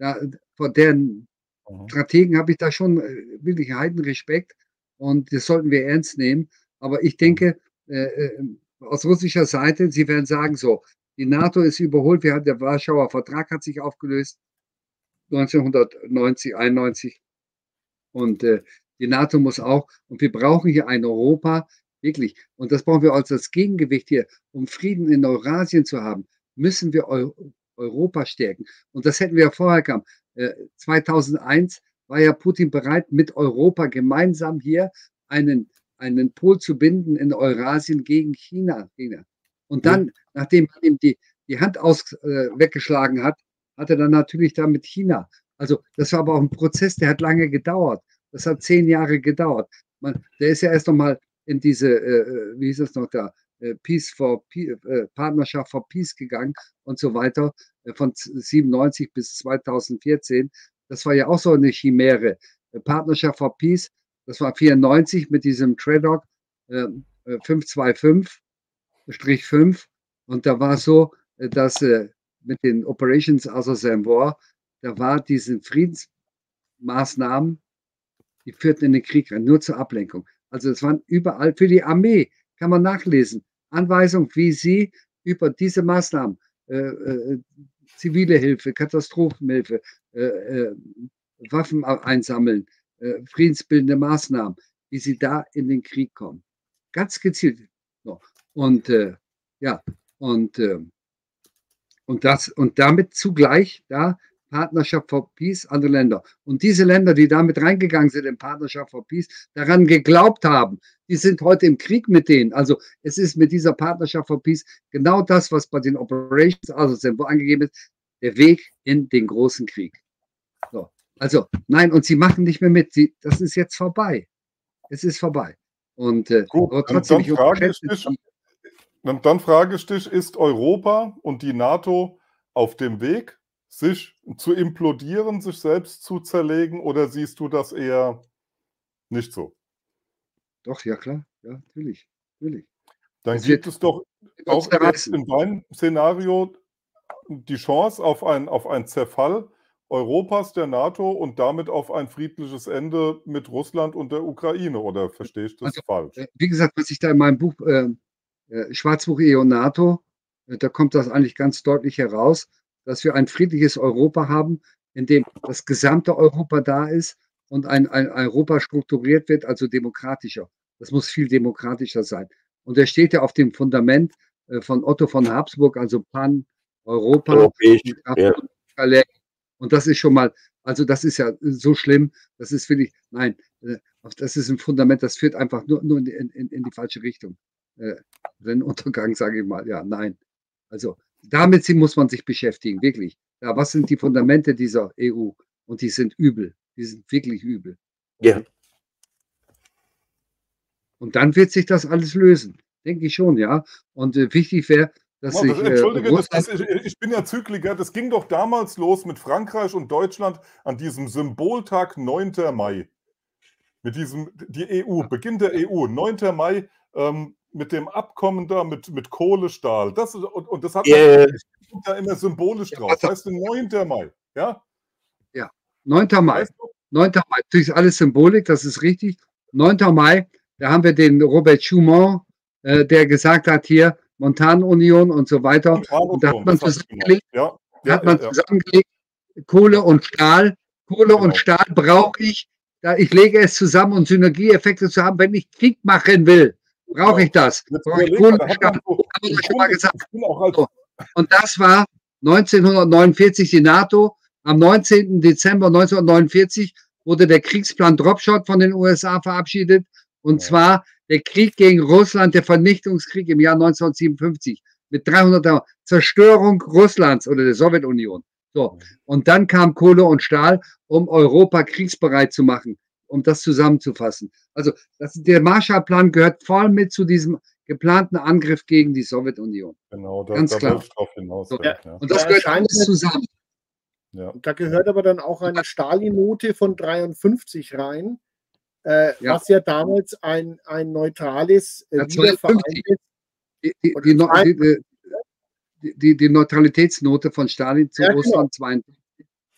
da, vor deren mhm. Strategen habe ich da schon äh, wirklich heiden Respekt. Und das sollten wir ernst nehmen. Aber ich denke, äh, äh, aus russischer Seite, sie werden sagen so, die NATO ist überholt, wir haben, der Warschauer Vertrag hat sich aufgelöst, 1990, 91. Und äh, die NATO muss auch, und wir brauchen hier ein Europa, wirklich, und das brauchen wir als das Gegengewicht hier, um Frieden in Eurasien zu haben, müssen wir Eu Europa stärken. Und das hätten wir ja vorher gehabt. Äh, 2001 war ja Putin bereit, mit Europa gemeinsam hier einen, einen Pol zu binden in Eurasien gegen China. Und dann, nachdem man ihm die, die Hand aus, äh, weggeschlagen hat, hat er dann natürlich da mit China. Also das war aber auch ein Prozess, der hat lange gedauert. Das hat zehn Jahre gedauert. Man, der ist ja erst nochmal in diese, äh, äh, wie hieß es noch da, äh, Peace for äh, Partnerschaft for Peace gegangen und so weiter, äh, von 97 bis 2014. Das war ja auch so eine Chimäre. Äh, Partnerschaft for Peace, das war 94 mit diesem Tradoc 525-5 und da war so, dass mit den Operations Assassin War, da war diese Friedensmaßnahmen, die führten in den Krieg rein, nur zur Ablenkung. Also es waren überall für die Armee, kann man nachlesen, Anweisungen, wie sie über diese Maßnahmen, äh, äh, zivile Hilfe, Katastrophenhilfe, äh, äh Waffen einsammeln, äh, friedensbildende Maßnahmen, wie sie da in den Krieg kommen. Ganz gezielt. Und äh, ja, und und das, und damit zugleich da Partnerschaft for Peace, andere Länder. Und diese Länder, die damit reingegangen sind in Partnerschaft for Peace, daran geglaubt haben, die sind heute im Krieg mit denen. Also es ist mit dieser Partnerschaft for Peace genau das, was bei den Operations, also wo angegeben ist, der Weg in den großen Krieg. So. Also nein, und sie machen nicht mehr mit. Sie, das ist jetzt vorbei. Es ist vorbei. Und äh, Gut, aber trotzdem, dann, frage ich dich, dann, dann frage ich dich, ist Europa und die NATO auf dem Weg, sich zu implodieren, sich selbst zu zerlegen, oder siehst du das eher nicht so? Doch, ja klar, ja, natürlich, natürlich. Dann es gibt es doch auch in deinem Szenario die Chance auf, ein, auf einen Zerfall Europas, der NATO und damit auf ein friedliches Ende mit Russland und der Ukraine, oder verstehe ich das also, falsch? Äh, wie gesagt, was ich da in meinem Buch äh, äh, Schwarzbuch EU NATO, äh, da kommt das eigentlich ganz deutlich heraus, dass wir ein friedliches Europa haben, in dem das gesamte Europa da ist und ein, ein Europa strukturiert wird, also demokratischer. Das muss viel demokratischer sein. Und er steht ja auf dem Fundament äh, von Otto von Habsburg, also Pan, Europa. Ja. Und das ist schon mal, also das ist ja so schlimm, das ist wirklich, nein, das ist ein Fundament, das führt einfach nur, nur in, in, in die falsche Richtung äh, Rennuntergang, [LAUGHS] sage ich mal. Ja, nein. Also damit muss man sich beschäftigen, wirklich. Ja, was sind die Fundamente dieser EU? Und die sind übel. Die sind wirklich übel. Ja. Und dann wird sich das alles lösen. Denke ich schon, ja. Und äh, wichtig wäre, dass oh, das, ich. Entschuldige, äh, das, ich, ich, bin ja Zykliker. Das ging doch damals los mit Frankreich und Deutschland an diesem Symboltag 9. Mai. Mit diesem, die EU, Beginn der EU, 9. Mai. Ähm, mit dem Abkommen da mit, mit Kohlestahl. Das, und, und das hat yeah. man da immer symbolisch drauf. Das heißt, 9. Mai. Ja? Ja, 9. Mai. 9. Mai. Natürlich ist alles Symbolik, das ist richtig. 9. Mai, da haben wir den Robert Schumann, äh, der gesagt hat, hier Montanunion und so weiter. Und da hat man zusammengelegt, ja. Ja, hat man ja, zusammengelegt Kohle und Stahl. Kohle genau. und Stahl brauche ich, da ich lege es zusammen, um Synergieeffekte zu haben, wenn ich Krieg machen will brauche ich das. Brauche ich habe ich schon mal gesagt. Und das war 1949 die NATO. Am 19. Dezember 1949 wurde der Kriegsplan Dropshot von den USA verabschiedet. Und zwar der Krieg gegen Russland, der Vernichtungskrieg im Jahr 1957 mit 300 Zerstörung Russlands oder der Sowjetunion. So. Und dann kam Kohle und Stahl, um Europa kriegsbereit zu machen um das zusammenzufassen. Also das, der Marshallplan gehört voll mit zu diesem geplanten Angriff gegen die Sowjetunion. Genau, da, Ganz da klar. drauf hinaus. So, ja. Und das Da gehört alles zusammen. Ja. Und da gehört aber dann auch eine Stalin-Note von 53 rein, äh, Ja. was ja damals ein, ein neutrales, äh, Die, die, die, die, die, Neutralitätsnote von Stalin zu Ja, genau. Russland 52.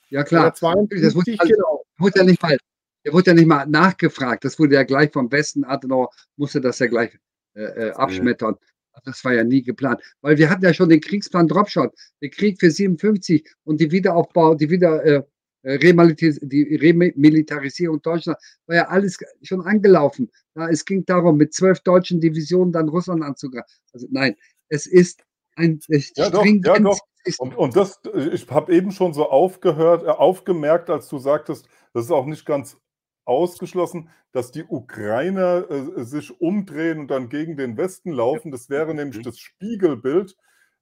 Ja klar, das 52, wurde, alles- genau. ja nicht mal, der wurde ja nicht mal nachgefragt. Das wurde ja gleich vom Westen, Adenauer musste das ja gleich äh, äh, abschmettern. Das war ja nie geplant. Weil wir hatten ja schon den Kriegsplan Dropshot, den Krieg für 57 und die Wiederaufbau, die Wieder, äh, äh, die Remilitarisierung Deutschlands war ja alles schon angelaufen. Ja, es ging darum, mit zwölf deutschen Divisionen dann Russland anzugreifen. Also nein, es ist ein es Ja, doch, ja, doch. Und, und das, ich habe eben schon so aufgehört, äh, aufgemerkt, als du sagtest, das ist auch nicht ganz ausgeschlossen, dass die Ukrainer äh, sich umdrehen und dann gegen den Westen laufen. Das wäre nämlich das Spiegelbild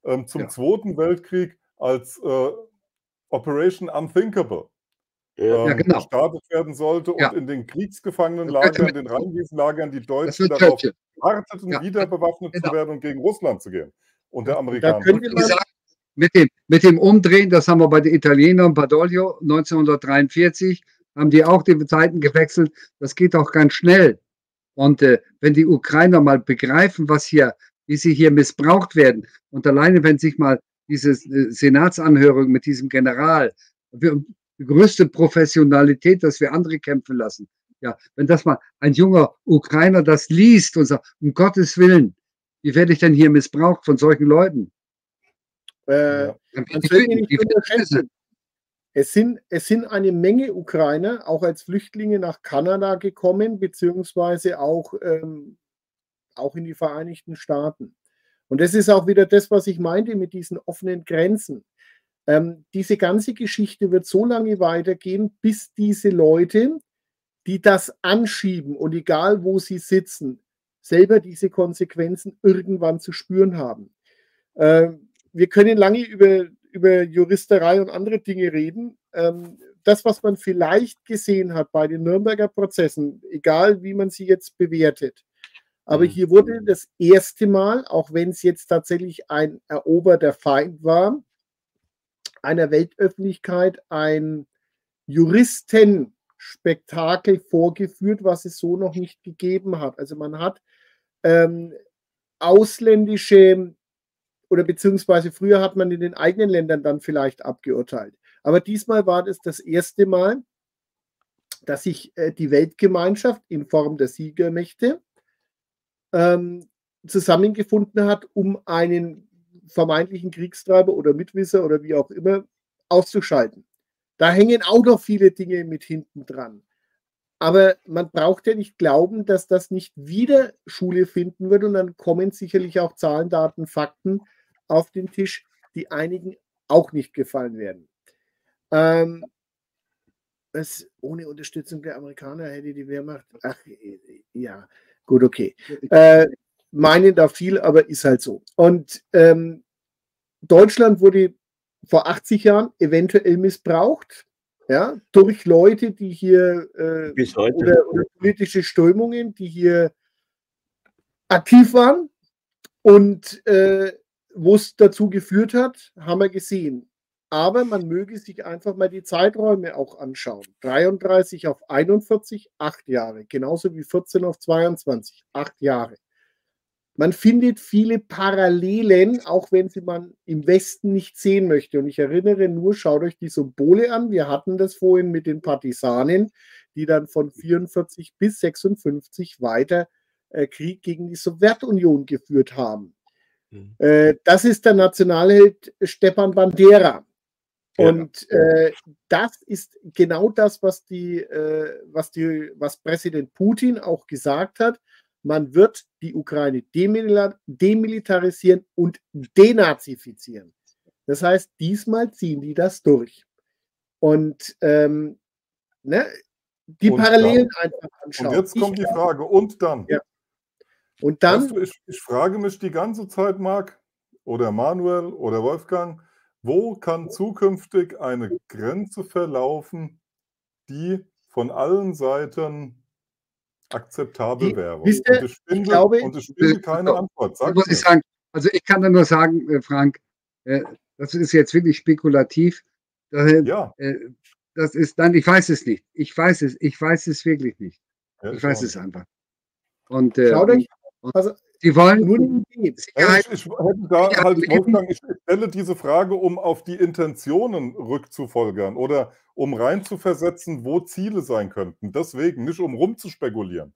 ähm, zum Ja. Zweiten Weltkrieg als äh, Operation Unthinkable Ja. Ja, ähm, genau. gestartet werden sollte Ja. und in den Kriegsgefangenenlagern, den Rheinwiesenlagern, die Deutschen darauf warteten, Ja. wieder bewaffnet Genau. zu werden und gegen Russland zu gehen. Und der Da Amerikaner. können wir mit dem, mit dem Umdrehen, das haben wir bei den Italienern, Badoglio 1943, haben die auch die Zeiten gewechselt. Das geht auch ganz schnell. Und äh, wenn die Ukrainer mal begreifen, was hier, wie sie hier missbraucht werden, und alleine, wenn sich mal diese äh, Senatsanhörung mit diesem General, wir, die größte Professionalität, dass wir andere kämpfen lassen. Ja, wenn das mal ein junger Ukrainer das liest und sagt, um Gottes Willen, wie werde ich denn hier missbraucht von solchen Leuten? äh, Ja. Die die unterschätzen. Es sind, es sind eine Menge Ukrainer auch als Flüchtlinge nach Kanada gekommen, beziehungsweise auch, ähm, auch in die Vereinigten Staaten. Und das ist auch wieder das, was ich meinte mit diesen offenen Grenzen. Ähm, diese ganze Geschichte wird so lange weitergehen, bis diese Leute, die das anschieben und egal wo sie sitzen, selber diese Konsequenzen irgendwann zu spüren haben. Ähm, wir können lange über, über Juristerei und andere Dinge reden. Ähm, das, was man vielleicht gesehen hat bei den Nürnberger Prozessen, egal wie man sie jetzt bewertet, aber Mhm. hier wurde das erste Mal, auch wenn es jetzt tatsächlich ein eroberter Feind war, einer Weltöffentlichkeit ein Juristenspektakel vorgeführt, was es so noch nicht gegeben hat. Also man hat ähm, ausländische oder beziehungsweise früher hat man in den eigenen Ländern dann vielleicht abgeurteilt. Aber diesmal war das das erste Mal, dass sich äh, die Weltgemeinschaft in Form der Siegermächte ähm, zusammengefunden hat, um einen vermeintlichen Kriegstreiber oder Mitwisser oder wie auch immer auszuschalten. Da hängen auch noch viele Dinge mit hinten dran. Aber man braucht ja nicht glauben, dass das nicht wieder Schule finden wird und dann kommen sicherlich auch Zahlen, Daten, Fakten auf den Tisch, die einigen auch nicht gefallen werden. Ähm, es, ohne Unterstützung der Amerikaner hätte die Wehrmacht, ach ja, gut, okay. Äh, meinen da viel, aber ist halt so. Und ähm, Deutschland wurde vor 80 Jahren eventuell missbraucht, ja, durch Leute, die hier äh, Bis heute. oder, oder politische Strömungen, die hier aktiv waren und äh, wo es dazu geführt hat, haben wir gesehen. Aber man möge sich einfach mal die Zeiträume auch anschauen. 33 auf 41, acht Jahre. Genauso wie 14 auf 22, acht Jahre. Man findet viele Parallelen, auch wenn sie man im Westen nicht sehen möchte. Und ich erinnere nur, schaut euch die Symbole an. Wir hatten das vorhin mit den Partisanen, die dann von 44 bis 56 weiter äh, Krieg gegen die Sowjetunion geführt haben. Mhm. Äh, das ist der Nationalheld Stepan Bandera. Ja. Und äh, das ist genau das, was die, äh, was die, was Präsident Putin auch gesagt hat. Man wird die Ukraine demil demilitarisieren und denazifizieren. Das heißt, diesmal ziehen die das durch. Und ähm, ne, die Und Parallelen einfach anschauen. Und jetzt kommt ich, die Frage, und dann? Ja. Und dann, Weißt du, ich, ich frage mich die ganze Zeit, Marc oder Manuel oder Wolfgang, wo kann zukünftig eine Grenze verlaufen, die von allen Seiten akzeptabel wäre. Wisst ihr, und es finde, ich glaube, und es finde keine Antwort. Sag muss ich sagen, also ich kann da nur sagen, äh, Frank, äh, das ist jetzt wirklich spekulativ. Ja. Äh, das ist, nein, ich weiß es nicht. Ich weiß es, ich weiß es wirklich nicht. Ja, ich weiß es einfach. Und, äh, Schaut euch, also, die wollen nur die Sicherheit. Ich, da halt, Wolfgang, ich stelle diese Frage, um auf die Intentionen rückzufolgern oder um reinzuversetzen, wo Ziele sein könnten. Deswegen, nicht um rumzuspekulieren.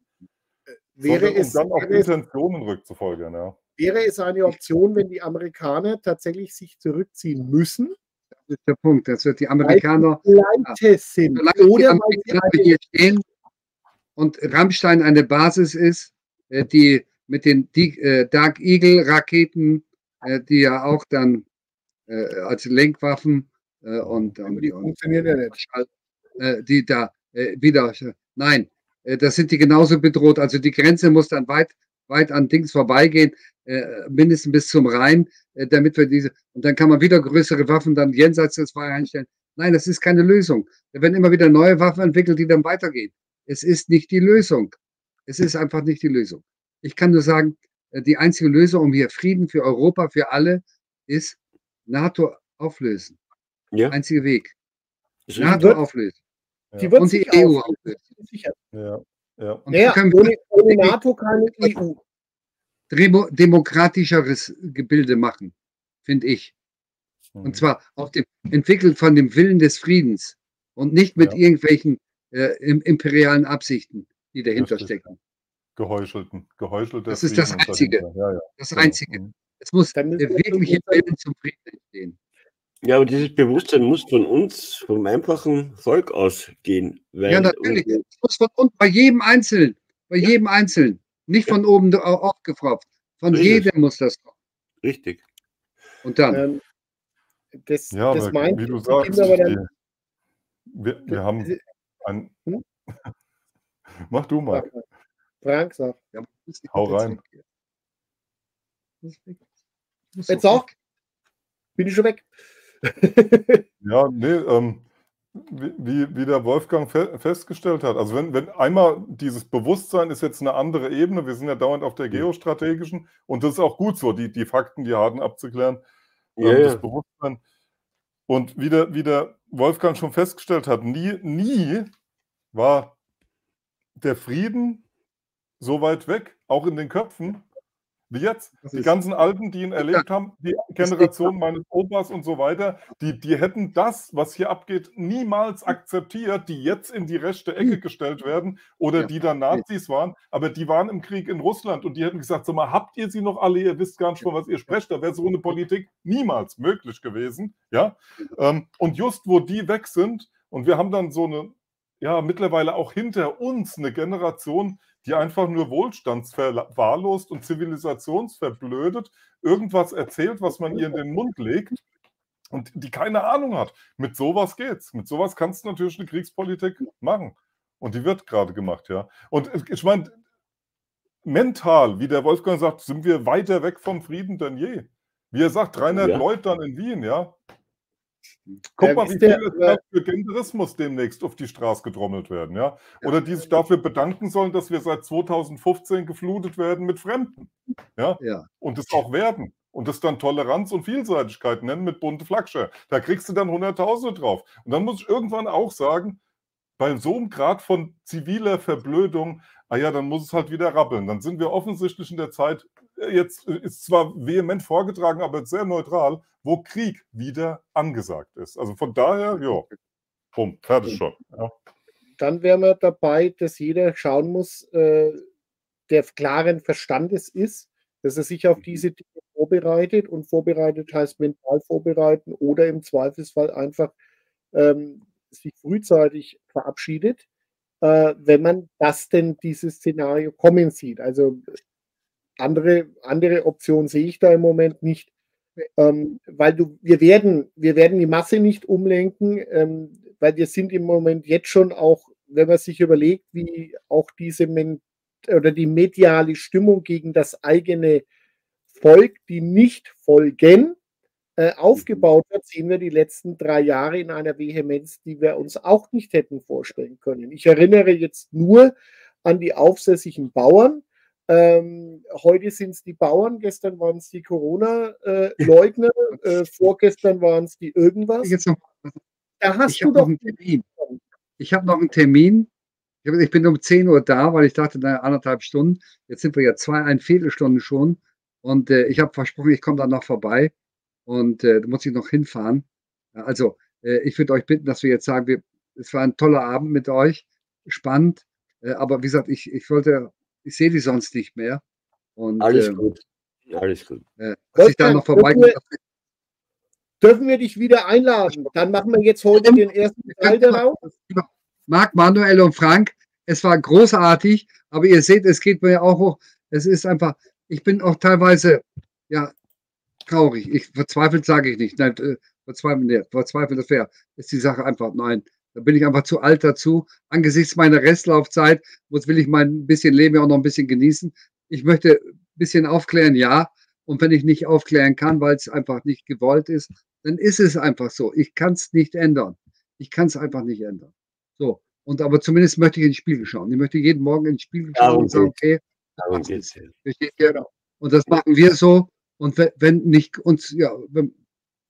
Wäre um es, dann auf Intentionen rückzufolgern, ja. Wäre es eine Option, wenn die Amerikaner tatsächlich sich zurückziehen müssen? Das ist der Punkt. Das wird die Amerikaner. Pleite sind. Oder die Amerikaner hier stehen und Rammstein eine Basis ist, äh, die mit den äh, Dark Eagle Raketen, äh, die ja auch dann als Lenkwaffen und, und, die nicht. die da wieder, nein, das sind die genauso bedroht. Also die Grenze muss dann weit, weit an Dings vorbeigehen, mindestens bis zum Rhein, damit wir diese, und dann kann man wieder größere Waffen dann jenseits des Feuer einstellen. Nein, das ist keine Lösung. Da werden immer wieder neue Waffen entwickelt, die dann weitergehen. Es ist nicht die Lösung. Es ist einfach nicht die Lösung. Ich kann nur sagen, äh, die einzige Lösung, um hier Frieden für Europa, für alle, ist NATO auflösen. Ja. Einziger Weg. NATO wird, auflösen. Die wird Und die EU auflösen. Ja. Ja. Und naja, ohne, ohne NATO keine EU. Demokratischeres Gebilde machen, finde ich. Und hm. zwar auf dem, entwickelt von dem Willen des Friedens und nicht mit ja. irgendwelchen äh, imperialen Absichten, die dahinter stecken. Geheuchelten, geheuchelte. Das ist das Einzige. Ja, ja. Das genau. Einzige. Mhm. Es muss der wirkliche Willen zum Frieden entstehen. Ja, aber dieses Bewusstsein muss von uns, vom einfachen Volk ausgehen. ja, natürlich. Es muss von uns, bei jedem Einzelnen, bei ja. jedem Einzelnen. Nicht von oben aufgefropft. Von Richtig. jedem muss das kommen. Richtig. Und dann. Ähm, das, ja, das aber, wie du sagst, die, wir, wir haben ein. Hm? [LAUGHS] Mach du mal. Frank sagt. Ja, Hau rein. Jetzt auch? Bin ich schon weg? [LAUGHS] ja, nee, ähm, wie, wie der Wolfgang fe festgestellt hat, also wenn, wenn einmal dieses Bewusstsein ist jetzt eine andere Ebene, wir sind ja dauernd auf der geostrategischen und das ist auch gut so, die, die Fakten, die harten abzuklären, ähm, yeah. das Bewusstsein. Und wie der, wie der Wolfgang schon festgestellt hat, nie, nie war der Frieden so weit weg, auch in den Köpfen, wie jetzt. Die ganzen Alten, die ihn erlebt haben, die Generation meines Opas und so weiter, die, die hätten das, was hier abgeht, niemals akzeptiert, die jetzt in die rechte Ecke gestellt werden oder die dann Nazis waren, aber die waren im Krieg in Russland und die hätten gesagt, sag mal, habt ihr sie noch alle, ihr wisst gar nicht, von was ihr sprecht, da wäre so eine Politik niemals möglich gewesen. Ja? Ähm, und just wo die weg sind, und wir haben dann so eine, ja, mittlerweile auch hinter uns eine Generation, die einfach nur wohlstandsverwahrlost und zivilisationsverblödet irgendwas erzählt, was man ihr in den Mund legt und die keine Ahnung hat. Mit sowas geht's. Mit sowas kannst du natürlich eine Kriegspolitik machen. Und die wird gerade gemacht, ja. Und ich meine, mental, wie der Wolfgang sagt, sind wir weiter weg vom Frieden denn je. Wie er sagt, 300 ja. Leute dann in Wien, ja. Guck ja, mal, wie viele der, für Genderismus demnächst auf die Straße getrommelt werden, ja? Oder die sich dafür bedanken sollen, dass wir seit 2015 geflutet werden mit Fremden, ja? ja. Und es auch werden. Und das dann Toleranz und Vielseitigkeit nennen mit bunte Flaggscher. Da kriegst du dann Hunderttausende drauf. Und dann muss ich irgendwann auch sagen, bei so einem Grad von ziviler Verblödung, ah ja, dann muss es halt wieder rappeln. Dann sind wir offensichtlich in der Zeit, äh, jetzt ist zwar vehement vorgetragen, aber sehr neutral, wo Krieg wieder angesagt ist. Also von daher, ja, bumm, fertig schon. Ja. Dann wären wir dabei, dass jeder schauen muss, äh, der klaren Verstandes ist, dass er sich auf mhm. diese Dinge vorbereitet und vorbereitet heißt mental vorbereiten oder im Zweifelsfall einfach ähm, sich frühzeitig verabschiedet, äh, wenn man das denn dieses Szenario kommen sieht. Also andere, andere Option sehe ich da im Moment nicht. Ähm, weil du, wir werden, wir werden die Masse nicht umlenken, ähm, weil wir sind im Moment jetzt schon auch, wenn man sich überlegt, wie auch diese Men oder die mediale Stimmung gegen das eigene Volk, die nicht folgen, äh, aufgebaut wird, sehen wir die letzten drei Jahre in einer Vehemenz, die wir uns auch nicht hätten vorstellen können. Ich erinnere jetzt nur an die aufsässigen Bauern. Ähm, heute sind es die Bauern, gestern waren es die Corona-Leugner, äh, äh, vorgestern waren es die irgendwas. Jetzt noch, da hast ich du doch einen Termin. Ich habe noch einen Termin. Ich bin um 10 Uhr da, weil ich dachte, naja, anderthalb Stunden. Jetzt sind wir ja zwei, ein Viertelstunden schon. Und äh, ich habe versprochen, ich komme dann noch vorbei. Und äh, da muss ich noch hinfahren. Also, äh, ich würde euch bitten, dass wir jetzt sagen, wir, es war ein toller Abend mit euch. Spannend. Äh, aber wie gesagt, ich, ich wollte ich sehe die sonst nicht mehr. Und, Alles ähm, gut. Alles gut. Äh, dass ich da noch dürfen, wir, dürfen wir dich wieder einladen? Dann machen wir jetzt heute den ersten Teil darauf. Marc, Manuel und Frank, es war großartig, aber ihr seht, es geht mir auch hoch. Es ist einfach, ich bin auch teilweise, ja, traurig. Ich verzweifelt sage ich nicht. Nein, äh, verzweifelt, nee, verzweifelt, das wäre, ist die Sache einfach, nein. Da bin ich einfach zu alt dazu. Angesichts meiner Restlaufzeit muss, will ich mein bisschen Leben auch noch ein bisschen genießen. Ich möchte ein bisschen aufklären, ja. Und wenn ich nicht aufklären kann, weil es einfach nicht gewollt ist, dann ist es einfach so. Ich kann es nicht ändern. Ich kann es einfach nicht ändern. So. Und aber zumindest möchte ich ins Spiegel schauen. Ich möchte jeden Morgen ins Spiegel schauen Darum und sagen, okay, Darum geht's. Genau. Und das machen wir so. Und wenn nicht uns, ja, wenn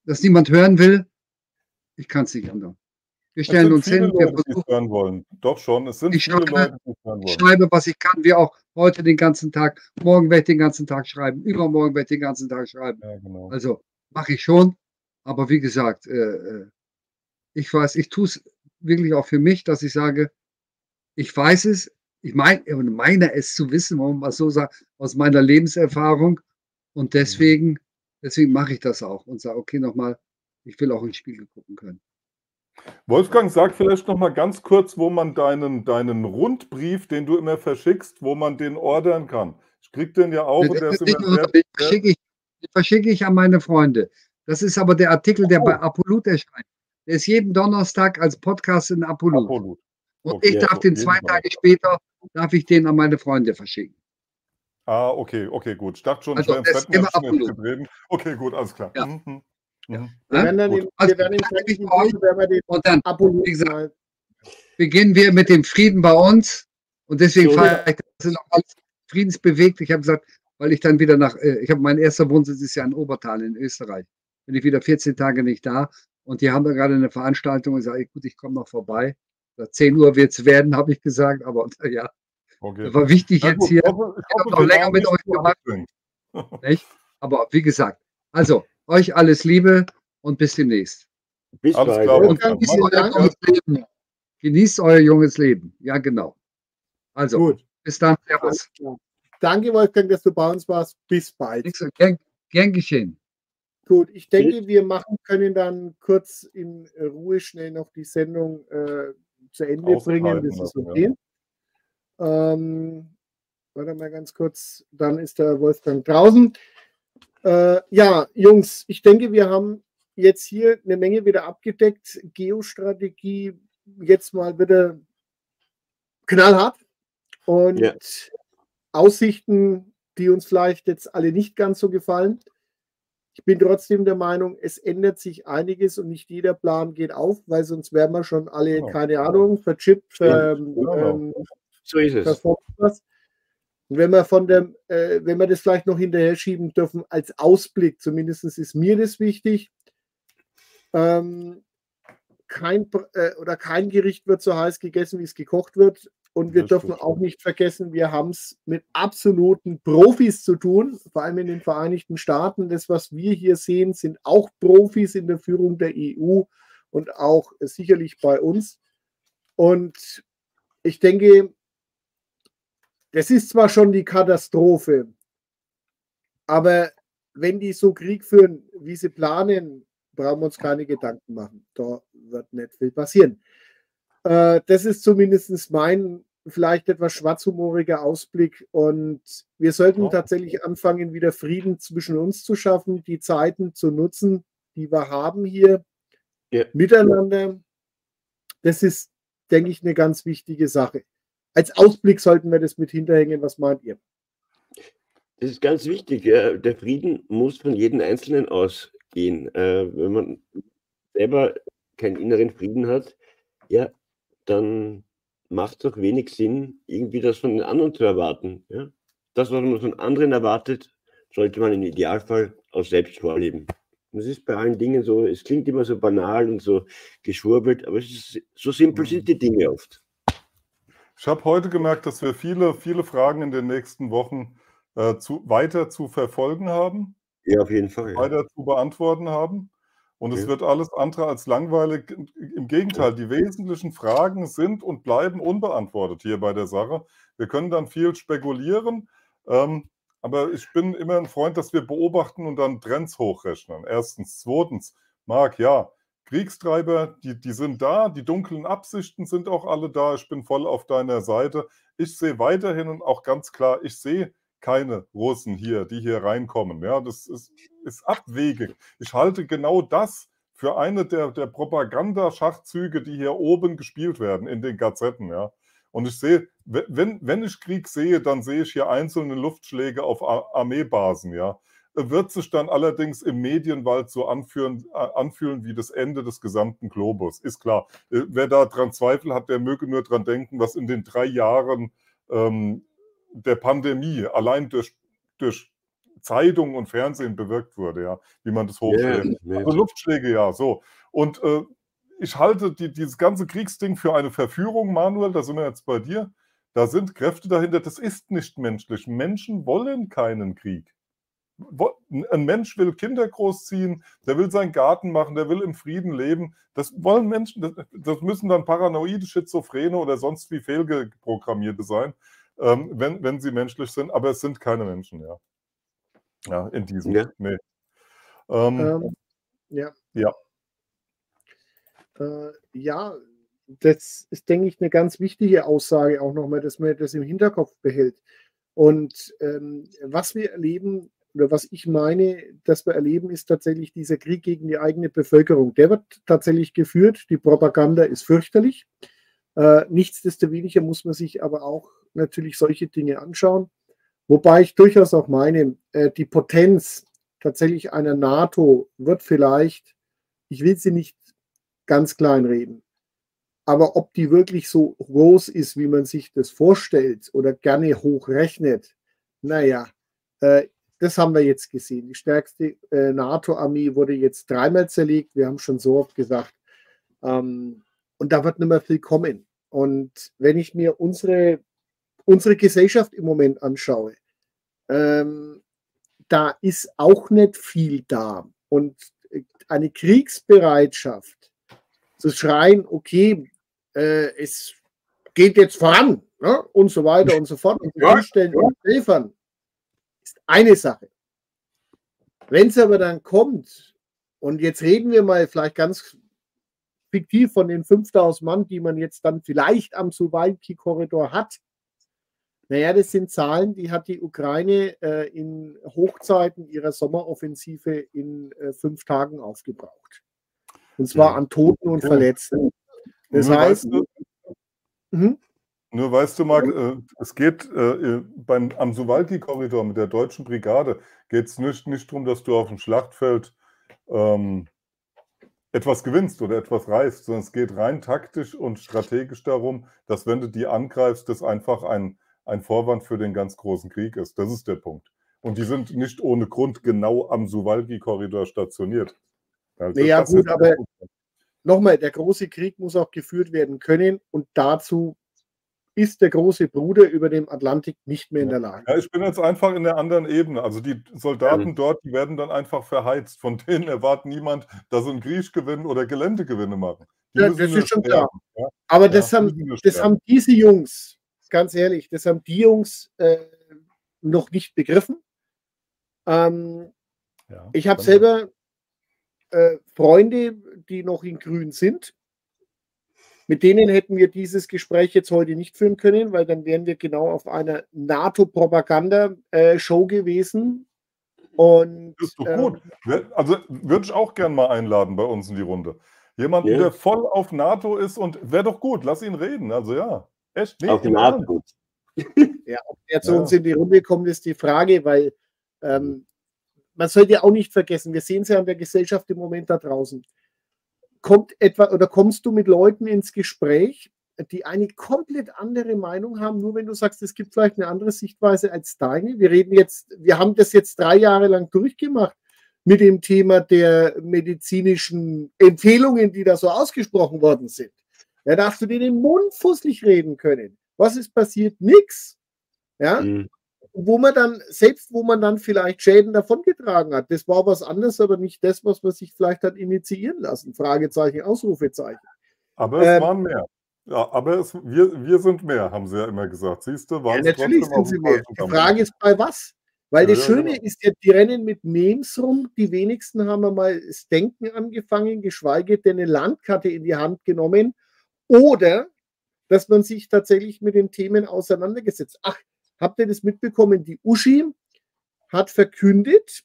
das niemand hören will, ich kann es nicht ändern. Wir stellen uns hin. Leute, wir versuchen, hören wollen. Doch schon, es sind ich viele schreibe, Leute, die hören wollen. Ich schreibe, was ich kann, wie auch heute den ganzen Tag. Morgen werde ich den ganzen Tag schreiben. Übermorgen werde ich den ganzen Tag schreiben. Ja, genau. Also mache ich schon. Aber wie gesagt, äh, äh ich weiß, ich tue es wirklich auch für mich, dass ich sage, ich weiß es, ich meine, meine es zu wissen, warum man so sagt, aus meiner Lebenserfahrung. Und deswegen, deswegen mache ich das auch und sage, okay, nochmal, ich will auch ins Spiegel gucken können. Wolfgang, sag vielleicht noch mal ganz kurz, wo man deinen, deinen Rundbrief, den du immer verschickst, wo man den ordern kann. Ich krieg den ja auch. Das, den verschicke ich, verschicke ich an meine Freunde. Das ist aber der Artikel, der oh. bei Apolut erscheint. Der ist jeden Donnerstag als Podcast in Apolut. Apolut. Und okay, ich darf den zwei Tage später, darf ich den an meine Freunde verschicken. Ah, okay, okay, gut. Ich dachte schon, also, ich wäre immer Apolut. Okay, gut, alles klar. Ja. Mhm. Ja. Wir werden dann, also, wir werden den und dann, wie gesagt, beginnen wir mit dem Frieden bei uns. Und deswegen so, fahre ich, das ist auch alles friedensbewegt. Ich habe gesagt, weil ich dann wieder nach, äh, ich habe mein erster Wohnsitz ist ja in Obertal in Österreich. Bin ich wieder 14 Tage nicht da. Und die haben da gerade eine Veranstaltung und sage, gut, ich komme noch vorbei. 10 Uhr wird es werden, habe ich gesagt, aber ja. Okay. Das war wichtig jetzt gut, hier. Ich, hoffe, ich, ich habe noch länger mit euch gemacht. Nicht? Aber wie gesagt, also euch alles Liebe und bis demnächst. Bis alles bald. Klar, und genießt euer, junges Leben. genießt euer junges Leben. Ja, genau. Also, Gut. bis dann. Servus. Danke, Wolfgang, dass du bei uns warst. Bis bald. Gern, gern geschehen. Gut, ich denke, wir machen können dann kurz in Ruhe schnell noch die Sendung äh, zu Ende bringen. Das ist okay. Ja. Ähm, warte mal ganz kurz, dann ist der Wolfgang draußen. Äh, ja, Jungs, ich denke, wir haben jetzt hier eine Menge wieder abgedeckt. Geostrategie jetzt mal wieder knallhart und ja. Aussichten, die uns vielleicht jetzt alle nicht ganz so gefallen. Ich bin trotzdem der Meinung, es ändert sich einiges und nicht jeder Plan geht auf, weil sonst wären wir schon alle, oh. keine Ahnung, verchippt. Ähm, ähm, so ist es. Und wenn wir von dem, äh, wenn wir das vielleicht noch hinterher schieben dürfen, als Ausblick, zumindest ist mir das wichtig, ähm, kein, äh, oder kein Gericht wird so heiß gegessen, wie es gekocht wird. Und wir das dürfen auch nicht vergessen, wir haben es mit absoluten Profis zu tun, vor allem in den Vereinigten Staaten. Das, was wir hier sehen, sind auch Profis in der Führung der EU und auch sicherlich bei uns. Und ich denke, das ist zwar schon die Katastrophe, aber wenn die so Krieg führen, wie sie planen, brauchen wir uns keine Gedanken machen. Da wird nicht viel passieren. Äh, das ist zumindest mein vielleicht etwas schwarzhumoriger Ausblick. Und wir sollten tatsächlich anfangen, wieder Frieden zwischen uns zu schaffen, die Zeiten zu nutzen, die wir haben hier ja. miteinander. Das ist, denke ich, eine ganz wichtige Sache als Ausblick sollten wir das mit hinterhängen. Was meint ihr? Das ist ganz wichtig. Der Frieden muss von jedem Einzelnen ausgehen. Äh, wenn man selber keinen inneren Frieden hat, ja, dann macht es doch wenig Sinn, irgendwie das von den anderen zu erwarten. Ja? Das, was man von anderen erwartet, sollte man im Idealfall auch selbst vorleben. Und das ist bei allen Dingen so, es klingt immer so banal und so geschwurbelt, aber ist, so simpel sind die Dinge oft. Ich habe heute gemerkt, dass wir viele, viele Fragen in den nächsten Wochen äh, zu, weiter zu verfolgen haben. Ja, auf jeden Fall. Ja. Weiter zu beantworten haben. Und ja. es wird alles andere als langweilig. Im Gegenteil, die wesentlichen Fragen sind und bleiben unbeantwortet hier bei der Sache. Wir können dann viel spekulieren. Ähm, aber ich bin immer ein Freund, dass wir beobachten und dann Trends hochrechnen. Erstens. Zweitens, Marc, ja, Kriegstreiber, die, die sind da, die dunklen Absichten sind auch alle da. Ich bin voll auf deiner Seite. Ich sehe weiterhin und auch ganz klar, ich sehe keine Russen hier, die hier reinkommen. Ja, das ist, ist abwegig. Ich halte genau das für eine der, der Propagandaschachzüge, die hier oben gespielt werden in den Gazetten. Ja. Und ich sehe, wenn, wenn ich Krieg sehe, dann sehe ich hier einzelne Luftschläge auf Armeebasen, ja. Wird sich dann allerdings im Medienwald so anführen, anfühlen wie das Ende des gesamten Globus. Ist klar. Äh, wer da dran Zweifel hat, der möge nur dran denken, was in den drei Jahren ähm, der Pandemie allein durch, durch Zeitung und Fernsehen bewirkt wurde, ja, wie man das hochstellt. Yeah, also Luftschläge, ja, so. Und äh, ich halte die, dieses ganze Kriegsding für eine Verführung, Manuel, da sind wir jetzt bei dir. Da sind Kräfte dahinter, das ist nicht menschlich. Menschen wollen keinen Krieg. Ein Mensch will Kinder großziehen, der will seinen Garten machen, der will im Frieden leben. Das wollen Menschen, das, das müssen dann paranoide Schizophrene oder sonst wie fehlgeprogrammierte sein, ähm, wenn, wenn sie menschlich sind, aber es sind keine Menschen, ja. Ja, in diesem. Ja. Nee. Ähm, ähm, ja. Ja. Äh, ja, das ist, denke ich, eine ganz wichtige Aussage auch nochmal, dass man das im Hinterkopf behält. Und ähm, was wir erleben, oder was ich meine, dass wir erleben, ist tatsächlich dieser Krieg gegen die eigene Bevölkerung. Der wird tatsächlich geführt. Die Propaganda ist fürchterlich. Äh, nichtsdestoweniger muss man sich aber auch natürlich solche Dinge anschauen. Wobei ich durchaus auch meine, äh, die Potenz tatsächlich einer NATO wird vielleicht, ich will sie nicht ganz klein reden. Aber ob die wirklich so groß ist, wie man sich das vorstellt oder gerne hochrechnet, naja, äh, das haben wir jetzt gesehen. Die stärkste äh, NATO-Armee wurde jetzt dreimal zerlegt. Wir haben schon so oft gesagt. Ähm, und da wird nicht mehr viel kommen. Und wenn ich mir unsere, unsere Gesellschaft im Moment anschaue, ähm, da ist auch nicht viel da. Und eine Kriegsbereitschaft zu schreien, okay, äh, es geht jetzt voran ne? und so weiter und so fort und ja, ja. und helfern, ist eine Sache. Wenn es aber dann kommt, und jetzt reden wir mal vielleicht ganz fiktiv von den 5000 Mann, die man jetzt dann vielleicht am Suwalki-Korridor hat, naja, das sind Zahlen, die hat die Ukraine äh, in Hochzeiten ihrer Sommeroffensive in äh, fünf Tagen aufgebraucht. Und zwar an Toten und Verletzten. Das heißt. Mhm. Nur weißt du, Marc, äh, es geht äh, beim, am Suwalki-Korridor mit der deutschen Brigade geht es nicht, nicht darum, dass du auf dem Schlachtfeld ähm, etwas gewinnst oder etwas reißt, sondern es geht rein taktisch und strategisch darum, dass wenn du die angreifst, das einfach ein, ein Vorwand für den ganz großen Krieg ist. Das ist der Punkt. Und die sind nicht ohne Grund genau am Suwalki-Korridor stationiert. Also ja, gut, aber nochmal, der große Krieg muss auch geführt werden können und dazu ist der große Bruder über dem Atlantik nicht mehr in der Lage. Ja, ich bin jetzt einfach in der anderen Ebene. Also die Soldaten ja. dort, die werden dann einfach verheizt. Von denen erwartet niemand, dass sie einen Krieg oder Geländegewinne machen. Die ja, das ist schon klar. Ja? Aber das, haben, das haben diese Jungs, ganz ehrlich, das haben die Jungs äh, noch nicht begriffen. Ähm, ich habe selber äh, Freunde, die noch in Grün sind. Mit denen hätten wir dieses Gespräch jetzt heute nicht führen können, weil dann wären wir genau auf einer NATO-Propaganda-Show gewesen. Und, das ist doch gut. Ähm, also würde ich auch gern mal einladen bei uns in die Runde. Jemand, yeah. der voll auf NATO ist und wäre doch gut, lass ihn reden. Also ja, echt. Nee, auf NATO gut. [LAUGHS] ja, ob er zu ja. uns in die Runde kommt, ist die Frage, weil ähm, man sollte auch nicht vergessen, wir sehen es ja an der Gesellschaft im Moment da draußen. Kommt etwa oder kommst du mit Leuten ins Gespräch die eine komplett andere Meinung haben, nur wenn du sagst, es gibt vielleicht eine andere Sichtweise als deine. Wir reden jetzt, wir haben das jetzt drei Jahre lang durchgemacht mit dem Thema der medizinischen Empfehlungen, die da so ausgesprochen worden sind. Ja, darfst du dir den Mund fusselig reden können. Was ist passiert? Nix. Ja. Mhm. Wo man dann, selbst wo man dann vielleicht Schäden davongetragen hat, das war was anderes, aber nicht das, was man sich vielleicht hat initiieren lassen. Fragezeichen, Ausrufezeichen. Aber es ähm, waren mehr. Ja, aber es, wir, wir sind mehr, haben sie ja immer gesagt. Siehst du, ja, natürlich sind sie mehr. Die Frage ist bei was? Weil ja, das Schöne ja, genau. ist ja, die rennen mit Memes rum. Die wenigsten haben einmal das Denken angefangen, geschweige denn eine Landkarte in die Hand genommen. Oder dass man sich tatsächlich mit den Themen auseinandergesetzt. Ach, habt ihr das mitbekommen? Die Uschi hat verkündet,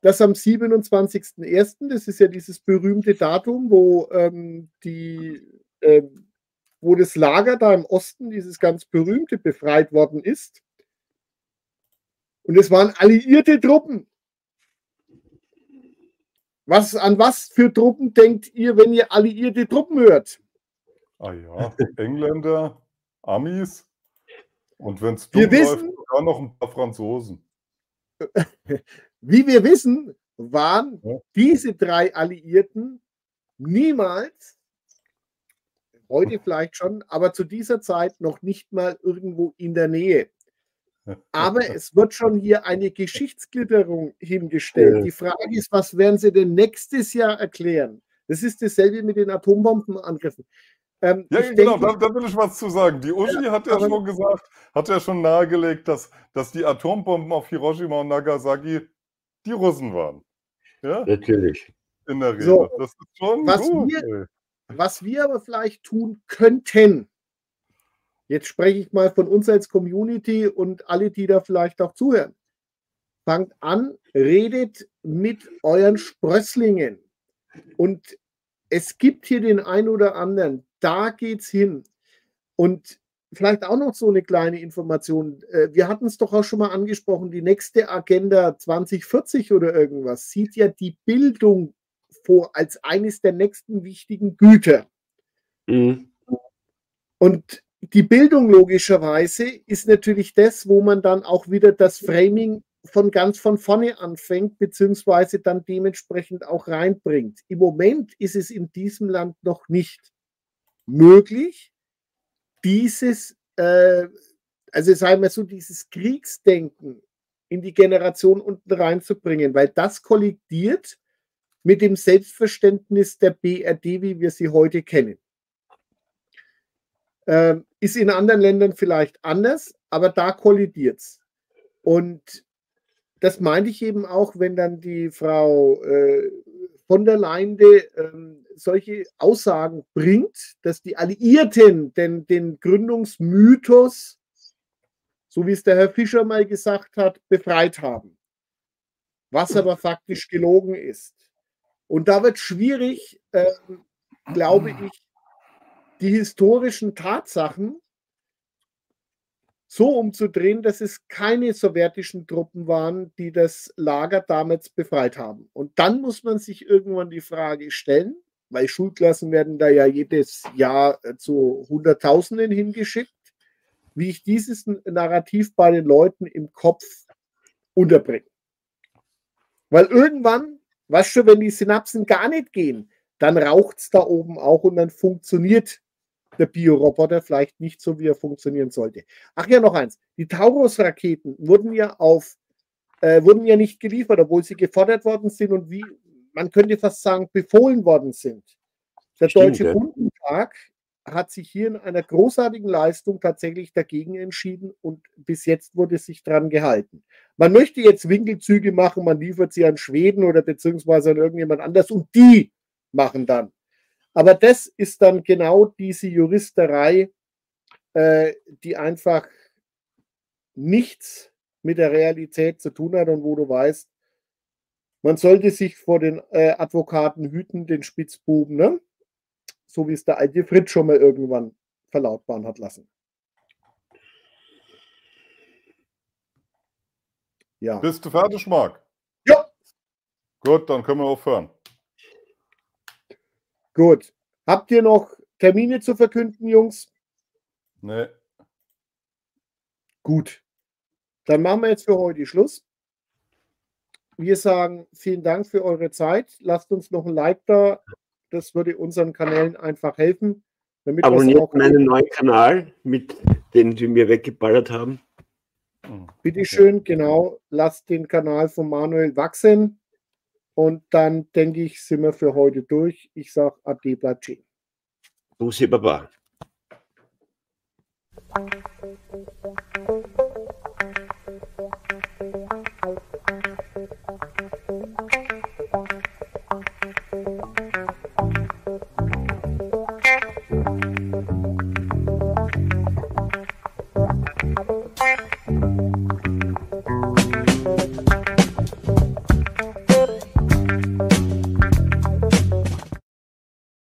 dass am 27.01., das ist ja dieses berühmte Datum, wo ähm, die ähm, wo das Lager da im Osten, dieses ganz berühmte, befreit worden ist, und es waren alliierte Truppen. Was, an was für Truppen denkt ihr, wenn ihr alliierte Truppen hört? Ah ja, Engländer, Amis und wenn es dumm läuft, sogar noch ein paar Franzosen. [LAUGHS] Wie wir wissen, waren ja. diese drei Alliierten niemals, heute vielleicht schon, aber zu dieser Zeit noch nicht mal irgendwo in der Nähe. [LAUGHS] Aber es wird schon hier eine Geschichtsklitterung hingestellt. Die Frage ist, was werden sie denn nächstes Jahr erklären? Das ist dasselbe mit den Atombombenangriffen. Ähm, ja, genau, denke, da, da, will ich was zu sagen. Die Uschi ja, hat ja schon gesagt, hat ja schon nahegelegt, dass, dass die Atombomben auf Hiroshima und Nagasaki die Russen waren. Ja? Natürlich. In der Regel. So, das ist schon was gut. Wir, was wir aber vielleicht tun könnten, Jetzt spreche ich mal von uns als Community und alle, die da vielleicht auch zuhören. Fangt an, redet mit euren Sprösslingen. Und es gibt hier den einen oder anderen, da geht's hin. Und vielleicht auch noch so eine kleine Information. Äh, wir hatten es doch auch schon mal angesprochen, die nächste Agenda 2040 oder irgendwas sieht ja die Bildung vor als eines der nächsten wichtigen Güter. Mhm. Und die Bildung logischerweise ist natürlich das, wo man dann auch wieder das Framing von ganz von vorne anfängt, beziehungsweise dann dementsprechend auch reinbringt. Im Moment ist es in diesem Land noch nicht möglich, dieses, äh, also sagen wir so, dieses Kriegsdenken in die Generation unten reinzubringen, weil das kollidiert mit dem Selbstverständnis der BRD, wie wir sie heute kennen. Ähm, ist in anderen Ländern vielleicht anders, aber da kollidiert es. Und das meinte ich eben auch, wenn dann die Frau äh, von der Leinde ähm, solche Aussagen bringt, dass die Alliierten den, den Gründungsmythos, so wie es der Herr Fischer mal gesagt hat, befreit haben. Was aber faktisch gelogen ist. Und da wird schwierig, äh, glaube ich, die historischen Tatsachen so umzudrehen, dass es keine sowjetischen Truppen waren, die das Lager damals befreit haben. Und dann muss man sich irgendwann die Frage stellen, weil Schulklassen werden da ja jedes Jahr äh, zu Hunderttausenden hingeschickt, wie ich dieses Narrativ bei den Leuten im Kopf unterbringe. Weil irgendwann, weißt du, wenn die Synapsen gar nicht gehen, dann raucht es da oben auch und dann funktioniert der Bioroboter vielleicht nicht so, wie er funktionieren sollte. Ach ja, noch eins. Die Taurus-Raketen wurden ja auf, äh, wurden ja nicht geliefert, obwohl sie gefordert worden sind und wie, man könnte fast sagen, befohlen worden sind. Der Stimmt, Deutsche ja. Hat sich hier in einer großartigen Leistung tatsächlich dagegen entschieden und bis jetzt wurde sich dran gehalten. Man möchte jetzt Winkelzüge machen, man liefert sie an Schweden oder beziehungsweise an irgendjemand anders und die machen dann aber das ist dann genau diese Juristerei, äh, die einfach nichts mit der Realität zu tun hat und wo du weißt, man sollte sich vor den äh, Advokaten hüten, den Spitzbuben, ne? so wie es der alte Fritz schon mal irgendwann verlautbaren hat lassen. Ja. Bist du fertig, Marc? Ja. Gut, dann können wir aufhören. Gut. Habt ihr noch Termine zu verkünden, Jungs? Nee. Gut. Dann machen wir jetzt für heute Schluss. Wir sagen vielen Dank für eure Zeit. Lasst uns noch ein Like da. Das würde unseren Kanälen einfach helfen. Damit Abonniert meinen neuen Kanal, mit den sie mir weggeballert haben. Bitte schön, genau. Lasst den Kanal von Manuel wachsen. Und dann denke ich, sind wir für heute durch. Ich sage Ade, bleibt. Bussi Baba.